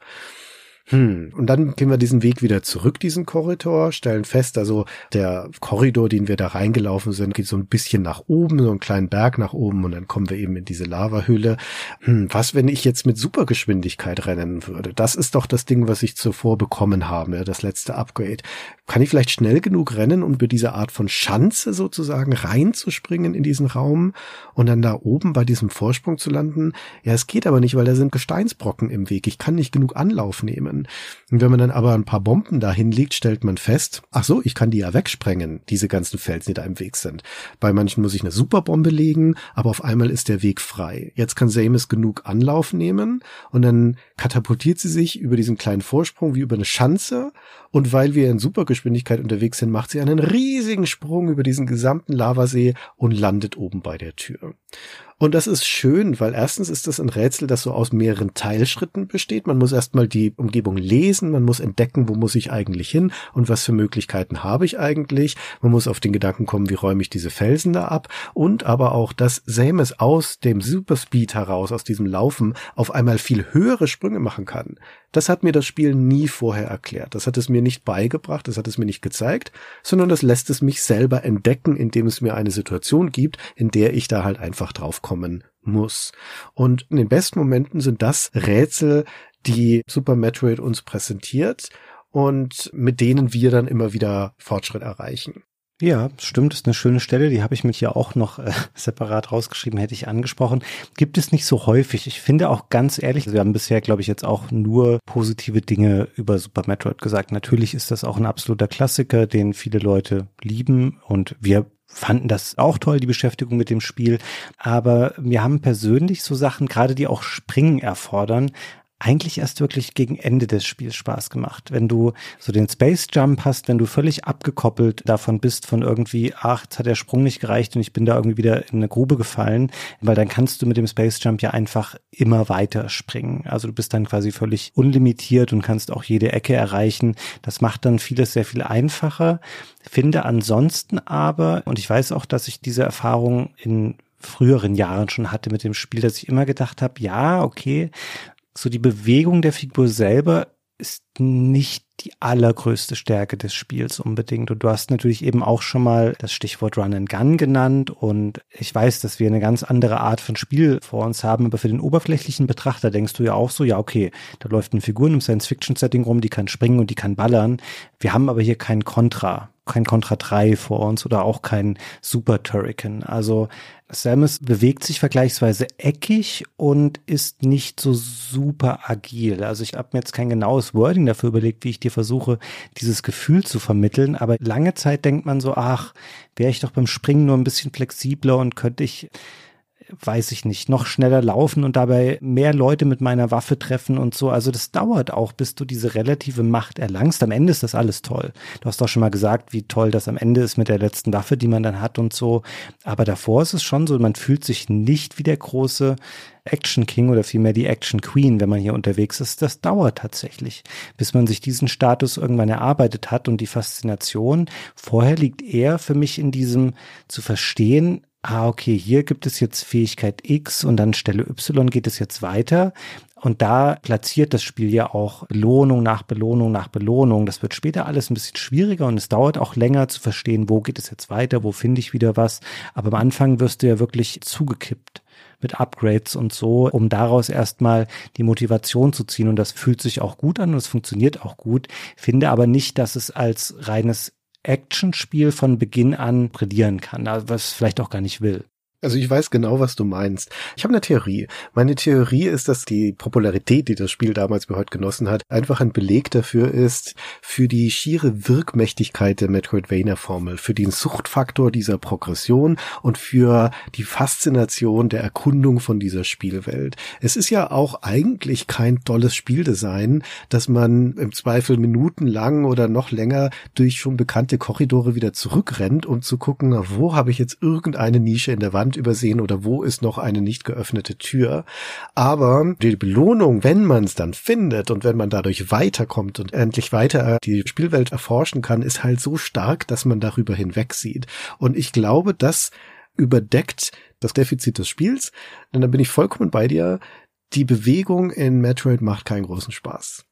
[SPEAKER 3] Hm. Und dann gehen wir diesen Weg wieder zurück, diesen Korridor, stellen fest, also der Korridor, den wir da reingelaufen sind, geht so ein bisschen nach oben, so einen kleinen Berg nach oben und dann kommen wir eben in diese Lavahülle. Hm, was, wenn ich jetzt mit Supergeschwindigkeit rennen würde? Das ist doch das Ding, was ich zuvor bekommen habe, das letzte Upgrade. Kann ich vielleicht schnell genug rennen, um über diese Art von Schanze sozusagen reinzuspringen in diesen Raum und dann da oben bei diesem Vorsprung zu landen? Ja, es geht aber nicht, weil da sind Gesteinsbrocken im Weg. Ich kann nicht genug Anlauf nehmen können. Und wenn man dann aber ein paar Bomben da hinlegt, stellt man fest, ach so, ich kann die ja wegsprengen, diese ganzen Felsen, die da im Weg sind. Bei manchen muss ich eine Superbombe legen, aber auf einmal ist der Weg frei. Jetzt kann Samus genug Anlauf nehmen und dann katapultiert sie sich über diesen kleinen Vorsprung wie über eine Schanze und weil wir in Supergeschwindigkeit unterwegs sind, macht sie einen riesigen Sprung über diesen gesamten Lavasee und landet oben bei der Tür. Und das ist schön, weil erstens ist das ein Rätsel, das so aus mehreren Teilschritten besteht. Man muss erstmal die Umgebung lesen, man muss entdecken, wo muss ich eigentlich hin und was für Möglichkeiten habe ich eigentlich. Man muss auf den Gedanken kommen, wie räume ich diese Felsen da ab und aber auch, dass Samus aus dem Superspeed heraus, aus diesem Laufen, auf einmal viel höhere Sprünge machen kann. Das hat mir das Spiel nie vorher erklärt. Das hat es mir nicht beigebracht, das hat es mir nicht gezeigt, sondern das lässt es mich selber entdecken, indem es mir eine Situation gibt, in der ich da halt einfach drauf kommen muss. Und in den besten Momenten sind das Rätsel, die Super Metroid uns präsentiert und mit denen wir dann immer wieder Fortschritt erreichen.
[SPEAKER 4] Ja, stimmt, ist eine schöne Stelle, die habe ich mit hier auch noch äh, (laughs) separat rausgeschrieben, hätte ich angesprochen. Gibt es nicht so häufig. Ich finde auch ganz ehrlich, wir haben bisher, glaube ich, jetzt auch nur positive Dinge über Super Metroid gesagt. Natürlich ist das auch ein absoluter Klassiker, den viele Leute lieben und wir fanden das auch toll, die Beschäftigung mit dem Spiel. Aber wir haben persönlich so Sachen, gerade die auch Springen erfordern, eigentlich erst wirklich gegen Ende des Spiels Spaß gemacht. Wenn du so den Space Jump hast, wenn du völlig abgekoppelt davon bist von irgendwie, ach, jetzt hat der Sprung nicht gereicht und ich bin da irgendwie wieder in eine Grube gefallen, weil dann kannst du mit dem Space Jump ja einfach immer weiter springen. Also du bist dann quasi völlig unlimitiert und kannst auch jede Ecke erreichen. Das macht dann vieles sehr viel einfacher. Finde ansonsten aber, und ich weiß auch, dass ich diese Erfahrung in früheren Jahren schon hatte mit dem Spiel, dass ich immer gedacht habe, ja, okay, so die Bewegung der Figur selber ist nicht die allergrößte Stärke des Spiels unbedingt. Und du hast natürlich eben auch schon mal das Stichwort Run and Gun genannt. Und ich weiß, dass wir eine ganz andere Art von Spiel vor uns haben. Aber für den oberflächlichen Betrachter denkst du ja auch so, ja, okay, da läuft eine Figur im Science-Fiction-Setting rum, die kann springen und die kann ballern. Wir haben aber hier kein Contra kein Contra 3 vor uns oder auch kein Super Turrican. Also Samus bewegt sich vergleichsweise eckig und ist nicht so super agil. Also ich habe mir jetzt kein genaues Wording dafür überlegt, wie ich dir versuche, dieses Gefühl zu vermitteln. Aber lange Zeit denkt man so, ach, wäre ich doch beim Springen nur ein bisschen flexibler und könnte ich weiß ich nicht, noch schneller laufen und dabei mehr Leute mit meiner Waffe treffen und so. Also das dauert auch, bis du diese relative Macht erlangst. Am Ende ist das alles toll. Du hast doch schon mal gesagt, wie toll das am Ende ist mit der letzten Waffe, die man dann hat und so. Aber davor ist es schon so, man fühlt sich nicht wie der große Action King oder vielmehr die Action Queen, wenn man hier unterwegs ist, das dauert tatsächlich, bis man sich diesen Status irgendwann erarbeitet hat und die Faszination vorher liegt eher für mich in diesem zu verstehen, ah, okay, hier gibt es jetzt Fähigkeit X und dann Stelle Y geht es jetzt weiter. Und da platziert das Spiel ja auch Belohnung nach Belohnung nach Belohnung. Das wird später alles ein bisschen schwieriger und es dauert auch länger zu verstehen, wo geht es jetzt weiter, wo finde ich wieder was. Aber am Anfang wirst du ja wirklich zugekippt mit Upgrades und so, um daraus erstmal die Motivation zu ziehen. Und das fühlt sich auch gut an und es funktioniert auch gut. Finde aber nicht, dass es als reines Actionspiel von Beginn an prädieren kann, was vielleicht auch gar nicht will.
[SPEAKER 3] Also ich weiß genau, was du meinst. Ich habe eine Theorie. Meine Theorie ist, dass die Popularität, die das Spiel damals wie heute genossen hat, einfach ein Beleg dafür ist, für die schiere Wirkmächtigkeit der Metroidvania-Formel, für den Suchtfaktor dieser Progression und für die Faszination der Erkundung von dieser Spielwelt. Es ist ja auch eigentlich kein tolles Spieldesign, dass man im Zweifel minutenlang oder noch länger durch schon bekannte Korridore wieder zurückrennt, um zu gucken, wo habe ich jetzt irgendeine Nische in der Wand übersehen oder wo ist noch eine nicht geöffnete Tür. Aber die Belohnung, wenn man es dann findet und wenn man dadurch weiterkommt und endlich weiter die Spielwelt erforschen kann, ist halt so stark, dass man darüber hinweg sieht. Und ich glaube, das überdeckt das Defizit des Spiels, denn da bin ich vollkommen bei dir. Die Bewegung in Metroid macht keinen großen Spaß.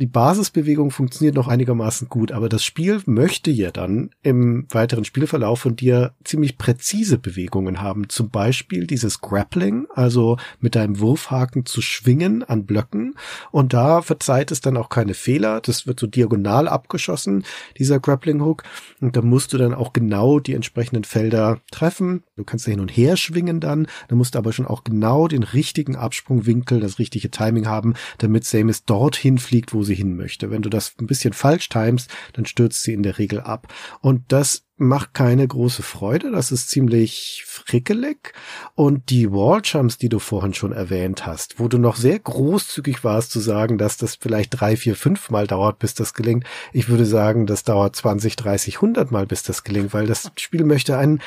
[SPEAKER 3] Die Basisbewegung funktioniert noch einigermaßen gut, aber das Spiel möchte ja dann im weiteren Spielverlauf von dir ziemlich präzise Bewegungen haben. Zum Beispiel dieses Grappling, also mit deinem Wurfhaken zu schwingen an Blöcken. Und da verzeiht es dann auch keine Fehler. Das wird so diagonal abgeschossen, dieser Grappling Hook. Und da musst du dann auch genau die entsprechenden Felder treffen. Du kannst da hin und her schwingen dann. Da musst du aber schon auch genau den richtigen Absprungwinkel, das richtige Timing haben, damit Samus dorthin fliegt fliegt, wo sie hin möchte. Wenn du das ein bisschen falsch timest, dann stürzt sie in der Regel ab. Und das macht keine große Freude. Das ist ziemlich frickelig. Und die Walljumps, die du vorhin schon erwähnt hast, wo du noch sehr großzügig warst zu sagen, dass das vielleicht drei, vier, fünf Mal dauert, bis das gelingt. Ich würde sagen, das dauert 20, 30, 100 Mal, bis das gelingt, weil das Spiel möchte ein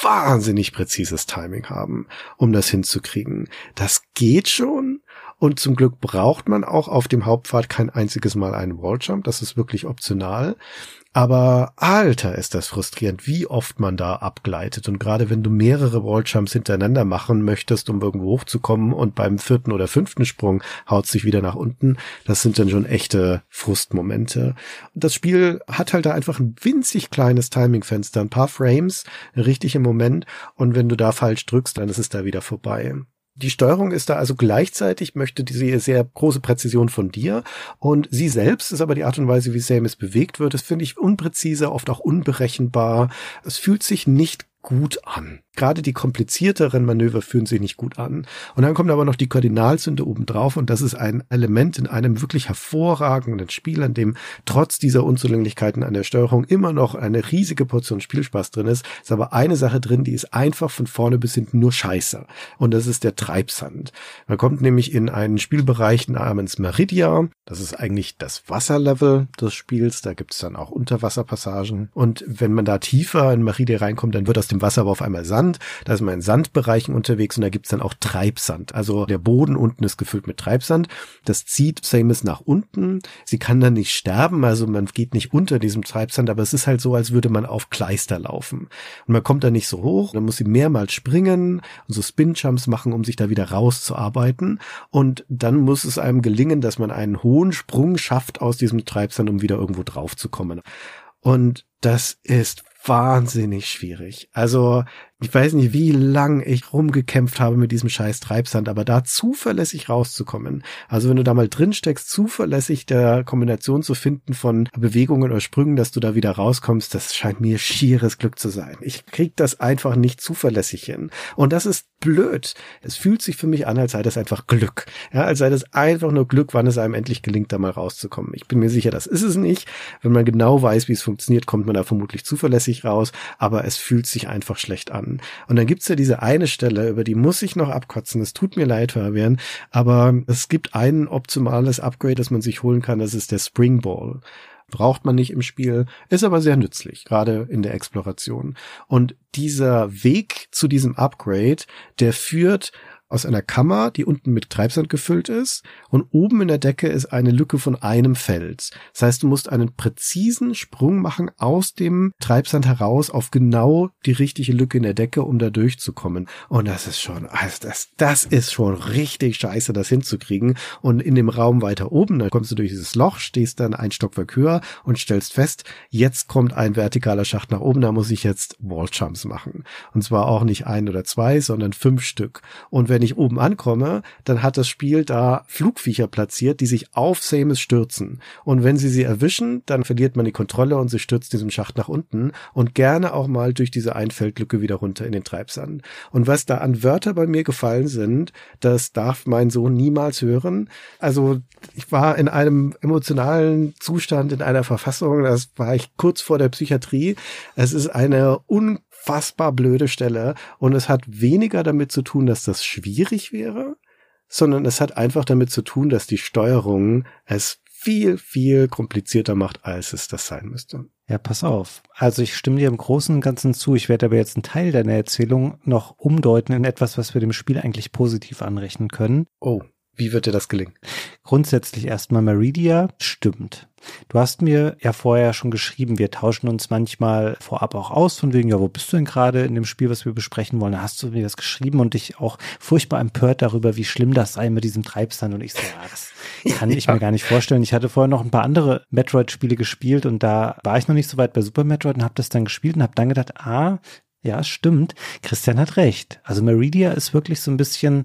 [SPEAKER 3] wahnsinnig präzises Timing haben, um das hinzukriegen. Das geht schon, und zum Glück braucht man auch auf dem Hauptpfad kein einziges Mal einen Walljump. Das ist wirklich optional. Aber alter, ist das frustrierend, wie oft man da abgleitet. Und gerade wenn du mehrere Walljumps hintereinander machen möchtest, um irgendwo hochzukommen und beim vierten oder fünften Sprung haut sich wieder nach unten, das sind dann schon echte Frustmomente. Das Spiel hat halt da einfach ein winzig kleines Timingfenster, ein paar Frames, richtig im Moment. Und wenn du da falsch drückst, dann ist es da wieder vorbei. Die Steuerung ist da also gleichzeitig, möchte diese sehr große Präzision von dir und sie selbst ist aber die Art und Weise, wie Samus bewegt wird, das finde ich unpräzise, oft auch unberechenbar. Es fühlt sich nicht gut an. Gerade die komplizierteren Manöver fühlen sich nicht gut an. Und dann kommt aber noch die Kardinalsünde obendrauf und das ist ein Element in einem wirklich hervorragenden Spiel, an dem trotz dieser Unzulänglichkeiten an der Steuerung immer noch eine riesige Portion Spielspaß drin ist. Ist aber eine Sache drin, die ist einfach von vorne bis hinten nur scheiße. Und das ist der Treibsand. Man kommt nämlich in einen Spielbereich namens Meridia. Das ist eigentlich das Wasserlevel des Spiels. Da gibt es dann auch Unterwasserpassagen. Und wenn man da tiefer in Meridia reinkommt, dann wird aus dem Wasser aber auf einmal Sand. Da ist man in Sandbereichen unterwegs und da gibt's dann auch Treibsand. Also der Boden unten ist gefüllt mit Treibsand. Das zieht Samus nach unten. Sie kann dann nicht sterben, also man geht nicht unter diesem Treibsand, aber es ist halt so, als würde man auf Kleister laufen. Und man kommt da nicht so hoch, dann muss sie mehrmals springen und so Spin-Jumps machen, um sich da wieder rauszuarbeiten. Und dann muss es einem gelingen, dass man einen hohen Sprung schafft aus diesem Treibsand, um wieder irgendwo drauf zu kommen. Und das ist wahnsinnig schwierig. Also ich weiß nicht, wie lang ich rumgekämpft habe mit diesem scheiß Treibsand, aber da zuverlässig rauszukommen. Also wenn du da mal drin steckst, zuverlässig der Kombination zu finden von Bewegungen oder Sprüngen, dass du da wieder rauskommst, das scheint mir schieres Glück zu sein. Ich krieg das einfach nicht zuverlässig hin. Und das ist blöd. Es fühlt sich für mich an, als sei das einfach Glück. Ja, als sei das einfach nur Glück, wann es einem endlich gelingt, da mal rauszukommen. Ich bin mir sicher, das ist es nicht. Wenn man genau weiß, wie es funktioniert, kommt man da vermutlich zuverlässig raus, aber es fühlt sich einfach schlecht an. Kann. Und dann gibt's ja diese eine Stelle, über die muss ich noch abkotzen. Es tut mir leid, Fabian, aber es gibt ein optimales Upgrade, das man sich holen kann, das ist der Springball braucht man nicht im Spiel, ist aber sehr nützlich, gerade in der Exploration. Und dieser Weg zu diesem Upgrade, der führt aus einer Kammer, die unten mit Treibsand gefüllt ist und oben in der Decke ist eine Lücke von einem Fels. Das heißt, du musst einen präzisen Sprung machen aus dem Treibsand heraus auf genau die richtige Lücke in der Decke, um da durchzukommen. Und das ist schon, also das, das ist schon richtig scheiße, das hinzukriegen. Und in dem Raum weiter oben, da kommst du durch dieses Loch, stehst dann ein Stockwerk höher und stellst fest, jetzt kommt ein vertikaler Schacht nach oben, da muss ich jetzt Walljumps machen. Und zwar auch nicht ein oder zwei, sondern fünf Stück. Und wenn ich oben ankomme, dann hat das Spiel da Flugviecher platziert, die sich auf Samus stürzen. Und wenn sie sie erwischen, dann verliert man die Kontrolle und sie stürzt diesem Schacht nach unten und gerne auch mal durch diese Einfeldlücke wieder runter in den Treibsand. Und was da an Wörter bei mir gefallen sind, das darf mein Sohn niemals hören. Also ich war in einem emotionalen Zustand, in einer Verfassung, das war ich kurz vor der Psychiatrie. Es ist eine un unfassbar blöde Stelle und es hat weniger damit zu tun, dass das schwierig wäre, sondern es hat einfach damit zu tun, dass die Steuerung es viel, viel komplizierter macht, als es das sein müsste.
[SPEAKER 4] Ja, pass auf. Also ich stimme dir im Großen und Ganzen zu. Ich werde aber jetzt einen Teil deiner Erzählung noch umdeuten in etwas, was wir dem Spiel eigentlich positiv anrechnen können.
[SPEAKER 3] Oh, wie wird dir das gelingen?
[SPEAKER 4] Grundsätzlich erstmal Meridia stimmt. Du hast mir ja vorher schon geschrieben, wir tauschen uns manchmal vorab auch aus, von wegen, ja, wo bist du denn gerade in dem Spiel, was wir besprechen wollen? Da hast du mir das geschrieben und dich auch furchtbar empört darüber, wie schlimm das sei mit diesem Treibsand. Und ich so, ja, das kann ich ja. mir gar nicht vorstellen. Ich hatte vorher noch ein paar andere Metroid-Spiele gespielt und da war ich noch nicht so weit bei Super Metroid und habe das dann gespielt und habe dann gedacht, ah, ja, stimmt. Christian hat recht. Also Meridia ist wirklich so ein bisschen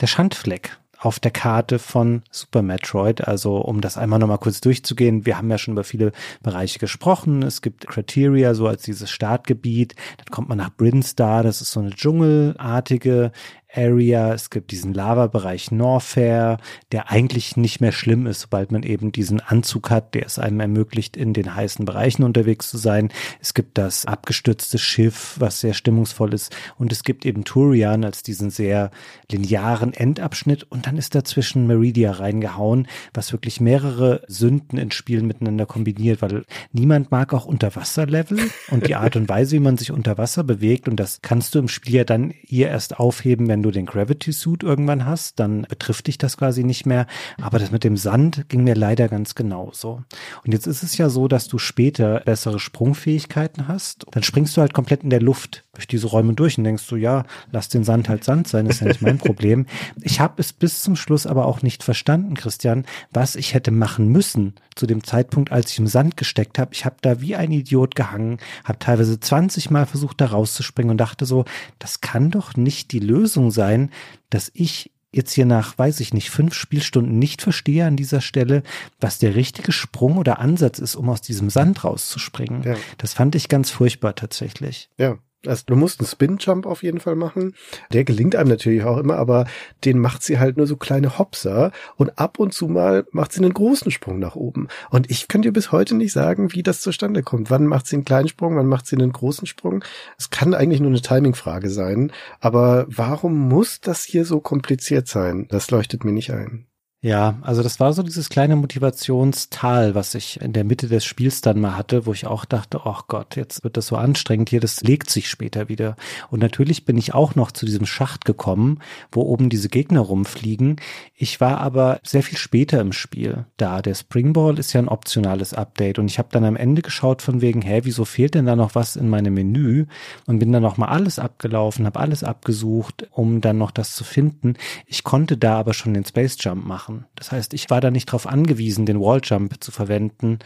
[SPEAKER 4] der Schandfleck auf der Karte von Super Metroid. Also um das einmal nochmal kurz durchzugehen, wir haben ja schon über viele Bereiche gesprochen. Es gibt Criteria, so als dieses Startgebiet. Dann kommt man nach Brinstar, das ist so eine dschungelartige Area, es gibt diesen Lava-Bereich Norfair, der eigentlich nicht mehr schlimm ist, sobald man eben diesen Anzug hat, der es einem ermöglicht, in den heißen Bereichen unterwegs zu sein. Es gibt das abgestürzte Schiff, was sehr stimmungsvoll ist. Und es gibt eben Turian als diesen sehr linearen Endabschnitt. Und dann ist dazwischen Meridia reingehauen, was wirklich mehrere Sünden in Spielen miteinander kombiniert, weil niemand mag auch Unterwasserlevel und die Art und (laughs) Weise, wie man sich unter Wasser bewegt. Und das kannst du im Spiel ja dann hier erst aufheben, wenn wenn du den Gravity Suit irgendwann hast, dann betrifft dich das quasi nicht mehr. Aber das mit dem Sand ging mir leider ganz genauso. Und jetzt ist es ja so, dass du später bessere Sprungfähigkeiten hast. Dann springst du halt komplett in der Luft durch diese Räume durch und denkst du, ja, lass den Sand halt Sand sein, ist ja nicht mein Problem. Ich habe es bis zum Schluss aber auch nicht verstanden, Christian, was ich hätte machen müssen zu dem Zeitpunkt, als ich im Sand gesteckt habe. Ich habe da wie ein Idiot gehangen, habe teilweise 20 Mal versucht, da rauszuspringen und dachte so, das kann doch nicht die Lösung Lösung sein, dass ich jetzt hier nach, weiß ich nicht, fünf Spielstunden nicht verstehe an dieser Stelle, was der richtige Sprung oder Ansatz ist, um aus diesem Sand rauszuspringen. Ja. Das fand ich ganz furchtbar tatsächlich.
[SPEAKER 3] Ja, also du musst einen Spin-Jump auf jeden Fall machen. Der gelingt einem natürlich auch immer, aber den macht sie halt nur so kleine Hopser und ab und zu mal macht sie einen großen Sprung nach oben. Und ich kann dir bis heute nicht sagen, wie das zustande kommt. Wann macht sie einen kleinen Sprung, wann macht sie einen großen Sprung? Es kann eigentlich nur eine Timing-Frage sein. Aber warum muss das hier so kompliziert sein? Das leuchtet mir nicht ein.
[SPEAKER 4] Ja, also das war so dieses kleine Motivationstal, was ich in der Mitte des Spiels dann mal hatte, wo ich auch dachte, oh Gott, jetzt wird das so anstrengend hier, das legt sich später wieder. Und natürlich bin ich auch noch zu diesem Schacht gekommen, wo oben diese Gegner rumfliegen. Ich war aber sehr viel später im Spiel da. Der Springball ist ja ein optionales Update und ich habe dann am Ende geschaut von wegen, hä, wieso fehlt denn da noch was in meinem Menü? Und bin dann noch mal alles abgelaufen, habe alles abgesucht, um dann noch das zu finden. Ich konnte da aber schon den Space Jump machen machen. Das heißt, ich war da nicht darauf angewiesen, den Walljump zu verwenden,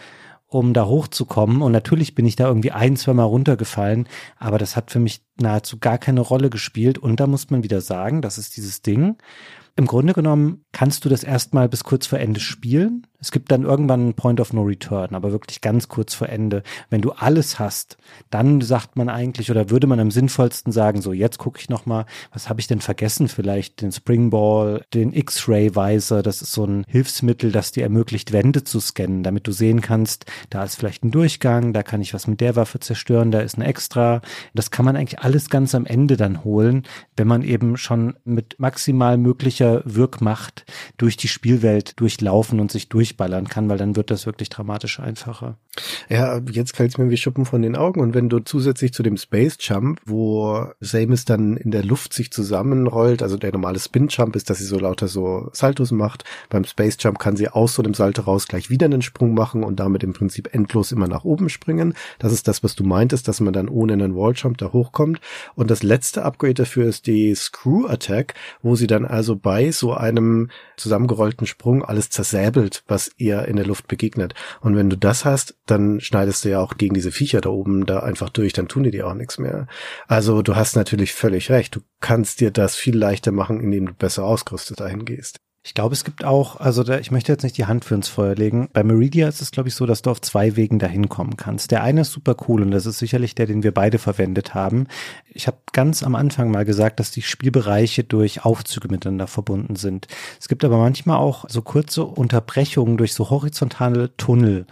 [SPEAKER 4] um da hochzukommen. Und natürlich bin ich da irgendwie ein, zwei Mal runtergefallen, aber das hat für mich nahezu gar keine Rolle gespielt. Und da muss man wieder sagen, das ist dieses Ding. Im Grunde genommen kannst du das erstmal bis kurz vor Ende spielen. Es gibt dann irgendwann einen Point of No Return, aber wirklich ganz kurz vor Ende. Wenn du alles hast, dann sagt man eigentlich oder würde man am sinnvollsten sagen, so jetzt gucke ich noch mal, was habe ich denn vergessen? Vielleicht den Springball, den X-Ray Visor, das ist so ein Hilfsmittel, das dir ermöglicht, Wände zu scannen, damit du sehen kannst, da ist vielleicht ein Durchgang, da kann ich was mit der Waffe zerstören, da ist ein Extra. Das kann man eigentlich alles ganz am Ende dann holen, wenn man eben schon mit maximal möglicher Wirkmacht durch die Spielwelt durchlaufen und sich durch durchballern kann, weil dann wird das wirklich dramatisch einfacher.
[SPEAKER 3] Ja, jetzt fällt es mir wie Schuppen von den Augen. Und wenn du zusätzlich zu dem Space Jump, wo Samus dann in der Luft sich zusammenrollt, also der normale Spin Jump ist, dass sie so lauter so Saltos macht. Beim Space Jump kann sie aus so einem Salto raus gleich wieder einen Sprung machen und damit im Prinzip endlos immer nach oben springen. Das ist das, was du meintest, dass man dann ohne einen Wall Jump da hochkommt. Und das letzte Upgrade dafür ist die Screw Attack, wo sie dann also bei so einem zusammengerollten Sprung alles zersäbelt, was ihr in der Luft begegnet. Und wenn du das hast, dann schneidest du ja auch gegen diese Viecher da oben da einfach durch, dann tun die dir auch nichts mehr. Also du hast natürlich völlig recht. Du kannst dir das viel leichter machen, indem du besser ausgerüstet dahin gehst.
[SPEAKER 4] Ich glaube, es gibt auch, also da, ich möchte jetzt nicht die Hand für ins Feuer legen. Bei Meridia ist es, glaube ich, so, dass du auf zwei Wegen dahin kommen kannst. Der eine ist super cool und das ist sicherlich der, den wir beide verwendet haben. Ich habe ganz am Anfang mal gesagt, dass die Spielbereiche durch Aufzüge miteinander verbunden sind. Es gibt aber manchmal auch so kurze Unterbrechungen durch so horizontale Tunnel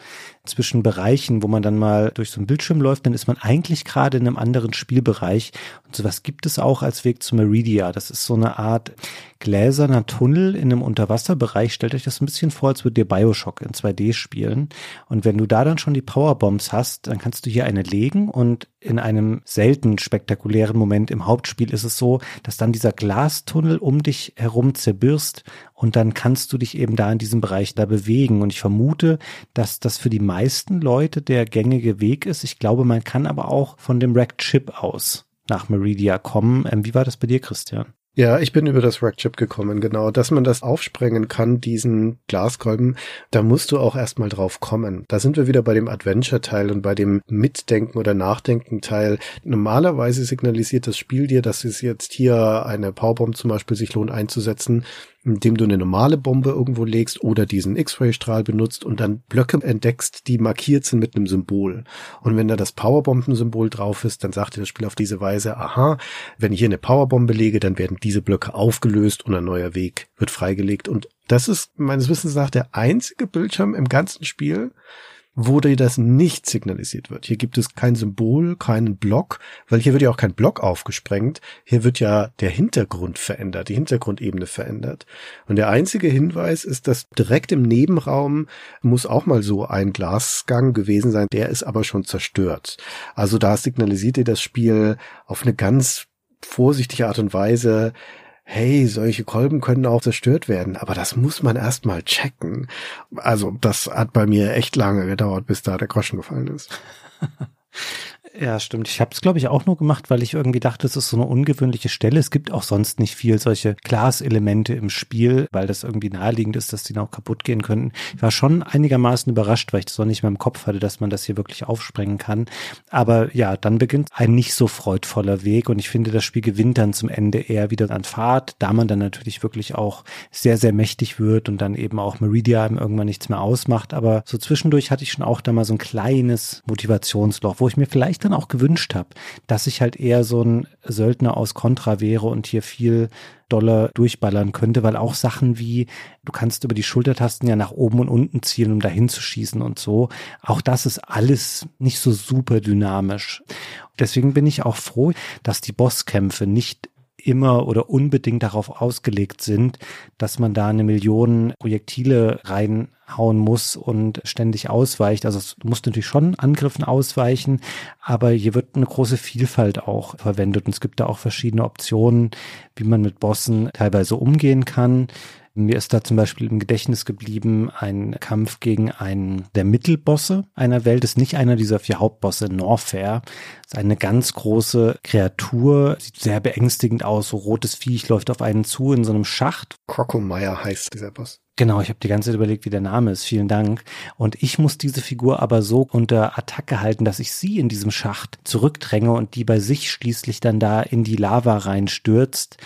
[SPEAKER 4] zwischen Bereichen, wo man dann mal durch so einen Bildschirm läuft, dann ist man eigentlich gerade in einem anderen Spielbereich. Und sowas gibt es auch als Weg zu Meridia. Das ist so eine Art gläserner Tunnel in einem Unterwasserbereich. Stellt euch das ein bisschen vor, als würdet ihr Bioshock in 2D spielen. Und wenn du da dann schon die Powerbombs hast, dann kannst du hier eine legen und in einem selten spektakulären Moment im Hauptspiel ist es so, dass dann dieser Glastunnel um dich herum zerbirst und dann kannst du dich eben da in diesem Bereich da bewegen. Und ich vermute, dass das für die meisten Leute der gängige Weg ist. Ich glaube, man kann aber auch von dem Rack Chip aus nach Meridia kommen. Ähm, wie war das bei dir, Christian?
[SPEAKER 3] Ja, ich bin über das Rackchip gekommen, genau. Dass man das aufsprengen kann, diesen Glaskolben, da musst du auch erstmal drauf kommen. Da sind wir wieder bei dem Adventure-Teil und bei dem Mitdenken oder Nachdenken-Teil. Normalerweise signalisiert das Spiel dir, dass es jetzt hier eine Powerbomb zum Beispiel sich lohnt einzusetzen, indem du eine normale Bombe irgendwo legst oder diesen X-Ray-Strahl benutzt und dann Blöcke entdeckst, die markiert sind mit einem Symbol. Und wenn da das Powerbomben-Symbol drauf ist, dann sagt dir das Spiel auf diese Weise, aha, wenn ich hier eine Powerbombe lege, dann werden diese Blöcke aufgelöst und ein neuer Weg wird freigelegt. Und das ist meines Wissens nach der einzige Bildschirm im ganzen Spiel, wo dir das nicht signalisiert wird. Hier gibt es kein Symbol, keinen Block, weil hier wird ja auch kein Block aufgesprengt. Hier wird ja der Hintergrund verändert, die Hintergrundebene verändert. Und der einzige Hinweis ist, dass direkt im Nebenraum muss auch mal so ein Glasgang gewesen sein, der ist aber schon zerstört. Also da signalisiert dir das Spiel auf eine ganz vorsichtige Art und Weise, hey, solche Kolben können auch zerstört werden, aber das muss man erstmal checken. Also das hat bei mir echt lange gedauert, bis da der Groschen gefallen ist. (laughs)
[SPEAKER 4] Ja, stimmt. Ich habe es, glaube ich, auch nur gemacht, weil ich irgendwie dachte, es ist so eine ungewöhnliche Stelle. Es gibt auch sonst nicht viel solche Glaselemente im Spiel, weil das irgendwie naheliegend ist, dass die noch kaputt gehen könnten. Ich war schon einigermaßen überrascht, weil ich das noch nicht mehr im Kopf hatte, dass man das hier wirklich aufsprengen kann. Aber ja, dann beginnt ein nicht so freudvoller Weg und ich finde, das Spiel gewinnt dann zum Ende eher wieder an Fahrt, da man dann natürlich wirklich auch sehr, sehr mächtig wird und dann eben auch Meridia irgendwann nichts mehr ausmacht. Aber so zwischendurch hatte ich schon auch da mal so ein kleines Motivationsloch, wo ich mir vielleicht dann auch gewünscht habe, dass ich halt eher so ein Söldner aus Contra wäre und hier viel doller durchballern könnte, weil auch Sachen wie, du kannst über die Schultertasten ja nach oben und unten zielen, um dahin zu schießen und so. Auch das ist alles nicht so super dynamisch. Deswegen bin ich auch froh, dass die Bosskämpfe nicht immer oder unbedingt darauf ausgelegt sind, dass man da eine Million Projektile reinhauen muss und ständig ausweicht. Also du musst natürlich schon Angriffen ausweichen, aber hier wird eine große Vielfalt auch verwendet und es gibt da auch verschiedene Optionen, wie man mit Bossen teilweise umgehen kann. Mir ist da zum Beispiel im Gedächtnis geblieben ein Kampf gegen einen der Mittelbosse einer Welt. Ist nicht einer dieser vier Hauptbosse. Norfair ist eine ganz große Kreatur, sieht sehr beängstigend aus. So rotes Viech läuft auf einen zu in so einem Schacht.
[SPEAKER 3] Krokomeyer heißt dieser Boss.
[SPEAKER 4] Genau, ich habe die ganze Zeit überlegt, wie der Name ist. Vielen Dank. Und ich muss diese Figur aber so unter Attacke halten, dass ich sie in diesem Schacht zurückdränge und die bei sich schließlich dann da in die Lava reinstürzt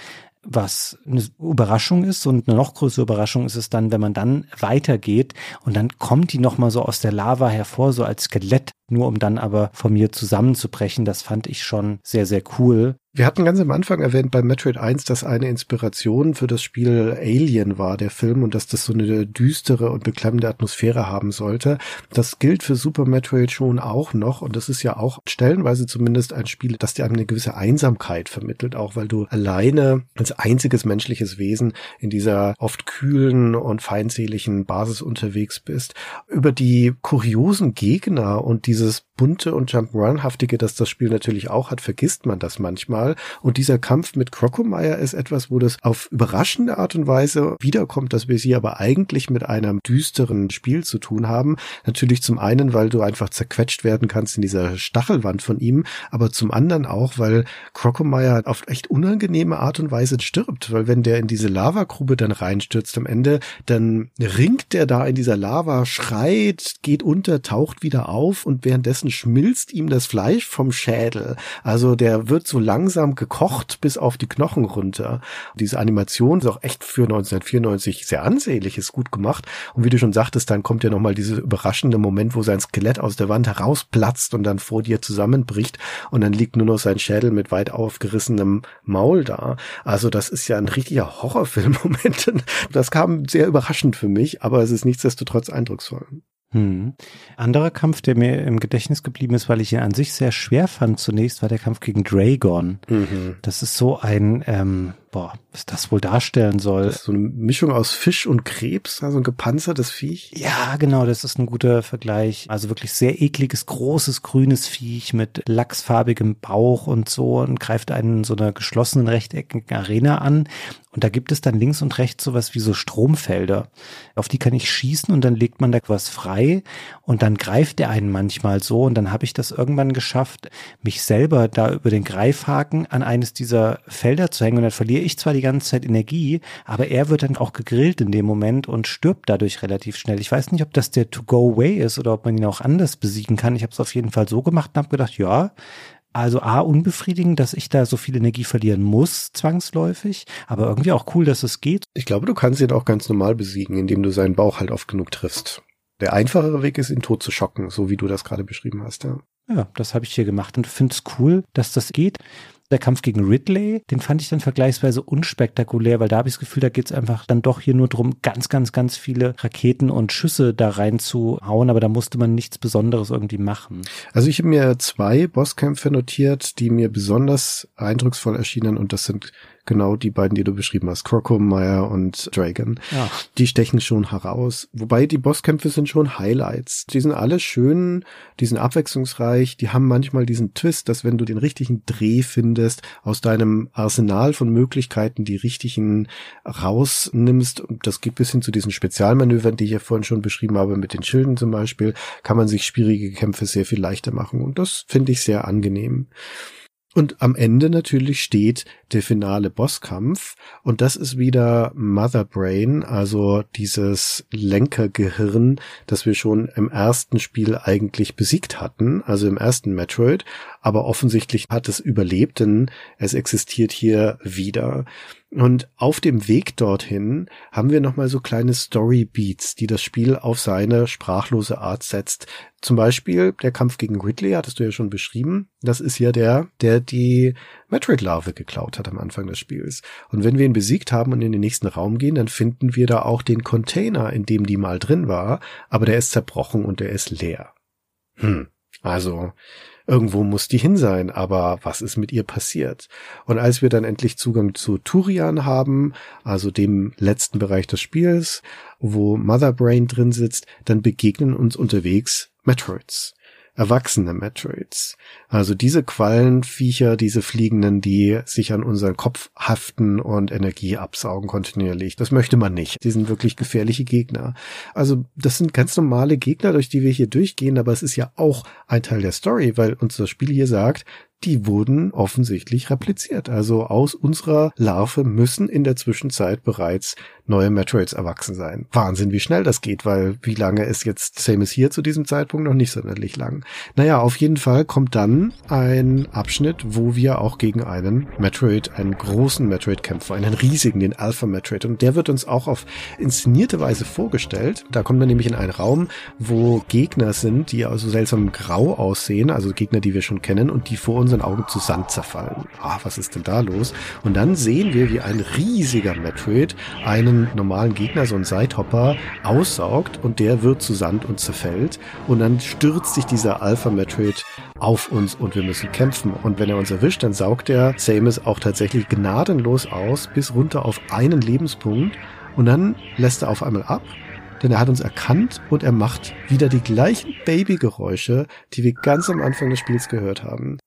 [SPEAKER 4] was eine Überraschung ist und eine noch größere Überraschung ist es dann, wenn man dann weitergeht und dann kommt die nochmal so aus der Lava hervor, so als Skelett, nur um dann aber von mir zusammenzubrechen. Das fand ich schon sehr, sehr cool.
[SPEAKER 3] Wir hatten ganz am Anfang erwähnt bei Metroid 1, dass eine Inspiration für das Spiel Alien war, der Film, und dass das so eine düstere und beklemmende Atmosphäre haben sollte. Das gilt für Super Metroid schon auch noch, und das ist ja auch stellenweise zumindest ein Spiel, das dir eine gewisse Einsamkeit vermittelt, auch weil du alleine als einziges menschliches Wesen in dieser oft kühlen und feindseligen Basis unterwegs bist. Über die kuriosen Gegner und dieses bunte und Jump'n'Run-haftige, das das Spiel natürlich auch hat, vergisst man das manchmal. Und dieser Kampf mit Crocomire ist etwas, wo das auf überraschende Art und Weise wiederkommt, dass wir sie aber eigentlich mit einem düsteren Spiel zu tun haben. Natürlich zum einen, weil du einfach zerquetscht werden kannst in dieser Stachelwand von ihm, aber zum anderen auch, weil Crocomire auf echt unangenehme Art und Weise stirbt, weil wenn der in diese Lavagrube dann reinstürzt am Ende, dann ringt der da in dieser Lava, schreit, geht unter, taucht wieder auf und währenddessen schmilzt ihm das Fleisch vom Schädel. Also der wird so langsam gekocht bis auf die Knochen runter. Diese Animation ist auch echt für 1994 sehr ansehnlich, ist gut gemacht. Und wie du schon sagtest, dann kommt ja nochmal dieser überraschende Moment, wo sein Skelett aus der Wand herausplatzt und dann vor dir zusammenbricht und dann liegt nur noch sein Schädel mit weit aufgerissenem Maul da. Also das ist ja ein richtiger Horrorfilm-Moment. (laughs) Das kam sehr überraschend für mich, aber es ist nichtsdestotrotz eindrucksvoll.
[SPEAKER 4] Hm. Anderer Kampf, der mir im Gedächtnis geblieben ist, weil ich ihn an sich sehr schwer fand zunächst, war der Kampf gegen Dragon. Mhm. Das ist so ein, ähm, boah, was das wohl darstellen soll. Das
[SPEAKER 3] ist so eine Mischung aus Fisch und Krebs, also ein gepanzertes Viech.
[SPEAKER 4] Ja, genau, das ist ein guter Vergleich. Also wirklich sehr ekliges, großes, grünes Viech mit lachsfarbigem Bauch und so und greift einen in so einer geschlossenen rechteckigen Arena an. Und da gibt es dann links und rechts sowas wie so Stromfelder. Auf die kann ich schießen und dann legt man da was frei und dann greift der einen manchmal so und dann habe ich das irgendwann geschafft, mich selber da über den Greifhaken an eines dieser Felder zu hängen und dann verliere ich zwar die ganze Zeit Energie, aber er wird dann auch gegrillt in dem Moment und stirbt dadurch relativ schnell. Ich weiß nicht, ob das der To-Go-Way ist oder ob man ihn auch anders besiegen kann. Ich habe es auf jeden Fall so gemacht und habe gedacht, ja, also A, unbefriedigend, dass ich da so viel Energie verlieren muss, zwangsläufig, aber irgendwie auch cool, dass es geht.
[SPEAKER 3] Ich glaube, du kannst ihn auch ganz normal besiegen, indem du seinen Bauch halt oft genug triffst. Der einfachere Weg ist, ihn tot zu schocken, so wie du das gerade beschrieben hast, ja.
[SPEAKER 4] Ja, das habe ich hier gemacht und finde es cool, dass das geht. Der Kampf gegen Ridley, den fand ich dann vergleichsweise unspektakulär, weil da habe ich das Gefühl, da geht es einfach dann doch hier nur drum, ganz, ganz, ganz viele Raketen und Schüsse da reinzuhauen, aber da musste man nichts Besonderes irgendwie machen.
[SPEAKER 3] Also ich habe mir zwei Bosskämpfe notiert, die mir besonders eindrucksvoll erschienen und das sind genau die beiden, die du beschrieben hast, Crocomire und Dragon. Ja. Die stechen schon heraus. Wobei die Bosskämpfe sind schon Highlights. Die sind alle schön, die sind abwechslungsreich, die haben manchmal diesen Twist, dass wenn du den richtigen Dreh findest, aus deinem Arsenal von Möglichkeiten die richtigen rausnimmst, das geht bis hin zu diesen Spezialmanövern, die ich ja vorhin schon beschrieben habe, mit den Schilden zum Beispiel, kann man sich schwierige Kämpfe sehr viel leichter machen. Und das finde ich sehr angenehm. Und am Ende natürlich steht der finale Bosskampf. Und das ist wieder Mother Brain, also dieses Lenkergehirn, das wir schon im ersten Spiel eigentlich besiegt hatten, also im ersten Metroid, aber offensichtlich hat es überlebt, denn es existiert hier wieder. Und auf dem Weg dorthin haben wir nochmal so kleine Story Beats, die das Spiel auf seine sprachlose Art setzt. Zum Beispiel der Kampf gegen Ridley, hattest du ja schon beschrieben. Das ist ja der, der die Metroid-Larve geklaut hat am Anfang des Spiels. Und wenn wir ihn besiegt haben und in den nächsten Raum gehen, dann finden wir da auch den Container, in dem die mal drin war, aber der ist zerbrochen und der ist leer. Hm. Also, Irgendwo muss die hin sein, aber was ist mit ihr passiert? Und als wir dann endlich Zugang zu Turian haben, also dem letzten Bereich des Spiels, wo Mother Brain drin sitzt, dann begegnen uns unterwegs Metroids erwachsene Metroids. Also diese Quallenviecher, diese Fliegenden, die sich an unseren Kopf haften und Energie absaugen kontinuierlich. Das möchte man nicht. Die sind wirklich gefährliche Gegner. Also das sind ganz normale Gegner, durch die wir hier durchgehen, aber es ist ja auch ein Teil der Story, weil uns das Spiel hier sagt, die wurden offensichtlich repliziert. Also aus unserer Larve müssen in der Zwischenzeit bereits neue Metroids erwachsen sein. Wahnsinn, wie schnell das geht, weil wie lange ist jetzt Samus hier zu diesem Zeitpunkt noch nicht sonderlich lang. Naja, auf jeden Fall kommt dann ein Abschnitt, wo wir auch gegen einen Metroid, einen großen Metroid kämpfen, einen riesigen, den Alpha Metroid. Und der wird uns auch auf inszenierte Weise vorgestellt. Da kommt man nämlich in einen Raum, wo Gegner sind, die also seltsam grau aussehen, also Gegner, die wir schon kennen und die vor unseren Augen zu Sand zerfallen. Ah, was ist denn da los? Und dann sehen wir, wie ein riesiger Metroid einen normalen Gegner, so einen Sidehopper, aussaugt und der wird zu Sand und zerfällt. Und dann stürzt sich dieser Alpha Metroid auf uns und wir müssen kämpfen. Und wenn er uns erwischt, dann saugt er Samus auch tatsächlich gnadenlos aus, bis runter auf einen Lebenspunkt. Und dann lässt er auf einmal ab denn er hat uns erkannt und er macht wieder die gleichen Babygeräusche, die wir ganz am Anfang des Spiels gehört haben.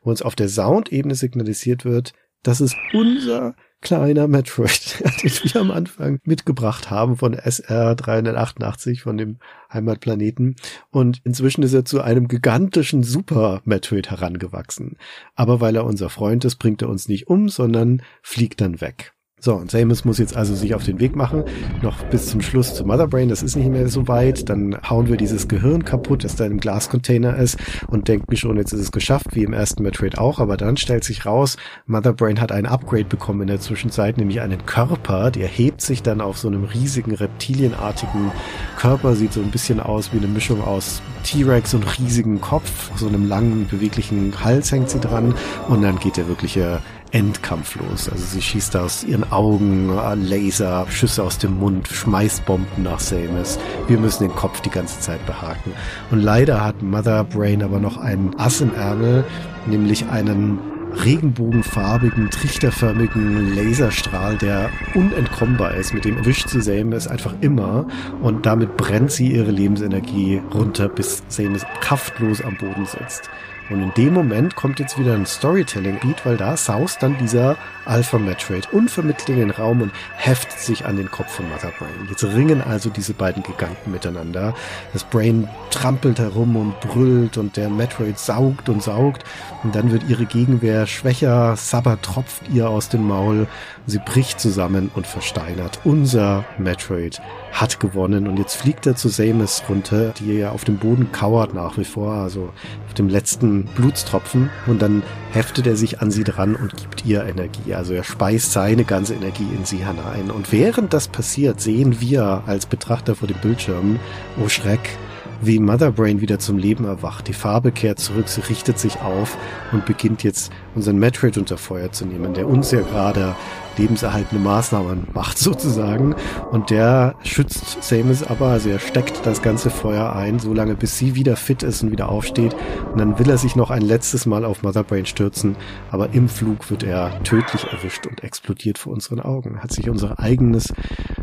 [SPEAKER 3] Wo uns auf der Soundebene signalisiert wird, das ist unser kleiner Metroid, (laughs) den wir am Anfang mitgebracht haben von SR 388, von dem Heimatplaneten. Und inzwischen ist er zu einem gigantischen Super Metroid herangewachsen. Aber weil er unser Freund ist, bringt er uns nicht um, sondern fliegt dann weg. So, und Samus muss jetzt also sich auf den Weg machen, noch bis zum Schluss zu Motherbrain, das ist nicht mehr so weit, dann hauen wir dieses Gehirn kaputt, das da im Glascontainer ist und denken schon, jetzt ist es geschafft, wie im ersten Metroid auch, aber dann stellt sich raus, Motherbrain hat ein Upgrade bekommen in der Zwischenzeit, nämlich einen Körper, der hebt sich dann auf so einem riesigen reptilienartigen Körper, sieht so ein bisschen aus wie eine Mischung aus T-Rex und riesigen Kopf, so einem langen, beweglichen Hals hängt sie dran. Und dann geht der wirkliche endkampflos. Also sie schießt aus ihren Augen äh, Laser, Schüsse aus dem Mund, schmeißt Bomben nach Samus. Wir müssen den Kopf die ganze Zeit behaken. Und leider hat Mother Brain aber noch einen Ass im Ärmel, nämlich einen regenbogenfarbigen, trichterförmigen Laserstrahl, der unentkommbar ist. Mit dem erwischt sie Samus einfach immer und damit brennt sie ihre Lebensenergie runter, bis Samus kraftlos am Boden sitzt. Und in dem Moment kommt jetzt wieder ein Storytelling-Beat, weil da saust dann dieser Alpha Metroid unvermittelt in den Raum und heftet sich an den Kopf von Mother Brain. Jetzt ringen also diese beiden Giganten miteinander. Das Brain trampelt herum und brüllt und der Metroid saugt und saugt und dann wird ihre Gegenwehr schwächer, Sabber tropft ihr aus dem Maul, sie bricht zusammen und versteinert. Unser Metroid hat gewonnen und jetzt fliegt er zu Samus runter, die ja auf dem Boden kauert nach wie vor, also auf dem letzten Blutstropfen und dann heftet er sich an sie dran und gibt ihr Energie. Also er speist seine ganze Energie in sie hinein. Und während das passiert, sehen wir als Betrachter vor dem Bildschirm, oh Schreck, wie Mother Brain wieder zum Leben erwacht. Die Farbe kehrt zurück, sie richtet sich auf und beginnt jetzt unseren Metroid unter Feuer zu nehmen, der uns ja gerade lebenserhaltende Maßnahmen macht (laughs) sozusagen. Und der schützt Samus aber, also er steckt das ganze Feuer ein, so lange bis sie wieder fit ist und wieder aufsteht. Und dann will er sich noch ein letztes Mal auf Mother Brain stürzen, aber im Flug wird er tödlich erwischt und explodiert vor unseren Augen. Hat sich unser eigenes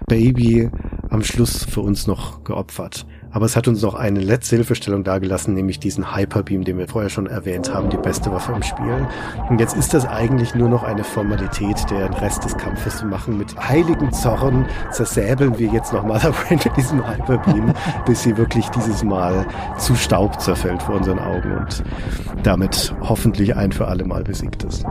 [SPEAKER 3] Baby am Schluss für uns noch geopfert. Aber es hat uns noch eine letzte Hilfestellung dargelassen, nämlich diesen Hyperbeam, den wir vorher schon erwähnt haben, die beste Waffe im Spiel. Und jetzt ist das eigentlich nur noch eine Formalität, den Rest des Kampfes zu machen. Mit heiligen Zorn zersäbeln wir jetzt noch Motherbrain (laughs) mit diesem Hyperbeam, bis sie wirklich dieses Mal zu Staub zerfällt vor unseren Augen und damit hoffentlich ein für alle Mal besiegt ist.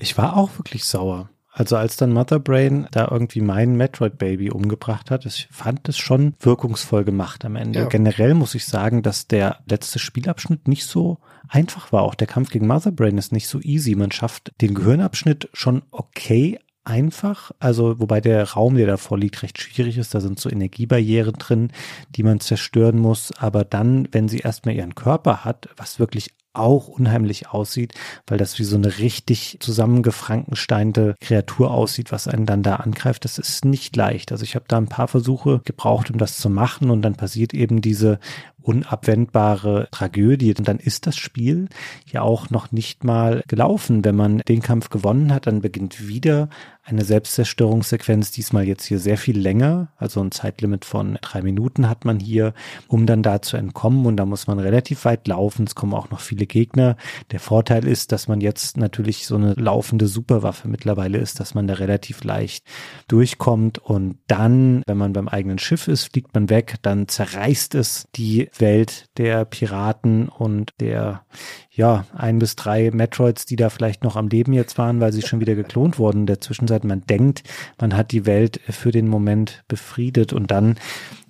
[SPEAKER 4] Ich war auch wirklich sauer. Also als dann Mother Brain da irgendwie mein Metroid Baby umgebracht hat, ich fand es schon wirkungsvoll gemacht am Ende. Ja. Generell muss ich sagen, dass der letzte Spielabschnitt nicht so einfach war. Auch der Kampf gegen Mother Brain ist nicht so easy. Man schafft den Gehirnabschnitt schon okay einfach, also wobei der Raum, der davor liegt, recht schwierig ist. Da sind so Energiebarrieren drin, die man zerstören muss. Aber dann, wenn sie erstmal ihren Körper hat, was wirklich auch unheimlich aussieht, weil das wie so eine richtig zusammengefrankensteinte Kreatur aussieht, was einen dann da angreift. Das ist nicht leicht. Also ich habe da ein paar Versuche gebraucht, um das zu machen und dann passiert eben diese unabwendbare Tragödie. Und dann ist das Spiel ja auch noch nicht mal gelaufen. Wenn man den Kampf gewonnen hat, dann beginnt wieder eine Selbstzerstörungssequenz, diesmal jetzt hier sehr viel länger, also ein Zeitlimit von drei Minuten hat man hier, um dann da zu entkommen. Und da muss man relativ weit laufen, es kommen auch noch viele Gegner. Der Vorteil ist, dass man jetzt natürlich so eine laufende Superwaffe mittlerweile ist, dass man da relativ leicht durchkommt. Und dann, wenn man beim eigenen Schiff ist, fliegt man weg, dann zerreißt es die Welt der Piraten und der ja, ein bis drei Metroids, die da vielleicht noch am Leben jetzt waren, weil sie schon wieder geklont wurden in der Zwischenzeit. Man denkt, man hat die Welt für den Moment befriedet und dann,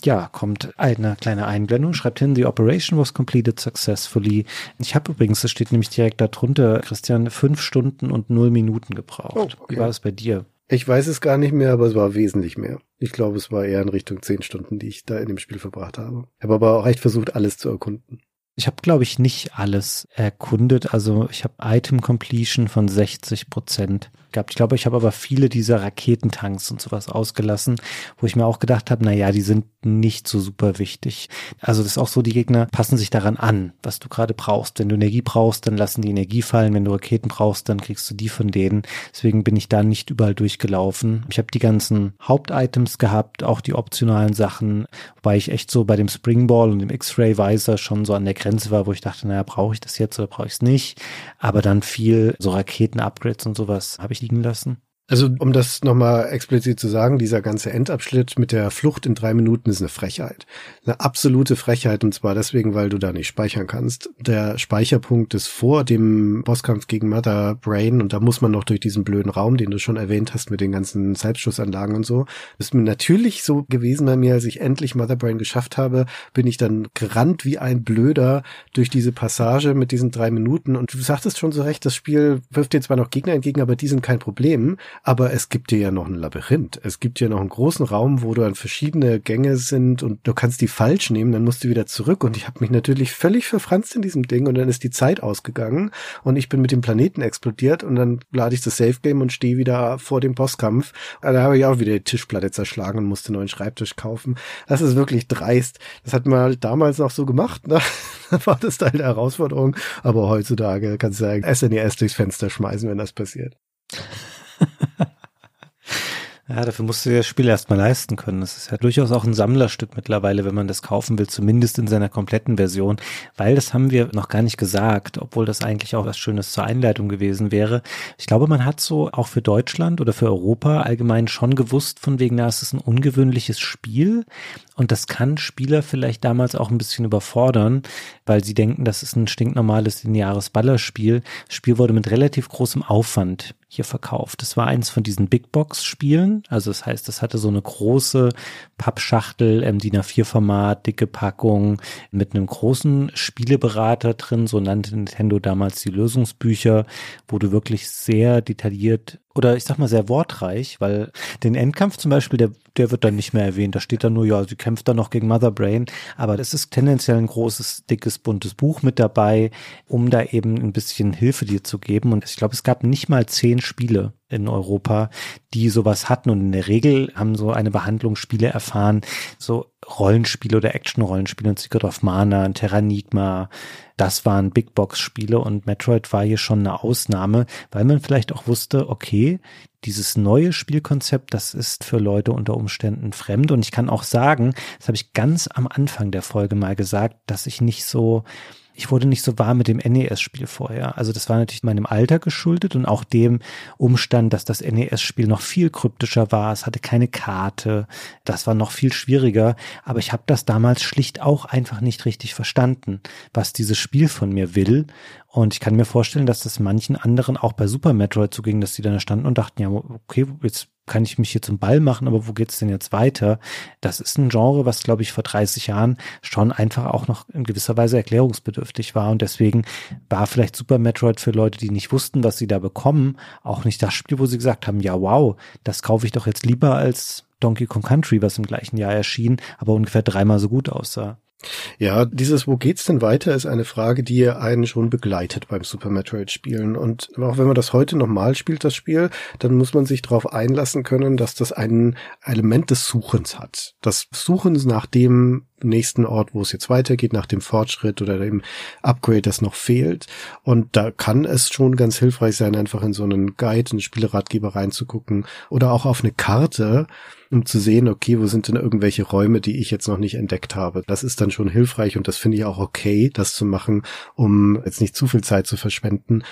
[SPEAKER 4] ja, kommt eine kleine Einblendung, schreibt hin, the operation was completed successfully. Ich habe übrigens, das steht nämlich direkt darunter, Christian, fünf Stunden und null Minuten gebraucht. Oh, okay. Wie war das bei dir?
[SPEAKER 3] Ich weiß es gar nicht mehr, aber es war wesentlich mehr. Ich glaube, es war eher in Richtung zehn Stunden, die ich da in dem Spiel verbracht habe. Ich habe aber auch echt versucht, alles zu erkunden.
[SPEAKER 4] Ich habe, glaube ich, nicht alles erkundet. Also ich habe Item Completion von 60 Prozent gehabt. Ich glaube, ich habe aber viele dieser Raketentanks und sowas ausgelassen, wo ich mir auch gedacht habe, na ja, die sind nicht so super wichtig. Also das ist auch so, die Gegner passen sich daran an, was du gerade brauchst. Wenn du Energie brauchst, dann lassen die Energie fallen. Wenn du Raketen brauchst, dann kriegst du die von denen. Deswegen bin ich da nicht überall durchgelaufen. Ich habe die ganzen Hauptitems gehabt, auch die optionalen Sachen, wobei ich echt so bei dem Springball und dem X-Ray Visor schon so an der Grenze war, wo ich dachte, naja, brauche ich das jetzt oder brauche ich es nicht? Aber dann viel so Raketen-Upgrades und sowas habe ich liegen lassen.
[SPEAKER 3] Also um das nochmal explizit zu sagen, dieser ganze Endabschnitt mit der Flucht in drei Minuten ist eine Frechheit. Eine absolute Frechheit und zwar deswegen, weil du da nicht speichern kannst. Der Speicherpunkt ist vor dem Bosskampf gegen Mother Brain und da muss man noch durch diesen blöden Raum, den du schon erwähnt hast mit den ganzen Selbstschussanlagen und so. Das ist mir natürlich so gewesen bei mir, als ich endlich Mother Brain geschafft habe, bin ich dann gerannt wie ein Blöder durch diese Passage mit diesen drei Minuten und du sagtest schon so recht, das Spiel wirft dir zwar noch Gegner entgegen, aber die sind kein Problem aber es gibt dir ja noch ein Labyrinth. Es gibt dir noch einen großen Raum, wo du an verschiedene Gänge sind und du kannst die falsch nehmen, dann musst du wieder zurück. Und ich habe mich natürlich völlig verfranst in diesem Ding und dann ist die Zeit ausgegangen und ich bin mit dem Planeten explodiert und dann lade ich das Safe Game und stehe wieder vor dem Bosskampf. Da habe ich auch wieder die Tischplatte zerschlagen und musste einen neuen Schreibtisch kaufen. Das ist wirklich dreist. Das hat man halt damals noch so gemacht. Ne? (laughs) da war das Teil der Herausforderung. Aber heutzutage kannst du ja SNES durchs Fenster schmeißen, wenn das passiert. (laughs)
[SPEAKER 4] Ja, dafür musst du das Spiel erstmal leisten können. Das ist ja durchaus auch ein Sammlerstück mittlerweile, wenn man das kaufen will, zumindest in seiner kompletten Version, weil das haben wir noch gar nicht gesagt, obwohl das eigentlich auch was Schönes zur Einleitung gewesen wäre. Ich glaube, man hat so auch für Deutschland oder für Europa allgemein schon gewusst, von wegen, na, es ist ein ungewöhnliches Spiel und das kann Spieler vielleicht damals auch ein bisschen überfordern, weil sie denken, das ist ein stinknormales lineares Ballerspiel. Das Spiel wurde mit relativ großem Aufwand hier verkauft. Das war eins von diesen Big Box Spielen. Also das heißt, das hatte so eine große Pappschachtel im DIN A4 Format, dicke Packung mit einem großen Spieleberater drin. So nannte Nintendo damals die Lösungsbücher, wo du wirklich sehr detailliert oder ich sag mal sehr wortreich, weil den Endkampf zum Beispiel, der, der wird dann nicht mehr erwähnt. Da steht dann nur, ja, sie kämpft dann noch gegen Mother Brain. Aber das ist tendenziell ein großes, dickes, buntes Buch mit dabei, um da eben ein bisschen Hilfe dir zu geben. Und ich glaube, es gab nicht mal zehn Spiele in Europa, die sowas hatten. Und in der Regel haben so eine Behandlung Spiele erfahren, so Rollenspiele oder Action-Rollenspiele und Secret of Mana, und Terranigma, das waren Big Box-Spiele und Metroid war hier schon eine Ausnahme, weil man vielleicht auch wusste, okay, dieses neue Spielkonzept, das ist für Leute unter Umständen fremd. Und ich kann auch sagen, das habe ich ganz am Anfang der Folge mal gesagt, dass ich nicht so ich wurde nicht so warm mit dem NES-Spiel vorher. Also das war natürlich meinem Alter geschuldet und auch dem Umstand, dass das NES-Spiel noch viel kryptischer war. Es hatte keine Karte. Das war noch viel schwieriger. Aber ich habe das damals schlicht auch einfach nicht richtig verstanden, was dieses Spiel von mir will. Und ich kann mir vorstellen, dass das manchen anderen auch bei Super Metroid so ging, dass die da standen und dachten, ja, okay, jetzt kann ich mich hier zum Ball machen, aber wo geht's denn jetzt weiter? Das ist ein Genre, was, glaube ich, vor 30 Jahren schon einfach auch noch in gewisser Weise erklärungsbedürftig war. Und deswegen war vielleicht Super Metroid für Leute, die nicht wussten, was sie da bekommen, auch nicht das Spiel, wo sie gesagt haben, ja, wow, das kaufe ich doch jetzt lieber als Donkey Kong Country, was im gleichen Jahr erschien, aber ungefähr dreimal so gut aussah.
[SPEAKER 3] Ja, dieses Wo geht's denn weiter ist eine Frage, die einen schon begleitet beim Super Metroid Spielen. Und auch wenn man das heute nochmal spielt, das Spiel, dann muss man sich darauf einlassen können, dass das ein Element des Suchens hat. Das Suchens nach dem, nächsten Ort, wo es jetzt weitergeht, nach dem Fortschritt oder dem Upgrade, das noch fehlt. Und da kann es schon ganz hilfreich sein, einfach in so einen Guide, einen Spieleratgeber reinzugucken oder auch auf eine Karte, um zu sehen, okay, wo sind denn irgendwelche Räume, die ich jetzt noch nicht entdeckt habe. Das ist dann schon hilfreich und das finde ich auch okay, das zu machen, um jetzt nicht zu viel Zeit zu verschwenden,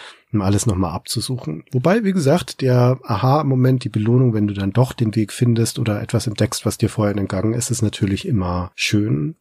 [SPEAKER 3] alles nochmal abzusuchen. Wobei, wie gesagt, der Aha-Moment, die Belohnung, wenn du dann doch den Weg findest oder etwas entdeckst, was dir vorher entgangen ist, ist natürlich immer schön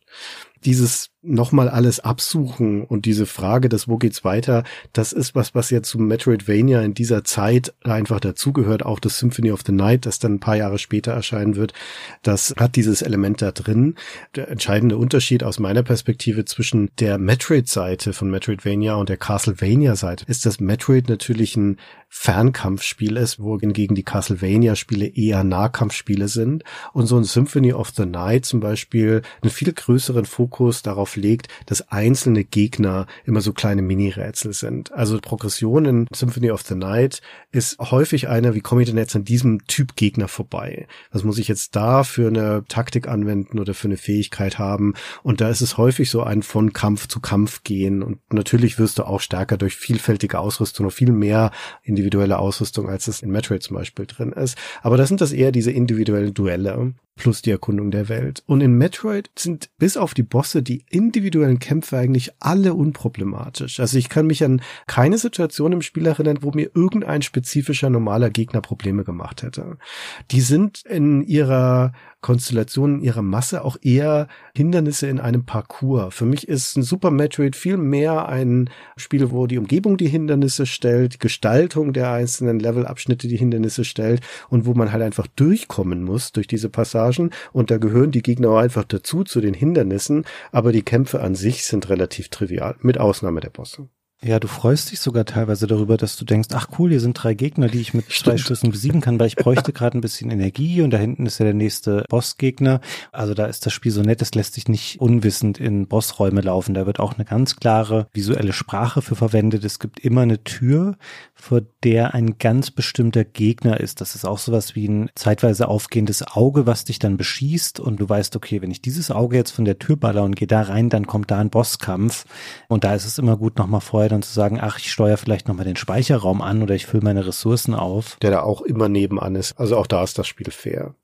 [SPEAKER 3] dieses nochmal alles absuchen und diese Frage, das wo geht's weiter, das ist was, was ja zu Metroidvania in dieser Zeit einfach dazugehört. Auch das Symphony of the Night, das dann ein paar Jahre später erscheinen wird, das hat dieses Element da drin. Der entscheidende Unterschied aus meiner Perspektive zwischen der Metroid-Seite von Metroidvania und der Castlevania-Seite ist, dass Metroid natürlich ein Fernkampfspiel ist, wohingegen die Castlevania-Spiele eher Nahkampfspiele sind und so ein Symphony of the Night zum Beispiel einen viel größeren Fokus darauf legt, dass einzelne Gegner immer so kleine Mini-Rätsel sind. Also Progression in Symphony of the Night ist häufig einer, wie komme ich denn jetzt an diesem Typ Gegner vorbei? Was muss ich jetzt da für eine Taktik anwenden oder für eine Fähigkeit haben? Und da ist es häufig so ein von Kampf zu Kampf gehen und natürlich wirst du auch stärker durch vielfältige Ausrüstung noch viel mehr individuelle Ausrüstung, als es in Metroid zum Beispiel drin ist. Aber das sind das eher diese individuellen Duelle plus die Erkundung der Welt. Und in Metroid sind bis auf die Bosse die individuellen Kämpfe eigentlich alle unproblematisch. Also ich kann mich an keine Situation im Spiel erinnern, wo mir irgendein spezifischer normaler Gegner Probleme gemacht hätte. Die sind in ihrer Konstellation, in ihrer Masse auch eher Hindernisse in einem Parcours. Für mich ist ein Super Metroid viel mehr ein Spiel, wo die Umgebung die Hindernisse stellt, die Gestaltung der einzelnen Levelabschnitte die Hindernisse stellt und wo man halt einfach durchkommen muss durch diese Passagen und da gehören die Gegner auch einfach dazu zu den Hindernissen, aber die Kämpfe an sich sind relativ trivial, mit Ausnahme der Bosse.
[SPEAKER 4] Ja, du freust dich sogar teilweise darüber, dass du denkst, ach cool, hier sind drei Gegner, die ich mit (laughs) Stimmt. drei Stößen besiegen kann, weil ich bräuchte (laughs) gerade ein bisschen Energie und da hinten ist ja der nächste Bossgegner. Also da ist das Spiel so nett, es lässt sich nicht unwissend in Bossräume laufen. Da wird auch eine ganz klare visuelle Sprache für verwendet. Es gibt immer eine Tür, vor der ein ganz bestimmter Gegner ist. Das ist auch sowas wie ein zeitweise aufgehendes Auge, was dich dann beschießt und du weißt, okay, wenn ich dieses Auge jetzt von der Tür baller und gehe da rein, dann kommt da ein Bosskampf und da ist es immer gut, nochmal vorher dann zu sagen, ach, ich steuere vielleicht nochmal den Speicherraum an oder ich fülle meine Ressourcen auf.
[SPEAKER 3] Der da auch immer nebenan ist. Also auch da ist das Spiel fair.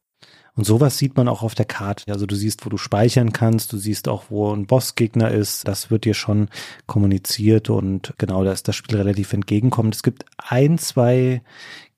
[SPEAKER 4] Und sowas sieht man auch auf der Karte. Also du siehst, wo du speichern kannst, du siehst auch, wo ein Bossgegner ist. Das wird dir schon kommuniziert und genau, da ist das Spiel relativ entgegenkommend. Es gibt ein, zwei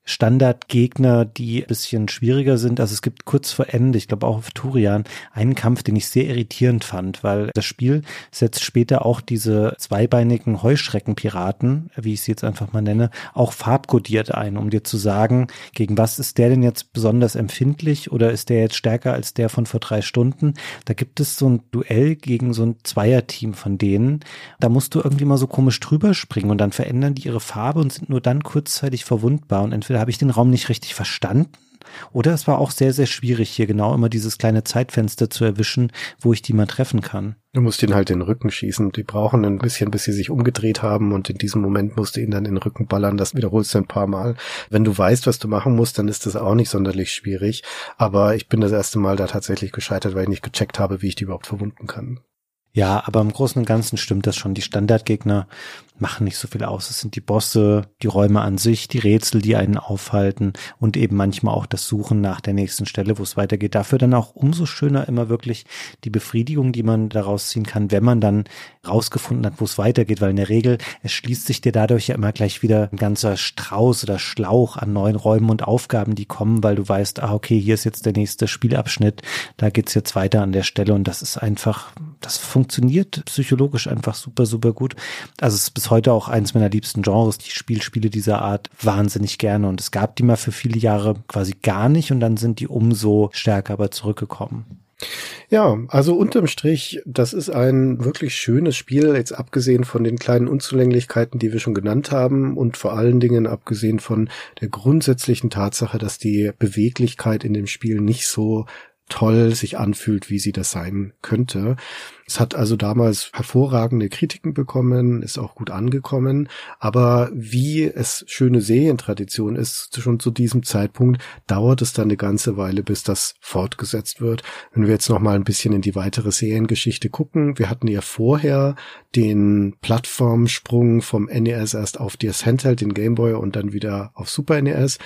[SPEAKER 4] Standardgegner, die ein bisschen schwieriger sind. Also es gibt kurz vor Ende, ich glaube auch auf Turian, einen Kampf, den ich sehr irritierend fand, weil das Spiel setzt später auch diese zweibeinigen Heuschreckenpiraten, wie ich sie jetzt einfach mal nenne, auch farbkodiert ein, um dir zu sagen, gegen was ist der denn jetzt besonders empfindlich oder ist der jetzt stärker als der von vor drei Stunden? Da gibt es so ein Duell gegen so ein Zweierteam von denen. Da musst du irgendwie mal so komisch drüber springen und dann verändern die ihre Farbe und sind nur dann kurzzeitig verwundbar und entweder entweder habe ich den Raum nicht richtig verstanden oder es war auch sehr, sehr schwierig, hier genau immer dieses kleine Zeitfenster zu erwischen, wo ich die mal treffen kann.
[SPEAKER 3] Du musst ihn halt in den Rücken schießen. Die brauchen ein bisschen, bis sie sich umgedreht haben und in diesem Moment musst du ihn dann in den Rücken ballern. Das wiederholst du ein paar Mal. Wenn du weißt, was du machen musst, dann ist das auch nicht sonderlich schwierig. Aber ich bin das erste Mal da tatsächlich gescheitert, weil ich nicht gecheckt habe, wie ich die überhaupt verwunden kann.
[SPEAKER 4] Ja, aber im Großen und Ganzen stimmt das schon. Die Standardgegner machen nicht so viel aus. Es sind die Bosse, die Räume an sich, die Rätsel, die einen aufhalten und eben manchmal auch das Suchen nach der nächsten Stelle, wo es weitergeht. Dafür dann auch umso schöner immer wirklich die Befriedigung, die man daraus ziehen kann, wenn man dann rausgefunden hat, wo es weitergeht, weil in der Regel, es schließt sich dir dadurch ja immer gleich wieder ein ganzer Strauß oder Schlauch an neuen Räumen und Aufgaben, die kommen, weil du weißt, ah, okay, hier ist jetzt der nächste Spielabschnitt, da geht's jetzt weiter an der Stelle und das ist einfach, das funktioniert psychologisch einfach super, super gut. Also es ist bis heute auch eines meiner liebsten Genres. Ich spiele Spiele dieser Art wahnsinnig gerne und es gab die mal für viele Jahre quasi gar nicht und dann sind die umso stärker aber zurückgekommen.
[SPEAKER 3] Ja, also unterm Strich, das ist ein wirklich schönes Spiel, jetzt abgesehen von den kleinen Unzulänglichkeiten, die wir schon genannt haben und vor allen Dingen abgesehen von der grundsätzlichen Tatsache, dass die Beweglichkeit in dem Spiel nicht so toll sich anfühlt, wie sie das sein könnte. Es hat also damals hervorragende Kritiken bekommen, ist auch gut angekommen, aber wie es schöne Serientradition ist, schon zu diesem Zeitpunkt dauert es dann eine ganze Weile, bis das fortgesetzt wird. Wenn wir jetzt noch mal ein bisschen in die weitere Seriengeschichte gucken, wir hatten ja vorher den Plattformsprung vom NES erst auf das Handheld, den Game Boy und dann wieder auf Super NES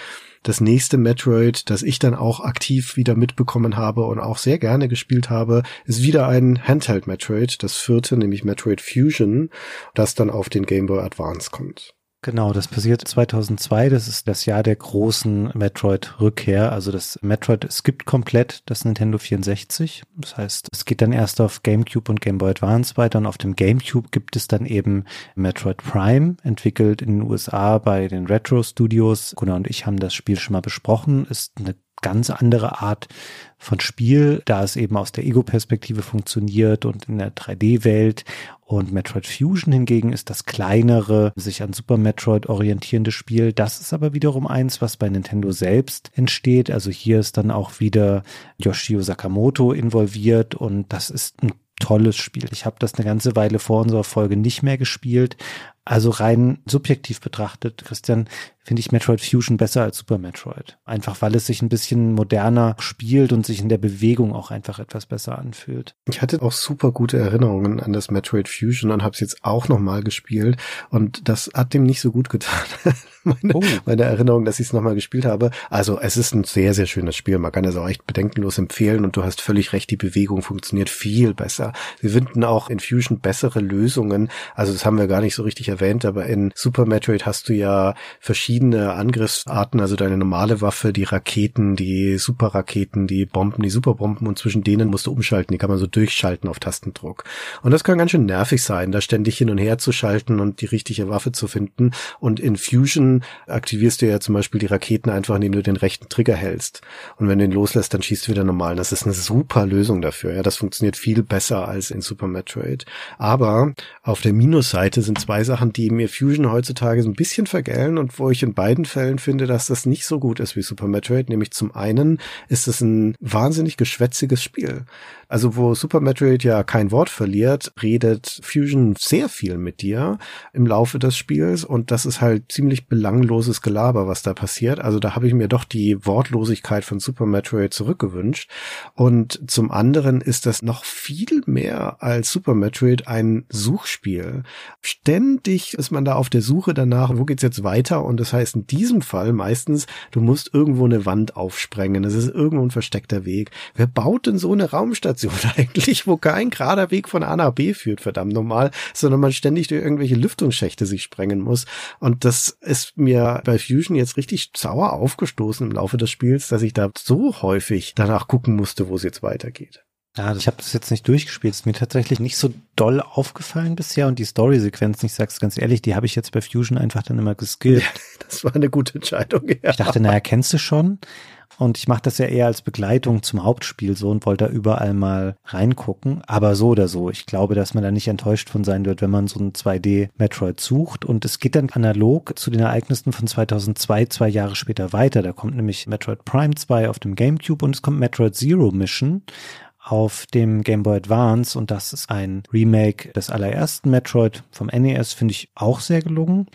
[SPEAKER 3] das nächste Metroid, das ich dann auch aktiv wieder mitbekommen habe und auch sehr gerne gespielt habe, ist wieder ein Handheld Metroid, das vierte, nämlich Metroid Fusion, das dann auf den Game Boy Advance kommt.
[SPEAKER 4] Genau, das passiert 2002. Das ist das Jahr der großen Metroid-Rückkehr. Also das Metroid skippt komplett das Nintendo 64. Das heißt, es geht dann erst auf GameCube und Game Boy Advance weiter. Und auf dem GameCube gibt es dann eben Metroid Prime, entwickelt in den USA bei den Retro Studios. Gunnar und ich haben das Spiel schon mal besprochen. Ist eine ganz andere Art von Spiel, da es eben aus der Ego-Perspektive funktioniert und in der 3D-Welt. Und Metroid Fusion hingegen ist das kleinere, sich an Super Metroid orientierende Spiel. Das ist aber wiederum eins, was bei Nintendo selbst entsteht. Also hier ist dann auch wieder Yoshio Sakamoto involviert und das ist ein tolles Spiel. Ich habe das eine ganze Weile vor unserer Folge nicht mehr gespielt. Also rein subjektiv betrachtet, Christian, finde ich Metroid Fusion besser als Super Metroid. Einfach weil es sich ein bisschen moderner spielt und sich in der Bewegung auch einfach etwas besser anfühlt.
[SPEAKER 3] Ich hatte auch super gute Erinnerungen an das Metroid Fusion und habe es jetzt auch nochmal gespielt und das hat dem nicht so gut getan. (laughs) meine, oh. meine Erinnerung, dass ich es nochmal gespielt habe. Also es ist ein sehr, sehr schönes Spiel. Man kann es auch echt bedenkenlos empfehlen und du hast völlig recht, die Bewegung funktioniert viel besser. Wir finden auch in Fusion bessere Lösungen. Also das haben wir gar nicht so richtig erwähnt, aber in Super Metroid hast du ja verschiedene verschiedene Angriffsarten, also deine normale Waffe, die Raketen, die Superraketen, die Bomben, die Superbomben und zwischen denen musst du umschalten, die kann man so durchschalten auf Tastendruck. Und das kann ganz schön nervig sein, da ständig hin und her zu schalten und die richtige Waffe zu finden. Und in Fusion aktivierst du ja zum Beispiel die Raketen einfach, indem du den rechten Trigger hältst. Und wenn du ihn loslässt, dann schießt du wieder normal. Das ist eine super Lösung dafür. Ja, das funktioniert viel besser als in Super Metroid. Aber auf der Minusseite sind zwei Sachen, die mir Fusion heutzutage so ein bisschen vergällen und wo ich in beiden Fällen finde, dass das nicht so gut ist wie Super Metroid. Nämlich zum einen ist es ein wahnsinnig geschwätziges Spiel. Also wo Super Metroid ja kein Wort verliert, redet Fusion sehr viel mit dir im Laufe des Spiels und das ist halt ziemlich belangloses Gelaber, was da passiert. Also da habe ich mir doch die Wortlosigkeit von Super Metroid zurückgewünscht. Und zum anderen ist das noch viel mehr als Super Metroid ein Suchspiel. Ständig ist man da auf der Suche danach, wo geht's jetzt weiter? Und das heißt in diesem Fall meistens, du musst irgendwo eine Wand aufsprengen. Es ist irgendwo ein versteckter Weg. Wer baut denn so eine Raumstation? Raumstation (laughs) eigentlich, wo kein gerader Weg von A nach B führt, verdammt normal, sondern man ständig durch irgendwelche Lüftungsschächte sich sprengen muss. Und das ist mir bei Fusion jetzt richtig sauer aufgestoßen im Laufe des Spiels, dass ich da so häufig danach gucken musste, wo es jetzt weitergeht.
[SPEAKER 4] Ja, ich habe das jetzt nicht durchgespielt. Ist mir tatsächlich nicht so doll aufgefallen bisher und die Story-Sequenzen, ich sag's ganz ehrlich, die habe ich jetzt bei Fusion einfach dann immer geskillt. Ja, (laughs)
[SPEAKER 3] das war eine gute Entscheidung. Ja.
[SPEAKER 4] Ich dachte, naja, kennst du schon? Und ich mache das ja eher als Begleitung zum Hauptspiel so und wollte da überall mal reingucken. Aber so oder so. Ich glaube, dass man da nicht enttäuscht von sein wird, wenn man so ein 2D-Metroid sucht. Und es geht dann analog zu den Ereignissen von 2002, zwei Jahre später weiter. Da kommt nämlich Metroid Prime 2 auf dem GameCube und es kommt Metroid Zero Mission auf dem Game Boy Advance und das ist ein Remake des allerersten Metroid vom NES, finde ich auch sehr gelungen.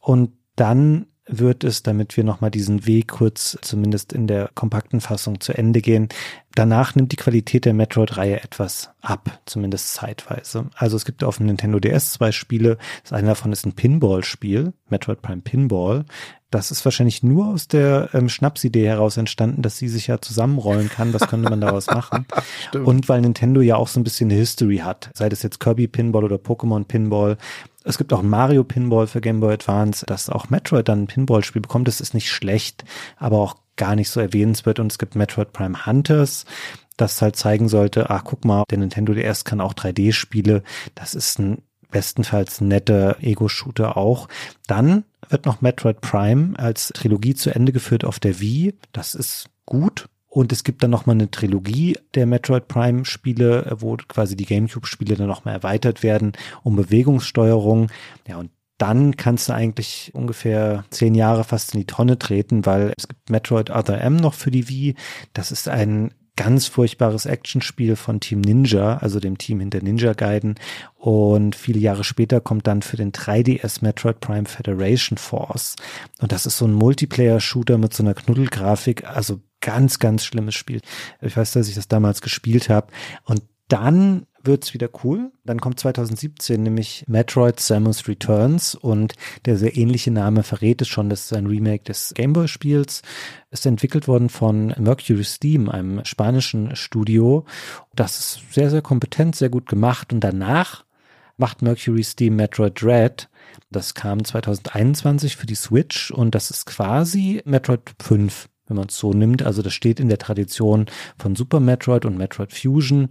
[SPEAKER 4] Und dann wird es, damit wir nochmal diesen Weg kurz zumindest in der kompakten Fassung zu Ende gehen. Danach nimmt die Qualität der Metroid-Reihe etwas ab, zumindest zeitweise. Also es gibt auf dem Nintendo DS zwei Spiele. Das eine davon ist ein Pinball-Spiel, Metroid Prime Pinball. Das ist wahrscheinlich nur aus der ähm, Schnapsidee heraus entstanden, dass sie sich ja zusammenrollen kann. Was könnte man daraus machen? (laughs) Und weil Nintendo ja auch so ein bisschen eine History hat, sei das jetzt Kirby Pinball oder Pokémon Pinball, es gibt auch ein Mario Pinball für Game Boy Advance, dass auch Metroid dann ein Pinball-Spiel bekommt. Das ist nicht schlecht, aber auch gar nicht so erwähnenswert. Und es gibt Metroid Prime Hunters, das halt zeigen sollte, ach guck mal, der Nintendo DS kann auch 3D-Spiele. Das ist ein bestenfalls netter Ego-Shooter auch. Dann wird noch Metroid Prime als Trilogie zu Ende geführt auf der Wii. Das ist gut. Und es gibt dann nochmal eine Trilogie der Metroid Prime Spiele, wo quasi die GameCube Spiele dann nochmal erweitert werden um Bewegungssteuerung. Ja, und dann kannst du eigentlich ungefähr zehn Jahre fast in die Tonne treten, weil es gibt Metroid Other M noch für die Wii. Das ist ein ganz furchtbares Actionspiel von Team Ninja, also dem Team hinter Ninja Gaiden. Und viele Jahre später kommt dann für den 3DS Metroid Prime Federation Force. Und das ist so ein Multiplayer-Shooter mit so einer Knuddelgrafik, also ganz, ganz schlimmes Spiel. Ich weiß, dass ich das damals gespielt habe. Und dann wird's wieder cool. Dann kommt 2017 nämlich Metroid Samus Returns und der sehr ähnliche Name verrät es schon, das ist ein Remake des Gameboy-Spiels. Ist entwickelt worden von Mercury Steam, einem spanischen Studio. Das ist sehr, sehr kompetent, sehr gut gemacht und danach macht Mercury Steam Metroid Dread. Das kam 2021 für die Switch und das ist quasi Metroid 5 wenn man es so nimmt. Also das steht in der Tradition von Super Metroid und Metroid Fusion.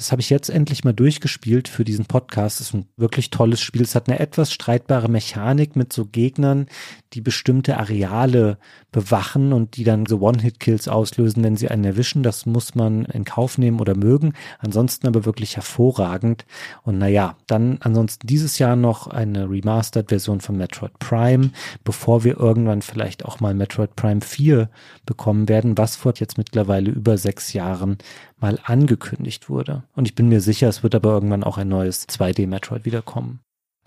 [SPEAKER 4] Das habe ich jetzt endlich mal durchgespielt für diesen Podcast. Das ist ein wirklich tolles Spiel. Es hat eine etwas streitbare Mechanik mit so Gegnern, die bestimmte Areale bewachen und die dann so One-Hit-Kills auslösen, wenn sie einen erwischen. Das muss man in Kauf nehmen oder mögen. Ansonsten aber wirklich hervorragend. Und naja, dann ansonsten dieses Jahr noch eine Remastered-Version von Metroid Prime, bevor wir irgendwann vielleicht auch mal Metroid Prime 4 bekommen werden, was vor jetzt mittlerweile über sechs Jahren mal angekündigt wurde. Und ich bin mir sicher, es wird aber irgendwann auch ein neues 2D-Metroid wiederkommen.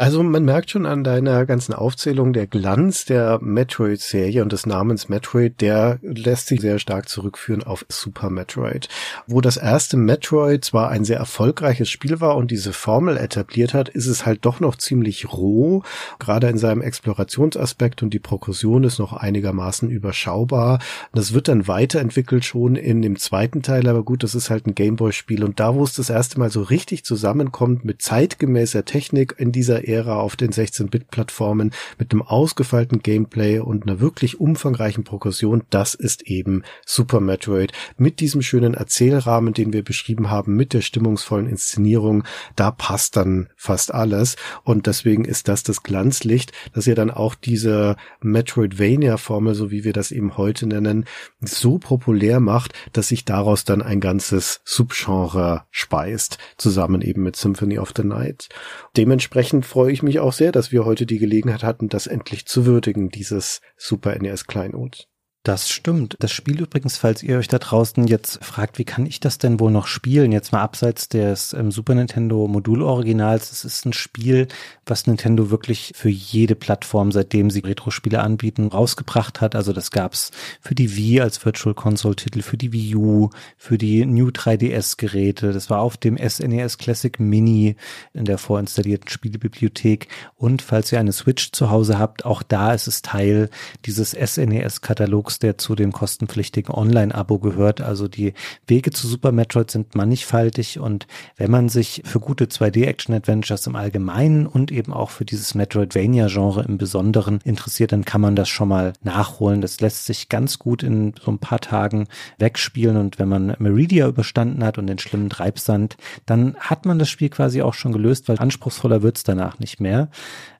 [SPEAKER 3] Also man merkt schon an deiner ganzen Aufzählung, der Glanz der Metroid-Serie und des Namens Metroid, der lässt sich sehr stark zurückführen auf Super Metroid. Wo das erste Metroid zwar ein sehr erfolgreiches Spiel war und diese Formel etabliert hat, ist es halt doch noch ziemlich roh, gerade in seinem Explorationsaspekt und die Progression ist noch einigermaßen überschaubar. Das wird dann weiterentwickelt schon in dem zweiten Teil, aber gut, das ist halt ein Gameboy-Spiel und da, wo es das erste Mal so richtig zusammenkommt mit zeitgemäßer Technik in dieser Ära auf den 16-Bit-Plattformen mit einem ausgefeilten Gameplay und einer wirklich umfangreichen Progression, das ist eben Super Metroid. Mit diesem schönen Erzählrahmen, den wir beschrieben haben, mit der stimmungsvollen Inszenierung, da passt dann fast alles. Und deswegen ist das das Glanzlicht, dass ihr dann auch diese Metroidvania-Formel, so wie wir das eben heute nennen, so populär macht, dass sich daraus dann ein ganzes Subgenre speist, zusammen eben mit Symphony of the Night. Dementsprechend freue ich mich auch sehr, dass wir heute die Gelegenheit hatten, das endlich zu würdigen, dieses Super NES Kleinod.
[SPEAKER 4] Das stimmt. Das Spiel übrigens, falls ihr euch da draußen jetzt fragt, wie kann ich das denn wohl noch spielen? Jetzt mal abseits des ähm, Super Nintendo Modul-Originals. Es ist ein Spiel, was Nintendo wirklich für jede Plattform, seitdem sie Retro-Spiele anbieten, rausgebracht hat. Also das gab's für die Wii als Virtual Console-Titel, für die Wii U, für die New 3DS-Geräte. Das war auf dem SNES e Classic Mini in der vorinstallierten Spielebibliothek. Und falls ihr eine Switch zu Hause habt, auch da ist es Teil dieses SNES-Katalogs Xbox, der zu dem kostenpflichtigen Online-Abo gehört. Also die Wege zu Super Metroid sind mannigfaltig und wenn man sich für gute 2D-Action-Adventures im Allgemeinen und eben auch für dieses Metroidvania-Genre im Besonderen interessiert, dann kann man das schon mal nachholen. Das lässt sich ganz gut in so ein paar Tagen wegspielen und wenn man Meridia überstanden hat und den schlimmen Treibsand, dann hat man das Spiel quasi auch schon gelöst, weil anspruchsvoller wird's danach nicht mehr.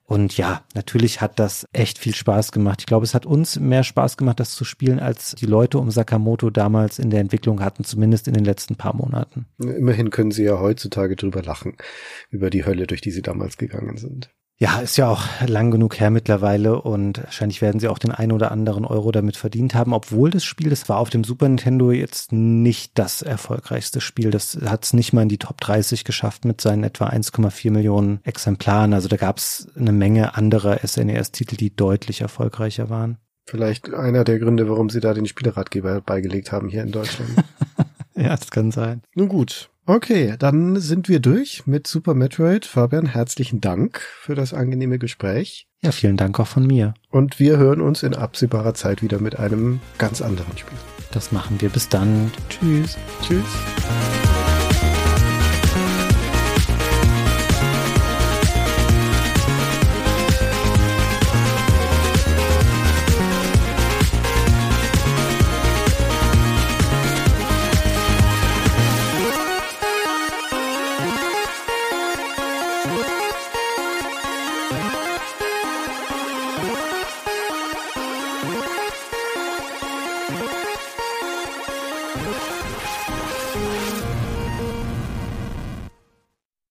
[SPEAKER 4] Und ja, natürlich hat das echt viel Spaß gemacht. Ich glaube, es hat uns mehr Spaß gemacht, das zu spielen, als die Leute um Sakamoto damals in der Entwicklung hatten, zumindest in den letzten paar Monaten.
[SPEAKER 3] Immerhin können sie ja heutzutage drüber lachen, über die Hölle, durch die sie damals gegangen sind.
[SPEAKER 4] Ja, ist ja auch lang genug her mittlerweile und wahrscheinlich werden sie auch den ein oder anderen Euro damit verdient haben, obwohl das Spiel, das war auf dem Super Nintendo jetzt nicht das erfolgreichste Spiel. Das hat es nicht mal in die Top 30 geschafft mit seinen etwa 1,4 Millionen Exemplaren. Also da gab es eine Menge anderer SNES-Titel, die deutlich erfolgreicher waren.
[SPEAKER 3] Vielleicht einer der Gründe, warum sie da den Spieleratgeber beigelegt haben hier in Deutschland. (laughs)
[SPEAKER 4] ja, das kann sein.
[SPEAKER 3] Nun gut, Okay, dann sind wir durch mit Super Metroid. Fabian, herzlichen Dank für das angenehme Gespräch.
[SPEAKER 4] Ja, vielen Dank auch von mir.
[SPEAKER 3] Und wir hören uns in absehbarer Zeit wieder mit einem ganz anderen Spiel.
[SPEAKER 4] Das machen wir. Bis dann. Tschüss.
[SPEAKER 3] Tschüss.